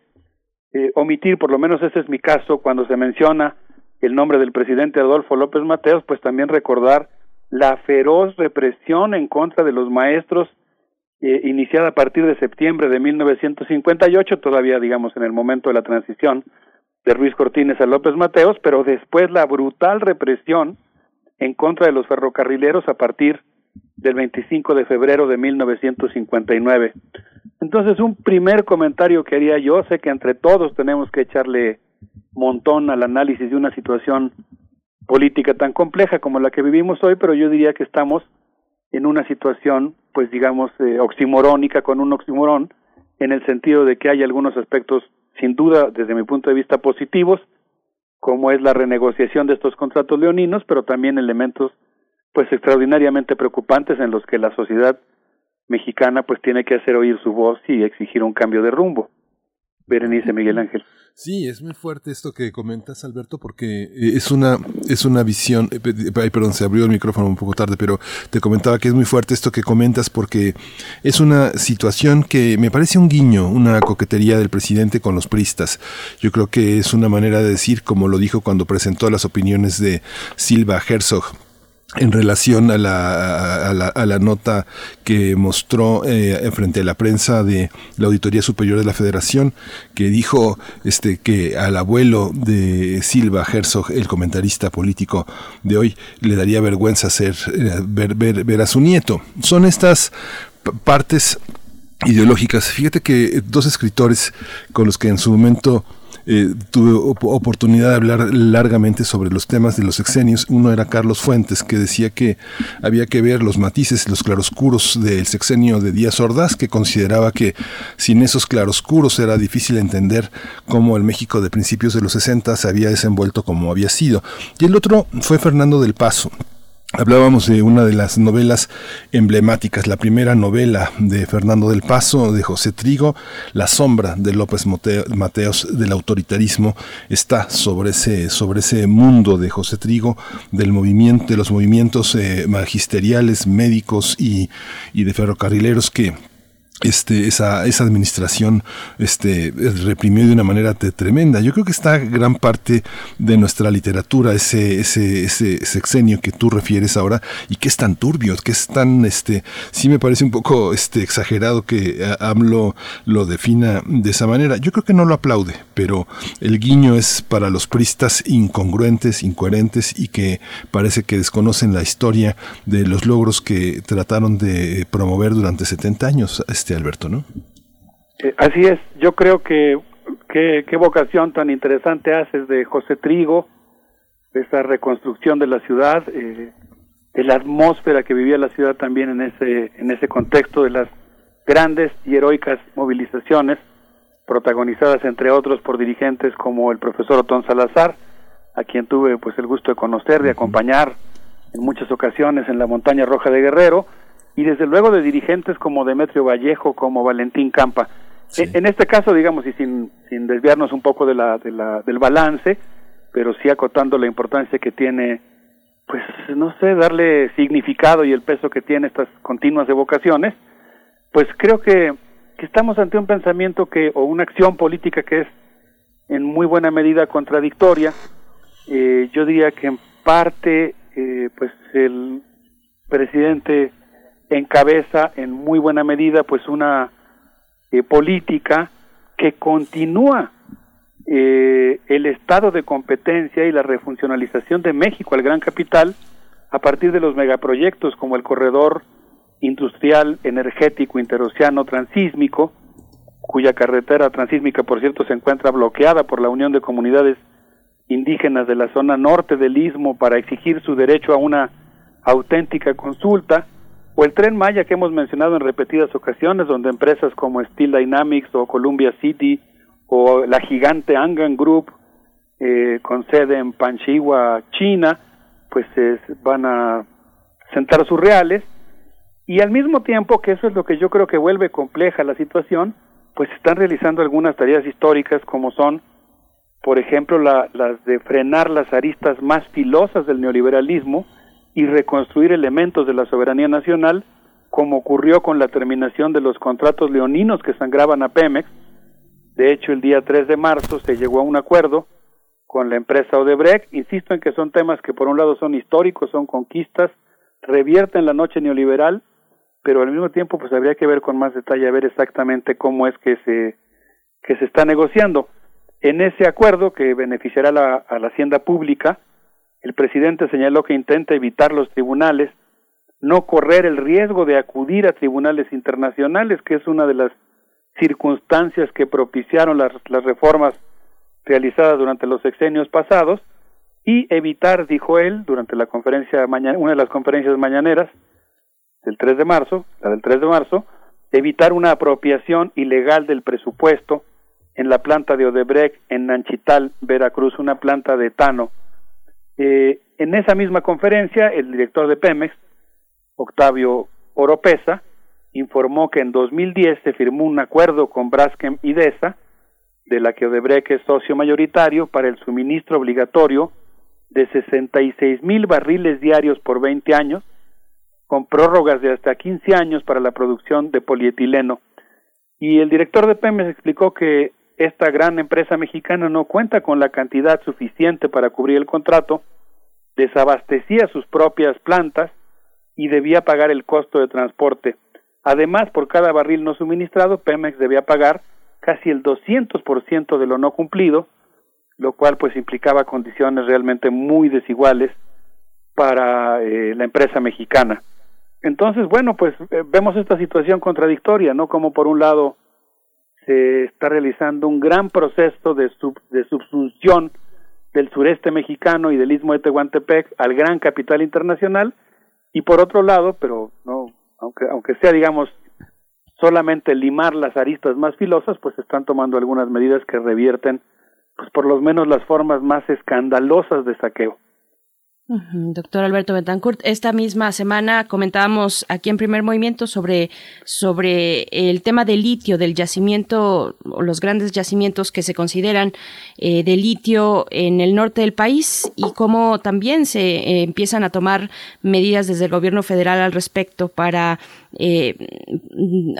eh, omitir, por lo menos ese es mi caso, cuando se menciona el nombre del presidente Adolfo López Mateos, pues también recordar la feroz represión en contra de los maestros eh, iniciada a partir de septiembre de 1958, todavía digamos en el momento de la transición de Ruiz Cortines a López Mateos, pero después la brutal represión en contra de los ferrocarrileros a partir del 25 de febrero de 1959. Entonces, un primer comentario que haría yo, sé que entre todos tenemos que echarle montón al análisis de una situación política tan compleja como la que vivimos hoy, pero yo diría que estamos en una situación, pues digamos, eh, oximorónica, con un oximorón, en el sentido de que hay algunos aspectos, sin duda, desde mi punto de vista, positivos, como es la renegociación de estos contratos leoninos, pero también elementos pues extraordinariamente preocupantes en los que la sociedad mexicana pues tiene que hacer oír su voz y exigir un cambio de rumbo. Berenice Miguel Ángel. Sí, es muy fuerte esto que comentas, Alberto, porque eh, es una, es una visión, eh, ay, perdón, se abrió el micrófono un poco tarde, pero te comentaba que es muy fuerte esto que comentas porque es una situación que me parece un guiño, una coquetería del presidente con los pristas. Yo creo que es una manera de decir, como lo dijo cuando presentó las opiniones de Silva Herzog en relación a la, a la, nota que mostró eh, frente a la prensa de la Auditoría Superior de la Federación, que dijo este, que al abuelo de Silva Herzog, el comentarista político de hoy, le daría vergüenza hacer, eh, ver, ver, ver a su nieto. Son estas partes ideológicas. Fíjate que dos escritores con los que en su momento eh, tuve oportunidad de hablar largamente sobre los temas de los sexenios. Uno era Carlos Fuentes, que decía que había que ver los matices, los claroscuros del sexenio de Díaz Ordaz, que consideraba que sin esos claroscuros era difícil entender cómo el México de principios de los 60 se había desenvuelto como había sido. Y el otro fue Fernando del Paso Hablábamos de una de las novelas emblemáticas, la primera novela de Fernando del Paso, de José Trigo, La sombra de López Mateos del autoritarismo, está sobre ese, sobre ese mundo de José Trigo, del movimiento, de los movimientos eh, magisteriales, médicos y, y de ferrocarrileros que este, esa, esa administración este, reprimió de una manera tremenda. Yo creo que está gran parte de nuestra literatura, ese, ese, ese sexenio que tú refieres ahora, y que es tan turbio, que es tan, este, sí me parece un poco este, exagerado que eh, AMLO lo defina de esa manera. Yo creo que no lo aplaude, pero el guiño es para los pristas incongruentes, incoherentes y que parece que desconocen la historia de los logros que trataron de promover durante 70 años Alberto, ¿no? Eh, así es, yo creo que qué vocación tan interesante haces de José Trigo, esa reconstrucción de la ciudad, eh, de la atmósfera que vivía la ciudad también en ese, en ese contexto de las grandes y heroicas movilizaciones protagonizadas entre otros por dirigentes como el profesor Otón Salazar, a quien tuve pues el gusto de conocer, de acompañar en muchas ocasiones en la montaña roja de Guerrero, y desde luego de dirigentes como Demetrio Vallejo, como Valentín Campa. En, este caso, digamos, y sin, sin desviarnos un poco de la, de la, del balance, pero sí acotando la importancia que tiene, pues, no sé, darle significado y el peso que tiene estas continuas evocaciones, pues creo que, que estamos ante un pensamiento que, o una acción política que es en muy buena medida contradictoria. Eh, yo diría que en parte, eh, pues, el presidente encabeza en muy buena medida pues una eh, política que continúa eh, el estado de competencia y la refuncionalización de México al gran capital a partir de los megaproyectos como el corredor industrial energético interoceano transísmico, cuya carretera transísmica, por cierto, se encuentra bloqueada por la Unión de Comunidades Indígenas de la zona norte del Istmo para exigir su derecho a una auténtica consulta, o el tren Maya que hemos mencionado en repetidas ocasiones, donde empresas como Steel Dynamics o Columbia City o la gigante Angan Group, eh, con sede en Panchigua, China, pues van a sentar sus reales. Y al mismo tiempo que eso es lo que yo creo que vuelve compleja la situación, pues están realizando algunas tareas históricas como son, por ejemplo, las de frenar las aristas más filosas del neoliberalismo, y reconstruir elementos de la soberanía nacional, como ocurrió con la terminación de los contratos leoninos que sangraban a Pemex. De hecho, el día 3 de marzo se llegó a un acuerdo con la empresa Odebrecht. Insisto en que son temas que por un lado son históricos, son conquistas, revierten la noche neoliberal, pero al mismo tiempo pues habría que ver con más detalle a ver exactamente cómo es que se que se está negociando. En ese acuerdo que beneficiará a la hacienda pública, el presidente señaló que intenta evitar los tribunales, no correr el riesgo de acudir a tribunales internacionales, que es una de las circunstancias que propiciaron las, reformas realizadas durante los sexenios pasados, y evitar, dijo él, durante la conferencia mañana, una de las conferencias mañaneras del 3 de marzo, la del 3 de marzo, evitar una apropiación ilegal del presupuesto en la planta de Odebrecht en Nanchital, Veracruz, una planta de etano eh, en esa misma conferencia, el director de Pemex, Octavio Oropesa, informó que en 2010 se firmó un acuerdo con Braskem Idesa, de la que Odebrecht es socio mayoritario, para el suministro obligatorio de 66 mil barriles diarios por 20 años, con prórrogas de hasta 15 años para la producción de polietileno. Y el director de Pemex explicó que esta gran empresa mexicana no cuenta con la cantidad suficiente para cubrir el contrato, desabastecía sus propias plantas y debía pagar el costo de transporte. Además, por cada barril no suministrado, Pemex debía pagar casi el 200% de lo no cumplido, lo cual pues implicaba condiciones realmente muy desiguales para eh, la empresa mexicana. Entonces, bueno, pues eh, vemos esta situación contradictoria, ¿no? Como por un lado se está realizando un gran proceso de, sub, de subsunción del sureste mexicano y del istmo de Tehuantepec al gran capital internacional y por otro lado, pero no aunque aunque sea digamos solamente limar las aristas más filosas, pues están tomando algunas medidas que revierten pues por lo menos las formas más escandalosas de saqueo. Doctor Alberto Betancourt, esta misma semana comentábamos aquí en Primer Movimiento sobre, sobre el tema del litio, del yacimiento, o los grandes yacimientos que se consideran eh, de litio en el norte del país y cómo también se eh, empiezan a tomar medidas desde el gobierno federal al respecto para eh,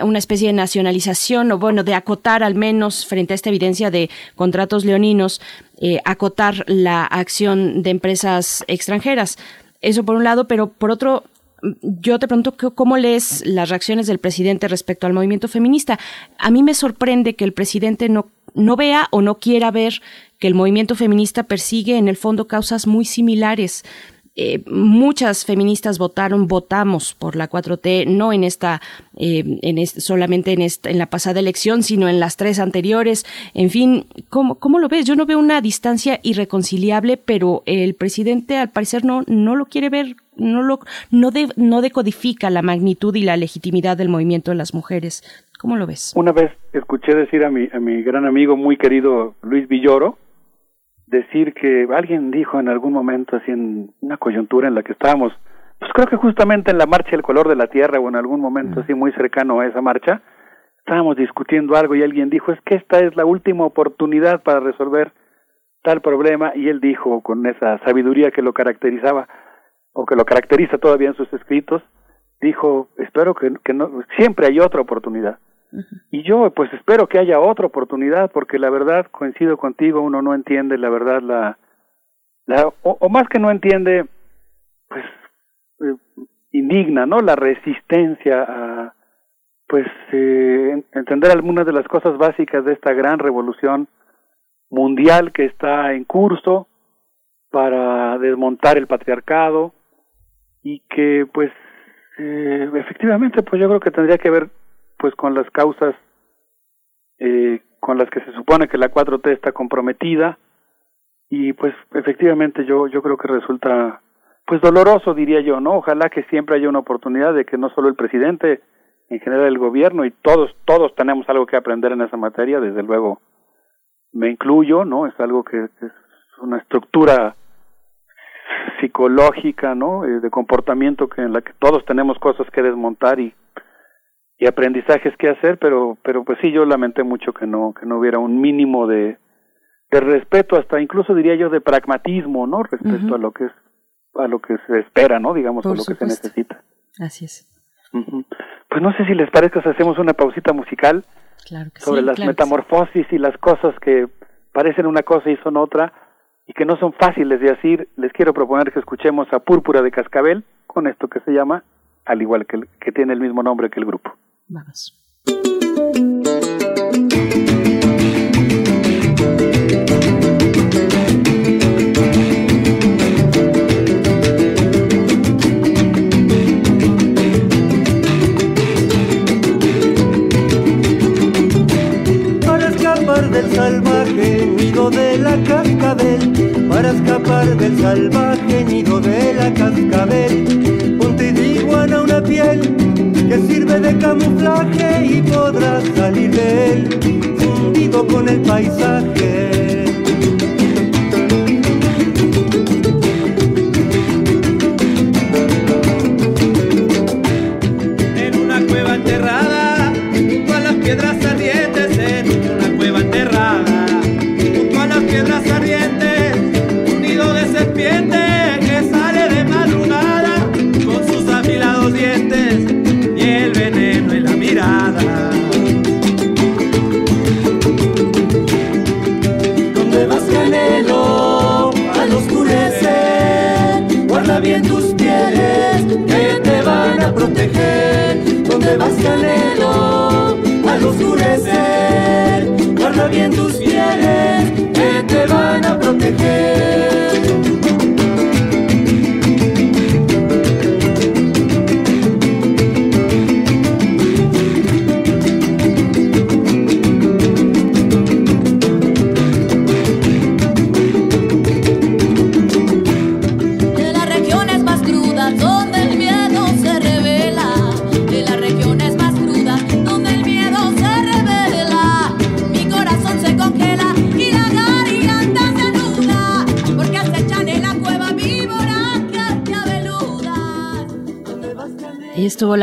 una especie de nacionalización o bueno, de acotar al menos frente a esta evidencia de contratos leoninos eh, acotar la acción de empresas extranjeras. Eso por un lado, pero por otro, yo te pregunto cómo lees las reacciones del presidente respecto al movimiento feminista. A mí me sorprende que el presidente no, no vea o no quiera ver que el movimiento feminista persigue en el fondo causas muy similares. Eh, muchas feministas votaron, votamos por la 4T, no en esta, eh, en solamente en esta, en la pasada elección, sino en las tres anteriores. En fin, ¿cómo, ¿cómo lo ves? Yo no veo una distancia irreconciliable, pero el presidente al parecer no, no lo quiere ver no lo no, no decodifica la magnitud y la legitimidad del movimiento de las mujeres. ¿Cómo lo ves? Una vez escuché decir a mi, a mi gran amigo muy querido Luis Villoro, decir que alguien dijo en algún momento, así en una coyuntura en la que estábamos, pues creo que justamente en la marcha El color de la tierra o en algún momento así muy cercano a esa marcha, estábamos discutiendo algo y alguien dijo, es que esta es la última oportunidad para resolver tal problema y él dijo con esa sabiduría que lo caracterizaba o que lo caracteriza todavía en sus escritos, dijo, espero que, que no, siempre hay otra oportunidad. Y yo pues espero que haya otra oportunidad porque la verdad coincido contigo, uno no entiende la verdad la, la o, más que no entiende pues eh, indigna, ¿no? La resistencia a pues eh, entender algunas de las cosas básicas de esta gran revolución mundial que está en curso para desmontar el patriarcado y que pues eh, efectivamente pues yo creo que tendría que ver pues con las causas eh, con las que se supone que la 4T está comprometida y pues efectivamente yo yo creo que resulta pues doloroso diría yo no ojalá que siempre haya una oportunidad de que no solo el presidente en general el gobierno y todos todos tenemos algo que aprender en esa materia desde luego me incluyo no es algo que, es una estructura psicológica no eh, de comportamiento que en la que todos tenemos cosas que desmontar y y aprendizajes que hacer, pero pero pues sí yo lamenté mucho que no que no hubiera un mínimo de de respeto hasta incluso diría yo de pragmatismo, ¿no? Respecto a lo que es a lo que se espera, ¿no? Digamos a lo que se necesita. Así es. Pues no sé si les parezca si hacemos una pausita musical sobre las metamorfosis y las cosas que parecen una cosa y son otra y que no son fáciles de decir. Les quiero proponer que escuchemos a Púrpura de Cascabel con esto que se llama, al igual que, que tiene el mismo nombre que el grupo. Vamos. Para escapar del salvaje nido de la cascabel, para escapar del salvaje nido de la cascabel, ponte de iguana una piel de camuflaje y podrás salir de él fundido con el paisaje.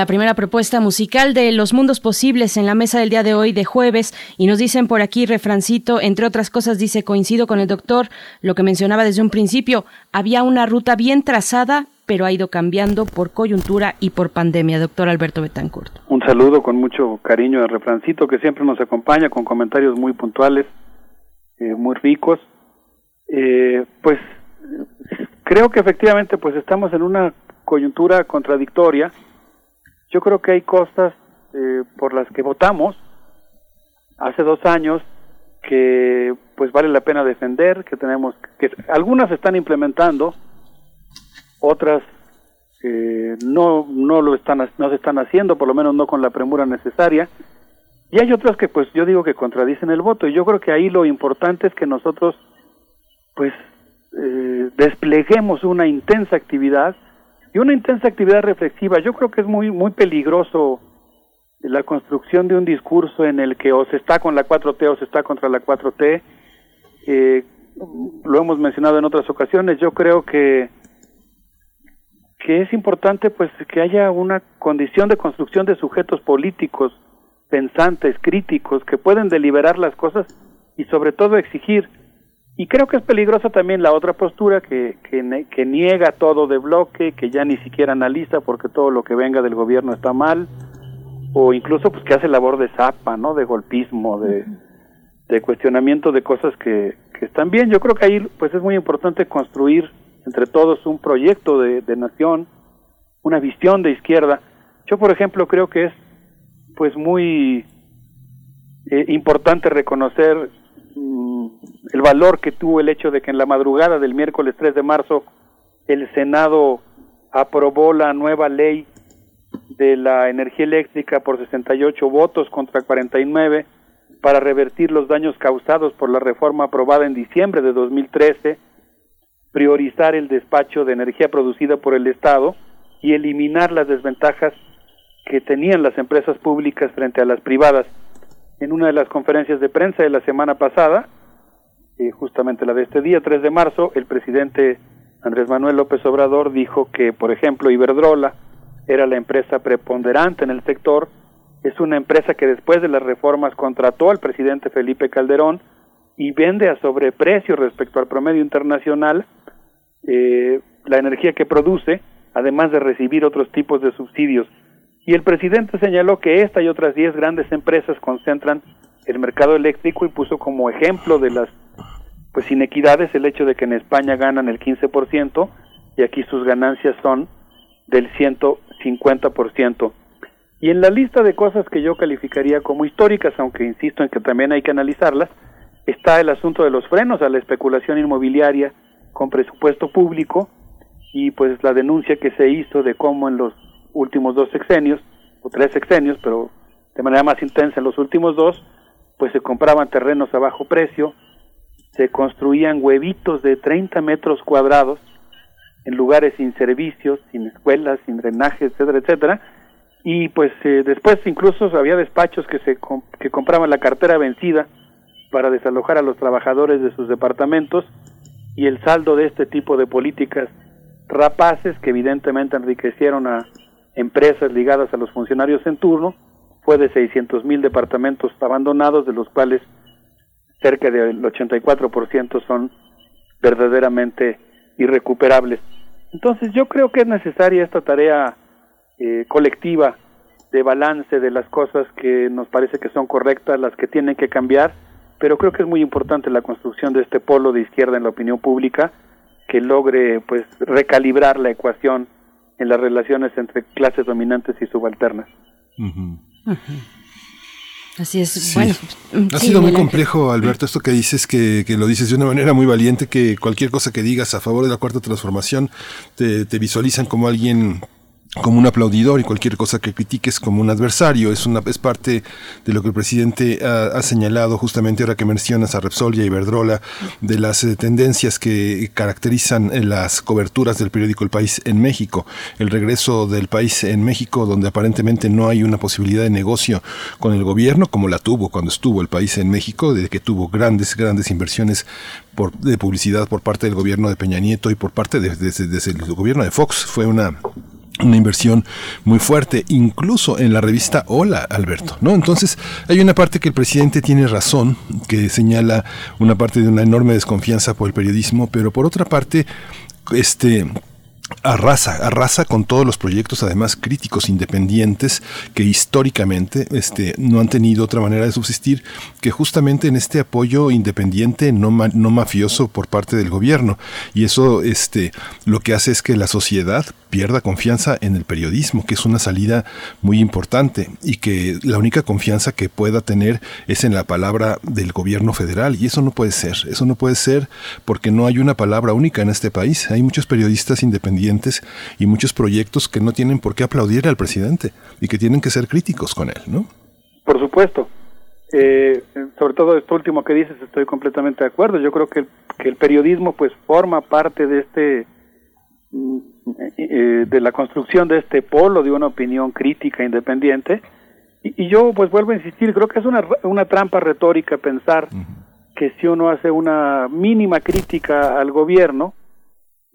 La primera propuesta musical de Los Mundos Posibles en la mesa del día de hoy de jueves y nos dicen por aquí refrancito, entre otras cosas dice, coincido con el doctor, lo que mencionaba desde un principio, había una ruta bien trazada, pero ha ido cambiando por coyuntura y por pandemia, doctor Alberto Betancourt. Un saludo con mucho cariño de Refrancito que siempre nos acompaña con comentarios muy puntuales, eh, muy ricos. Eh, pues creo que efectivamente pues estamos en una coyuntura contradictoria. Yo creo que hay cosas eh, por las que votamos hace dos años que pues vale la pena defender, que tenemos que algunas están implementando, otras eh, no no lo están no se están haciendo, por lo menos no con la premura necesaria. Y hay otras que pues yo digo que contradicen el voto y yo creo que ahí lo importante es que nosotros pues eh, despleguemos una intensa actividad y una intensa actividad reflexiva. Yo creo que es muy muy peligroso la construcción de un discurso en el que o se está con la 4T o se está contra la 4T. Eh, lo hemos mencionado en otras ocasiones. Yo creo que que es importante pues que haya una condición de construcción de sujetos políticos pensantes, críticos, que pueden deliberar las cosas y sobre todo exigir. Y creo que es peligrosa también la otra postura que, que, que niega todo de bloque, que ya ni siquiera analiza porque todo lo que venga del gobierno está mal, o incluso pues que hace labor de zapa, ¿no? De golpismo, de, de cuestionamiento de cosas que, que están bien. Yo creo que ahí pues es muy importante construir entre todos un proyecto de, de nación, una visión de izquierda. Yo, por ejemplo, creo que es pues muy eh, importante reconocer el valor que tuvo el hecho de que en la madrugada del miércoles 3 de marzo el Senado aprobó la nueva ley de la energía eléctrica por 68 votos contra 49 para revertir los daños causados por la reforma aprobada en diciembre de 2013, priorizar el despacho de energía producida por el Estado y eliminar las desventajas que tenían las empresas públicas frente a las privadas. En una de las conferencias de prensa de la semana pasada, eh, justamente la de este día, 3 de marzo, el presidente Andrés Manuel López Obrador dijo que, por ejemplo, Iberdrola era la empresa preponderante en el sector, es una empresa que después de las reformas contrató al presidente Felipe Calderón y vende a sobreprecio respecto al promedio internacional eh, la energía que produce, además de recibir otros tipos de subsidios. Y el presidente señaló que esta y otras 10 grandes empresas concentran el mercado eléctrico y puso como ejemplo de las pues inequidades el hecho de que en España ganan el 15% y aquí sus ganancias son del 150%. Y en la lista de cosas que yo calificaría como históricas, aunque insisto en que también hay que analizarlas, está el asunto de los frenos a la especulación inmobiliaria con presupuesto público y pues la denuncia que se hizo de cómo en los últimos dos sexenios, o tres sexenios, pero de manera más intensa en los últimos dos, pues se compraban terrenos a bajo precio, se construían huevitos de 30 metros cuadrados en lugares sin servicios, sin escuelas, sin drenaje, etcétera, etcétera, y pues eh, después incluso había despachos que se que compraban la cartera vencida para desalojar a los trabajadores de sus departamentos y el saldo de este tipo de políticas rapaces que evidentemente enriquecieron a empresas ligadas a los funcionarios en turno fue de 600 mil departamentos abandonados, de los cuales cerca del 84% son verdaderamente irrecuperables. Entonces yo creo que es necesaria esta tarea eh, colectiva de balance de las cosas que nos parece que son correctas, las que tienen que cambiar, pero creo que es muy importante la construcción de este polo de izquierda en la opinión pública que logre pues recalibrar la ecuación en las relaciones entre clases dominantes y subalternas. Así es. Bueno, ha sido muy complejo, Alberto, esto que dices, que, que, lo dices de una manera muy valiente, que cualquier cosa que digas a favor de la cuarta transformación te, te visualizan como alguien como un aplaudidor y cualquier cosa que critiques como un adversario. Es, una, es parte de lo que el presidente ha, señalado justamente ahora que mencionas a Repsol y a Iberdrola, de las eh, tendencias que caracterizan las coberturas del periódico El País en México. El regreso del país en México, donde aparentemente no hay una posibilidad de negocio con el gobierno, como la tuvo cuando estuvo el país en México, de que tuvo grandes, grandes inversiones por, de publicidad por parte del gobierno de Peña Nieto y por parte de, el gobierno de Fox. Fue una una inversión muy fuerte, incluso en la revista Hola, Alberto, ¿no? Entonces, hay una parte que el presidente tiene razón, que señala una parte de una enorme desconfianza por el periodismo, pero por otra parte, este arrasa, arrasa con todos los proyectos, además críticos independientes, que históricamente este, no han tenido otra manera de subsistir que justamente en este apoyo independiente, no, no mafioso por parte del gobierno. Y eso este, lo que hace es que la sociedad pierda confianza en el periodismo, que es una salida muy importante y que la única confianza que pueda tener es en la palabra del gobierno federal. Y eso no puede ser, eso no puede ser porque no hay una palabra única en este país. Hay muchos periodistas independientes y muchos proyectos que no tienen por qué aplaudir al presidente y que tienen que ser críticos con él, ¿no? Por supuesto. Eh, sobre todo esto último que dices, estoy completamente de acuerdo. Yo creo que el, que el periodismo pues forma parte de este mm, eh, de la construcción de este polo de una opinión crítica independiente y, y, yo pues vuelvo a insistir, creo que es una, una trampa retórica pensar que si uno hace una mínima crítica al gobierno,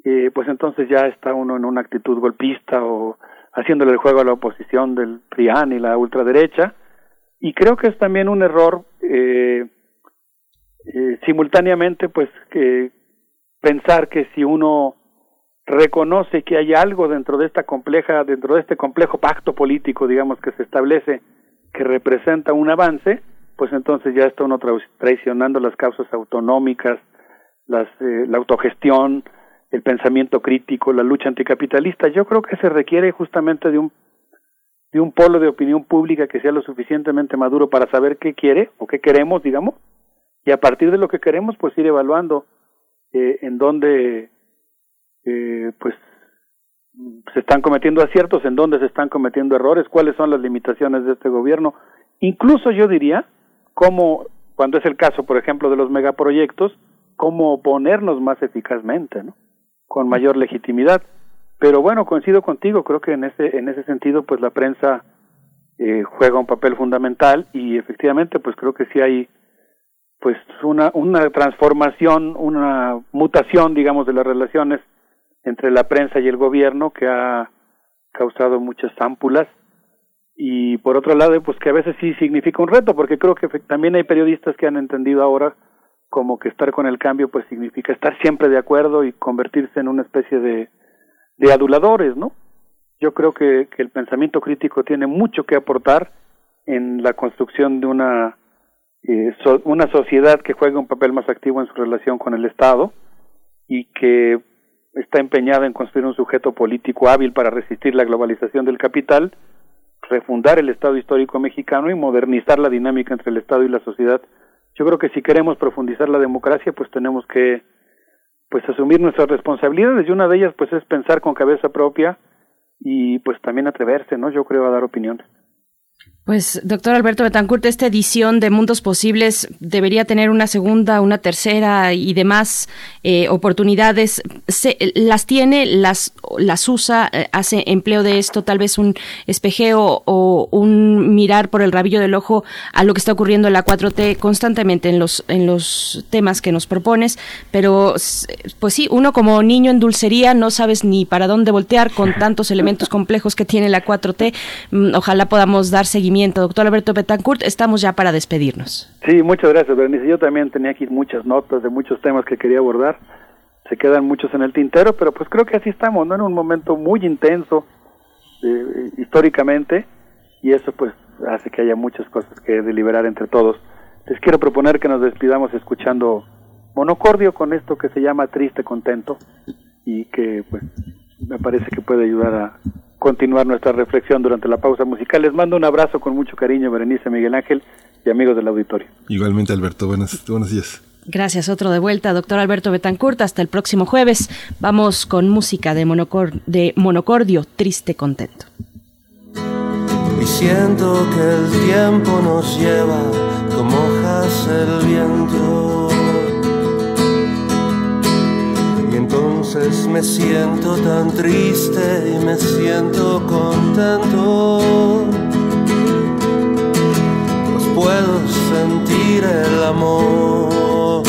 eh, pues entonces ya está uno en una actitud golpista o haciéndole el juego a la oposición del PRIAN y la ultraderecha. Y creo que es también un error eh, eh, simultáneamente, pues, que pensar que si uno reconoce que hay algo dentro de esta compleja, dentro de este complejo pacto político, digamos, que se establece, que representa un avance, pues entonces ya está uno traicionando las causas autonómicas, las, eh, la autogestión, el pensamiento crítico, la lucha anticapitalista. Yo creo que se requiere justamente de un de un polo de opinión pública que sea lo suficientemente maduro para saber qué quiere o qué queremos, digamos, y a partir de lo que queremos, pues ir evaluando eh, en dónde, eh, pues, se están cometiendo aciertos, en dónde se están cometiendo errores, cuáles son las limitaciones de este gobierno. Incluso yo diría, cómo, cuando es el caso, por ejemplo, de los megaproyectos, cómo oponernos más eficazmente, ¿no? Con mayor legitimidad. Pero bueno, coincido contigo, creo que en ese, en ese sentido, pues la prensa eh, juega un papel fundamental y efectivamente, pues creo que sí hay pues una, una transformación, una mutación, digamos, de las relaciones entre la prensa y el gobierno que ha causado muchas ámpulas y por otro lado, pues que a veces sí significa un reto, porque creo que también hay periodistas que han entendido ahora como que estar con el cambio pues significa estar siempre de acuerdo y convertirse en una especie de, de aduladores, ¿no? Yo creo que, que el pensamiento crítico tiene mucho que aportar en la construcción de una eh, una sociedad que juegue un papel más activo en su relación con el Estado y que está empeñada en construir un sujeto político hábil para resistir la globalización del capital refundar el Estado histórico mexicano y modernizar la dinámica entre el Estado y la sociedad. Yo creo que si queremos profundizar la democracia, pues tenemos que pues asumir nuestras responsabilidades y una de ellas pues es pensar con cabeza propia y pues también atreverse, ¿no? Yo creo a dar opiniones. Pues, doctor Alberto Betancourt, esta edición de Mundos Posibles debería tener una segunda, una tercera y demás eh, oportunidades. Se, las tiene, las, las usa, eh, hace empleo de esto, tal vez un espejeo o un mirar por el rabillo del ojo a lo que está ocurriendo en la 4T constantemente en los, en los temas que nos propones. Pero, pues sí, uno como niño en dulcería no sabes ni para dónde voltear con tantos elementos complejos que tiene la 4T. Mm, ojalá podamos dar seguimiento Doctor Alberto Betancourt, estamos ya para despedirnos. Sí, muchas gracias, Bernice. Yo también tenía aquí muchas notas de muchos temas que quería abordar. Se quedan muchos en el tintero, pero pues creo que así estamos, ¿no? En un momento muy intenso eh, históricamente y eso pues hace que haya muchas cosas que deliberar entre todos. Les quiero proponer que nos despidamos escuchando Monocordio con esto que se llama Triste Contento y que pues me parece que puede ayudar a continuar nuestra reflexión durante la pausa musical. Les mando un abrazo con mucho cariño, Berenice Miguel Ángel y amigos del auditorio. Igualmente, Alberto. Buenos, buenos días. Gracias, otro de vuelta, doctor Alberto Betancourt. Hasta el próximo jueves. Vamos con música de, monocor de Monocordio, Triste Contento. Y siento que el tiempo nos lleva como hojas el viento. Entonces me siento tan triste y me siento contento. Pues puedo sentir el amor,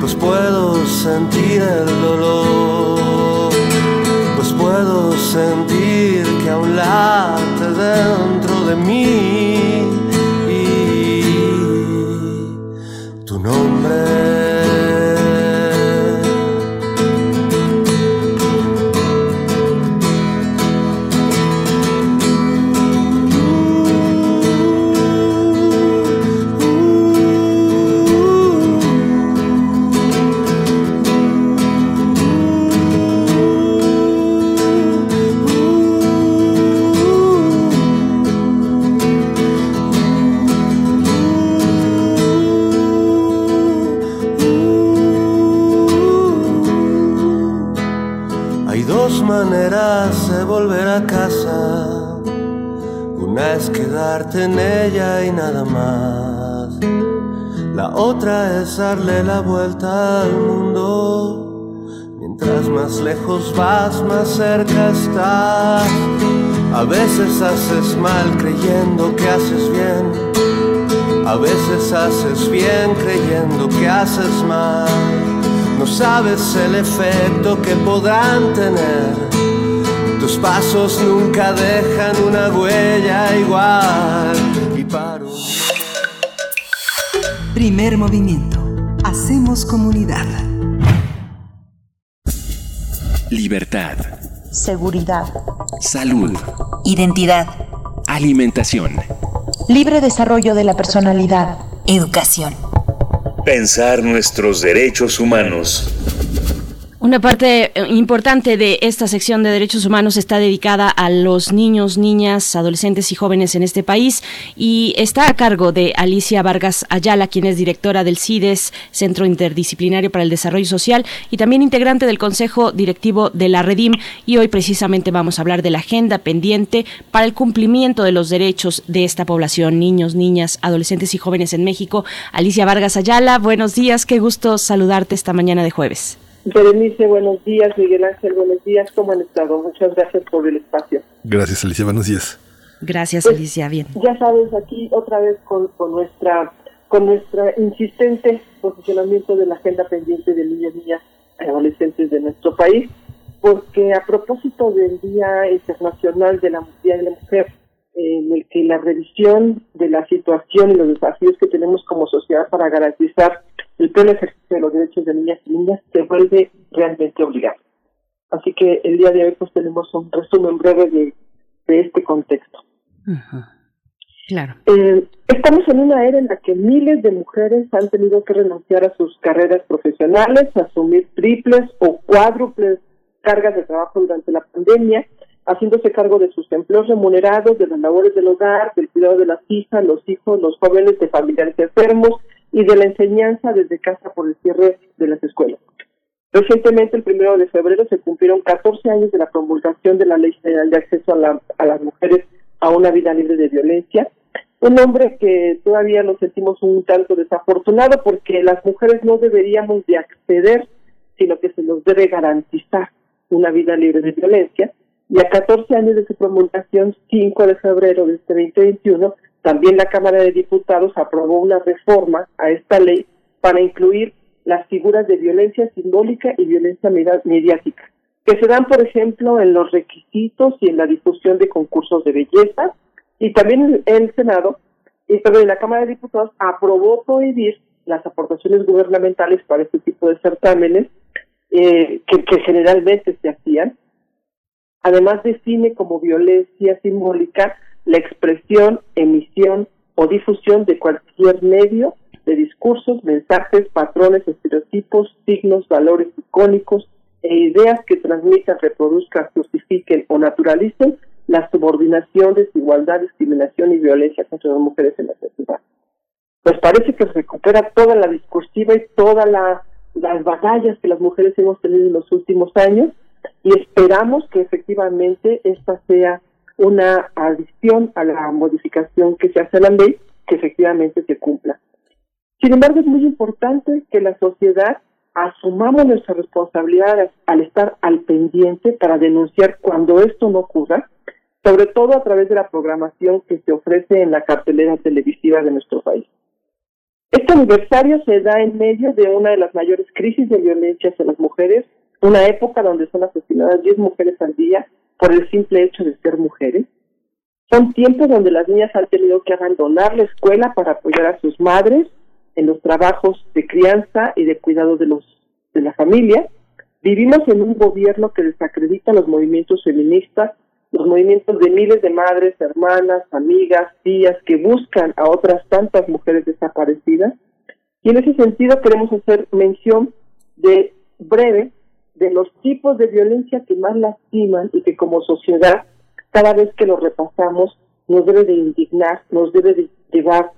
pues puedo sentir el dolor, pues puedo sentir que aún late dentro de mí. Y tu nombre. En ella y nada más. La otra es darle la vuelta al mundo. Mientras más lejos vas, más cerca estás. A veces haces mal creyendo que haces bien. A veces haces bien creyendo que haces mal. No sabes el efecto que podrán tener. Tus pasos nunca dejan una huella igual. Y paro. Primer movimiento. Hacemos comunidad. Libertad. Seguridad. Salud. Identidad. Alimentación. Libre desarrollo de la personalidad. Educación. Pensar nuestros derechos humanos. Una parte eh, importante de esta sección de derechos humanos está dedicada a los niños, niñas, adolescentes y jóvenes en este país y está a cargo de Alicia Vargas Ayala, quien es directora del CIDES, Centro Interdisciplinario para el Desarrollo Social, y también integrante del Consejo Directivo de la Redim. Y hoy precisamente vamos a hablar de la agenda pendiente para el cumplimiento de los derechos de esta población, niños, niñas, adolescentes y jóvenes en México. Alicia Vargas Ayala, buenos días, qué gusto saludarte esta mañana de jueves. Berenice, buenos días. Miguel Ángel, buenos días. ¿Cómo han estado? Muchas gracias por el espacio. Gracias, Alicia. Buenos días. Gracias, Pues, Alicia. Bien. Ya sabes, aquí otra vez con, con nuestra con nuestra insistente posicionamiento de la agenda pendiente de niñas, niñas y adolescentes de nuestro país, porque a propósito del Día Internacional de la Día de la Mujer, en el que la revisión de la situación y los desafíos que tenemos como sociedad para garantizar el pleno ejercicio de los derechos de niñas y niñas se vuelve realmente obligado. Así que el día de hoy pues tenemos un resumen breve de, de este contexto. Claro. Eh, estamos en una era en la que miles de mujeres han tenido que renunciar a sus carreras profesionales, asumir triples o cuádruples cargas de trabajo durante la pandemia, haciéndose cargo de sus empleos remunerados, de las labores del hogar, del cuidado de las hijas, los hijos, los jóvenes, de familiares enfermos y de la enseñanza desde casa por el cierre de las escuelas. Recientemente, el primero de febrero, se cumplieron 14 años de la promulgación de la Ley General de Acceso a, la- a las Mujeres a una vida libre de violencia. Un nombre que todavía nos sentimos un tanto desafortunado porque las mujeres no deberíamos de acceder, sino que se nos debe garantizar una vida libre de violencia. Y a 14 años de su promulgación, 5 de febrero de este 2021, también la Cámara de Diputados aprobó una reforma a esta ley para incluir las figuras de violencia simbólica y violencia medi- mediática, que se dan, por ejemplo, en los requisitos y en la difusión de concursos de belleza. Y también el, Senado, y perdón, la Cámara de Diputados aprobó prohibir las aportaciones gubernamentales para este tipo de certámenes eh, que generalmente se hacían. Además define como violencia simbólica la expresión, emisión o difusión de cualquier medio de discursos, mensajes, patrones, estereotipos, signos, valores icónicos e ideas que transmitan, reproduzcan, justifiquen o naturalicen la subordinación, desigualdad, discriminación y violencia contra las mujeres en la sociedad. Pues parece que recupera toda la discursiva y todas la, las batallas que las mujeres hemos tenido en los últimos años y esperamos que efectivamente esta sea una adición a la modificación que se hace a la ley que efectivamente se cumpla. Sin embargo, es muy importante que la sociedad asumamos nuestra responsabilidad al estar al pendiente para denunciar cuando esto no ocurra, sobre todo a través de la programación que se ofrece en la cartelera televisiva de nuestro país. Este aniversario se da en medio de una de las mayores crisis de violencia hacia las mujeres, una época donde son asesinadas 10 mujeres al día por el simple hecho de ser mujeres. Son tiempos donde las niñas han tenido que abandonar la escuela para apoyar a sus madres en los trabajos de crianza y de cuidado de los de la familia. Vivimos en un gobierno que desacredita los movimientos feministas, los movimientos de miles de madres, hermanas, amigas, tías que buscan a otras tantas mujeres desaparecidas. Y en ese sentido queremos hacer mención de breve de los tipos de violencia que más lastiman y que como sociedad, cada vez que lo repasamos, nos debe de indignar, nos debe de llevar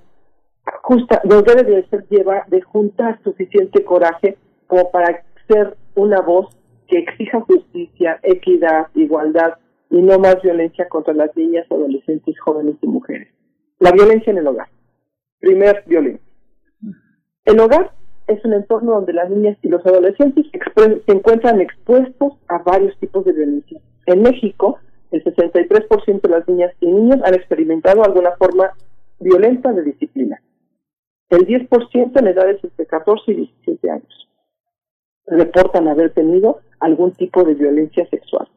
justa, nos debe de hacer llevar, de juntar suficiente coraje como para ser una voz que exija justicia, equidad, igualdad y no más violencia contra las niñas, adolescentes, jóvenes y mujeres. La violencia en el hogar. Primer violencia. El hogar es un entorno donde las niñas y los adolescentes se encuentran expuestos a varios tipos de violencia. En México, el 63% de las niñas y niños han experimentado alguna forma violenta de disciplina. El 10% en edades entre 14 y 17 años reportan haber tenido algún tipo de violencia sexual.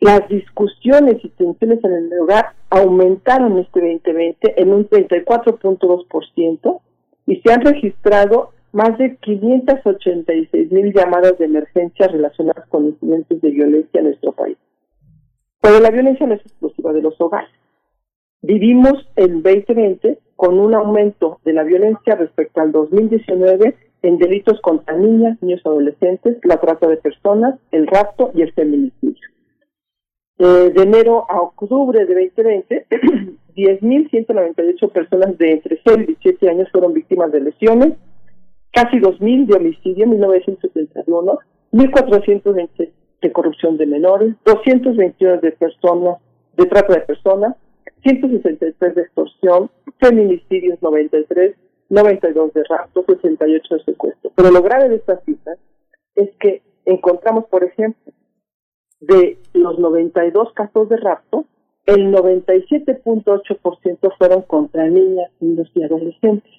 Las discusiones y tensiones en el hogar aumentaron este 2020 en un 34.2% y se han registrado más de 586 mil llamadas de emergencia relacionadas con incidentes de violencia en nuestro país. Pero la violencia no es exclusiva de los hogares. Vivimos en 2020 con un aumento de la violencia respecto al 2019 en delitos contra niñas, niños adolescentes, la trata de personas, el rapto y el feminicidio. Eh, de enero a octubre de 2020, 10.198 personas de entre 6 y 17 años fueron víctimas de lesiones, casi 2.000 de homicidio en 1971, 1.420 de corrupción de menores, 221 de personas, de trata de personas, 163 de extorsión, feminicidios 93, 92 de rapto, 68 de secuestro. Pero lo grave de estas cifras es que encontramos, por ejemplo, de los 92 casos de rapto, el 97.8% fueron contra niñas, niños y adolescentes.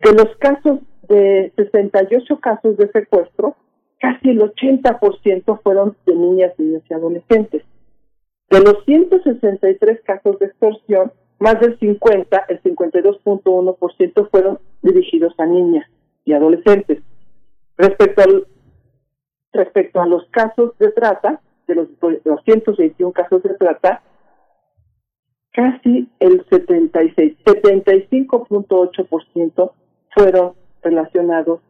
De los casos de 68 casos de secuestro, casi el 80% fueron de niñas, niños y adolescentes. De los 163 casos de extorsión, más del 50, el 52.1% fueron dirigidos a niñas y adolescentes. Respecto al respecto a los casos de trata, de los 221 casos de trata, casi el 76, 75.8% fueron relacionados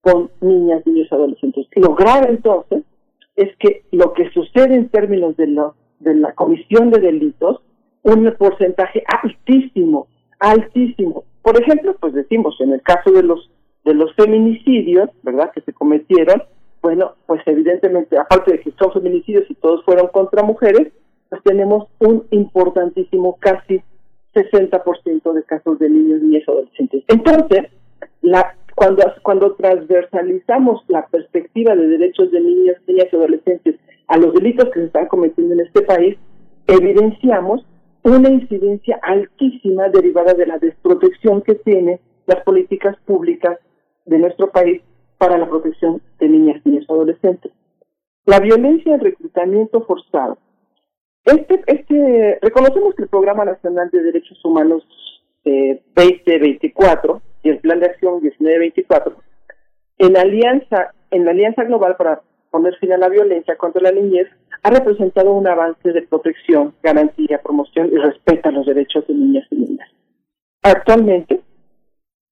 con niñas, niños adolescentes. Lo grave entonces es que lo que sucede en términos de, de la comisión de delitos, un porcentaje altísimo, altísimo. Por ejemplo, pues decimos, en el caso de los de los feminicidios, ¿verdad?, que se cometieron, bueno, pues evidentemente, aparte de que son feminicidios y todos fueron contra mujeres, pues tenemos un importantísimo, casi 60% de casos de niños, niñas y adolescentes. Entonces, la, cuando, cuando transversalizamos la perspectiva de derechos de niñas, niñas y adolescentes a los delitos que se están cometiendo en este país, evidenciamos una incidencia altísima derivada de la desprotección que tienen las políticas públicas de nuestro país para la protección de niñas, niños y adolescentes. La violencia del reclutamiento forzado. Este, este, reconocemos que el Programa Nacional de Derechos Humanos eh, 2024 y el Plan de Acción 1924, en alianza, en la Alianza Global para poner fin a la violencia contra la niñez, ha representado un avance de protección, garantía, promoción y respeto a los derechos de niñas y niñas. Actualmente,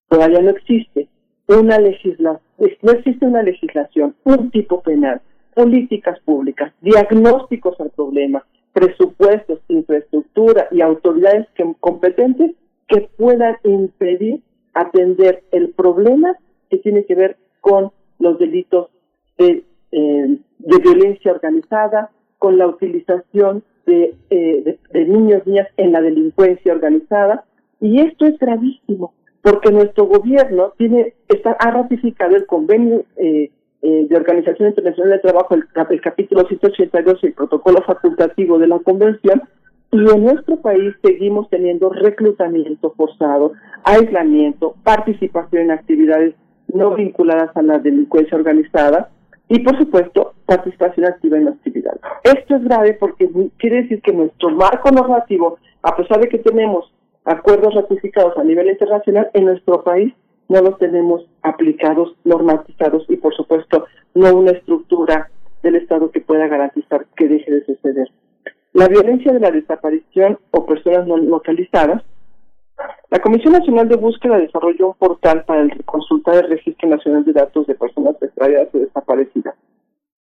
todavía no existe una legislación, no existe una legislación, un tipo penal, políticas públicas, diagnósticos al problema, presupuestos, infraestructura y autoridades competentes que puedan impedir atender el problema que tiene que ver con los delitos de, eh, de violencia organizada, con la utilización de, eh, de, niños, niñas en la delincuencia organizada. Y esto es gravísimo, porque nuestro gobierno tiene está, ha ratificado el convenio eh, eh, de Organización Internacional de Trabajo, el, el capítulo 182 y el protocolo facultativo de la convención, y en nuestro país seguimos teniendo reclutamiento forzado, aislamiento, participación en actividades no vinculadas a la delincuencia organizada y, por supuesto, participación activa en la actividad. Esto es grave porque quiere decir que nuestro marco normativo, a pesar de que tenemos acuerdos ratificados a nivel internacional, en nuestro país no los tenemos aplicados, normatizados y, por supuesto, no una estructura del Estado que pueda garantizar que deje de suceder. La violencia de la desaparición o personas no localizadas. La Comisión Nacional de Búsqueda desarrolló un portal para el consultar el Registro Nacional de Datos de Personas Extraviadas o Desaparecidas.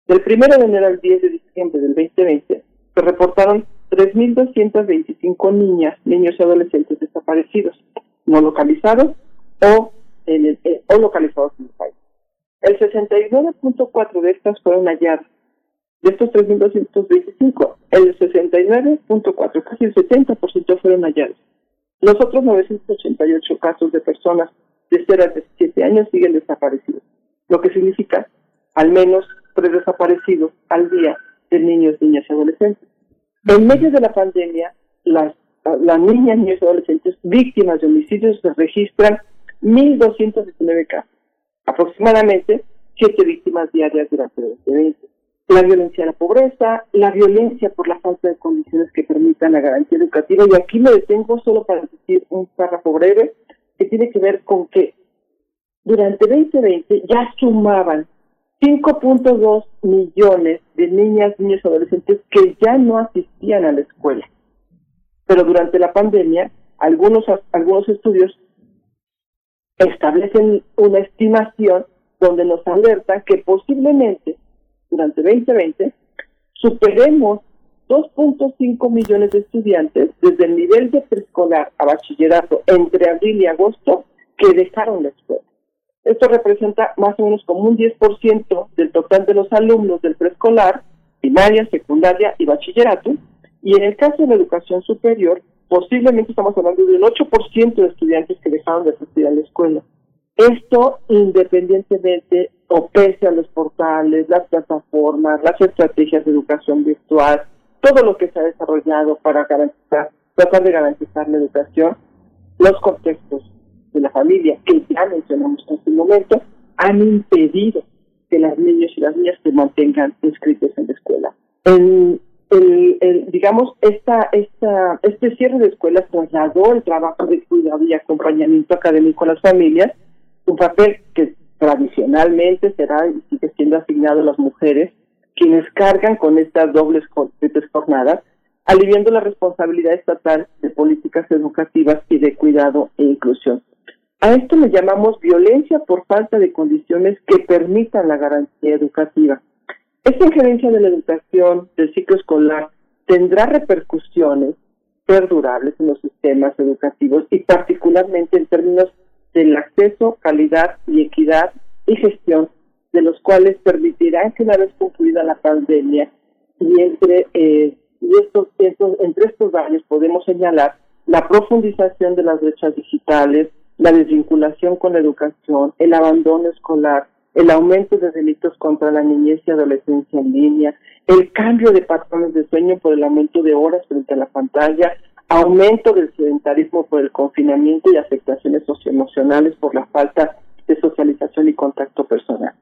Del 1 de enero al 10 de diciembre del 2020 se reportaron 3.225 niñas, niños y adolescentes desaparecidos, no localizados o, en el, eh, o localizados en el país. El 69.4 de estas fueron halladas. De estos 3.225, el 69.4, casi el 70% fueron hallados. Los otros 988 casos de personas de 0 a 17 años siguen desaparecidos, lo que significa al menos tres desaparecidos al día de niños, niñas y adolescentes. En medio de la pandemia, las, las niñas, niños y adolescentes víctimas de homicidios se registran 1.219 casos, aproximadamente 7 víctimas diarias durante el 2020. La violencia a la pobreza, la violencia por la falta de condiciones que permitan la garantía educativa. Y aquí me detengo solo para decir un párrafo breve que tiene que ver con que durante 2020 ya sumaban 5.2 millones de niñas, niños y adolescentes que ya no asistían a la escuela. Pero durante la pandemia, algunos, algunos estudios establecen una estimación donde nos alertan que posiblemente durante 2020 superemos 2.5 millones de estudiantes desde el nivel de preescolar a bachillerato entre abril y agosto que dejaron la escuela. Esto representa más o menos como un 10% del total de los alumnos del preescolar, primaria, secundaria y bachillerato. Y en el caso de la educación superior, posiblemente estamos hablando de un 8% de estudiantes que dejaron de asistir a la escuela. Esto independientemente o pese a los portales, las plataformas, las estrategias de educación virtual, todo lo que se ha desarrollado para garantizar, tratar de garantizar la educación, los contextos de la familia, que ya mencionamos en este momento, han impedido que las niños y las niñas se mantengan inscritos en la escuela. Digamos, este cierre de escuelas trasladó el trabajo de cuidado y acompañamiento académico a las familias, un papel que tradicionalmente será y sigue siendo asignado a las mujeres, quienes cargan con estas dobles jornadas, aliviando la responsabilidad estatal de políticas educativas y de cuidado e inclusión. A esto le llamamos violencia por falta de condiciones que permitan la garantía educativa. Esta injerencia de la educación del ciclo escolar tendrá repercusiones perdurables en los sistemas educativos y particularmente en términos del acceso, calidad y equidad y gestión, de los cuales permitirán que una vez concluida la pandemia y entre eh, y estos, estos, entre estos daños podemos señalar la profundización de las brechas digitales, la desvinculación con la educación, el abandono escolar, el aumento de delitos contra la niñez y adolescencia en línea, el cambio de patrones de sueño por el aumento de horas frente a la pantalla, aumento del sedentarismo por el confinamiento y afectaciones socioemocionales por la falta de socialización y contacto personal.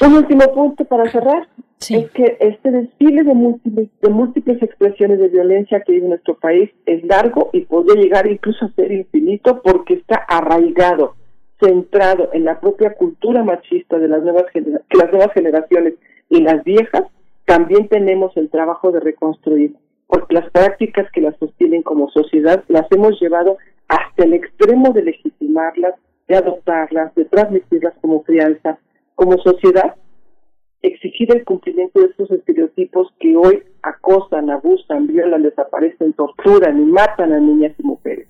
Un último punto para cerrar es que este desfile de múltiples, de múltiples expresiones de violencia que vive nuestro país es largo y podría llegar incluso a ser infinito porque está arraigado, centrado en la propia cultura machista de las nuevas que las nuevas generaciones y las viejas. También tenemos el trabajo de reconstruir porque las prácticas que las sostienen como sociedad las hemos llevado hasta el extremo de legitimarlas, de adoptarlas, de transmitirlas como crianza como sociedad, exigir el cumplimiento de estos estereotipos que hoy acosan, abusan, violan, desaparecen, torturan y matan a niñas y mujeres.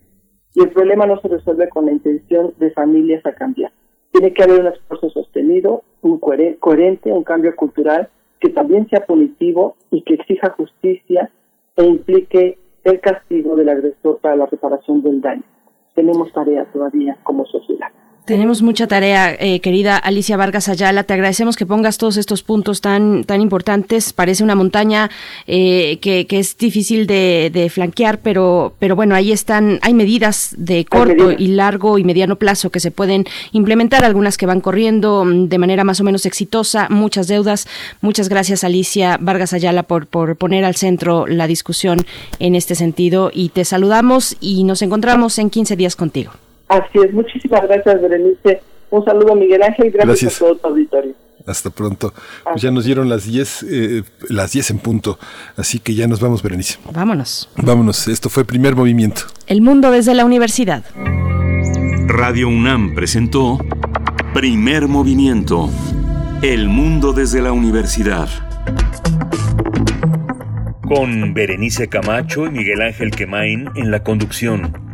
Y el problema no se resuelve con la intención de familias a cambiar. Tiene que haber un esfuerzo sostenido, un coherente, un cambio cultural que también sea punitivo y que exija justicia e implique el castigo del agresor para la reparación del daño. Tenemos tarea todavía como sociedad. Tenemos mucha tarea, eh, querida Alicia Vargas Ayala. Te agradecemos que pongas todos estos puntos tan, tan importantes. Parece una montaña eh, que, que, es difícil de, de, flanquear, pero, pero bueno, ahí están, hay medidas de corto y largo y mediano plazo que se pueden implementar, algunas que van corriendo mm, de manera más o menos exitosa, muchas deudas. Muchas gracias, Alicia Vargas Ayala, por, por poner al centro la discusión en este sentido. Y te saludamos y nos encontramos en 15 días contigo. Así es, muchísimas gracias, Berenice. Un saludo a Miguel Ángel, gracias, a todo tu auditorio. Hasta pronto. Pues ya nos dieron las 10, eh, las 10 en punto, así que ya nos vamos, Berenice. Vámonos. Vámonos, esto fue Primer Movimiento. El mundo desde la universidad. Radio UNAM presentó Primer Movimiento. El mundo desde la universidad. Con Berenice Camacho y Miguel Ángel Quemain en la conducción.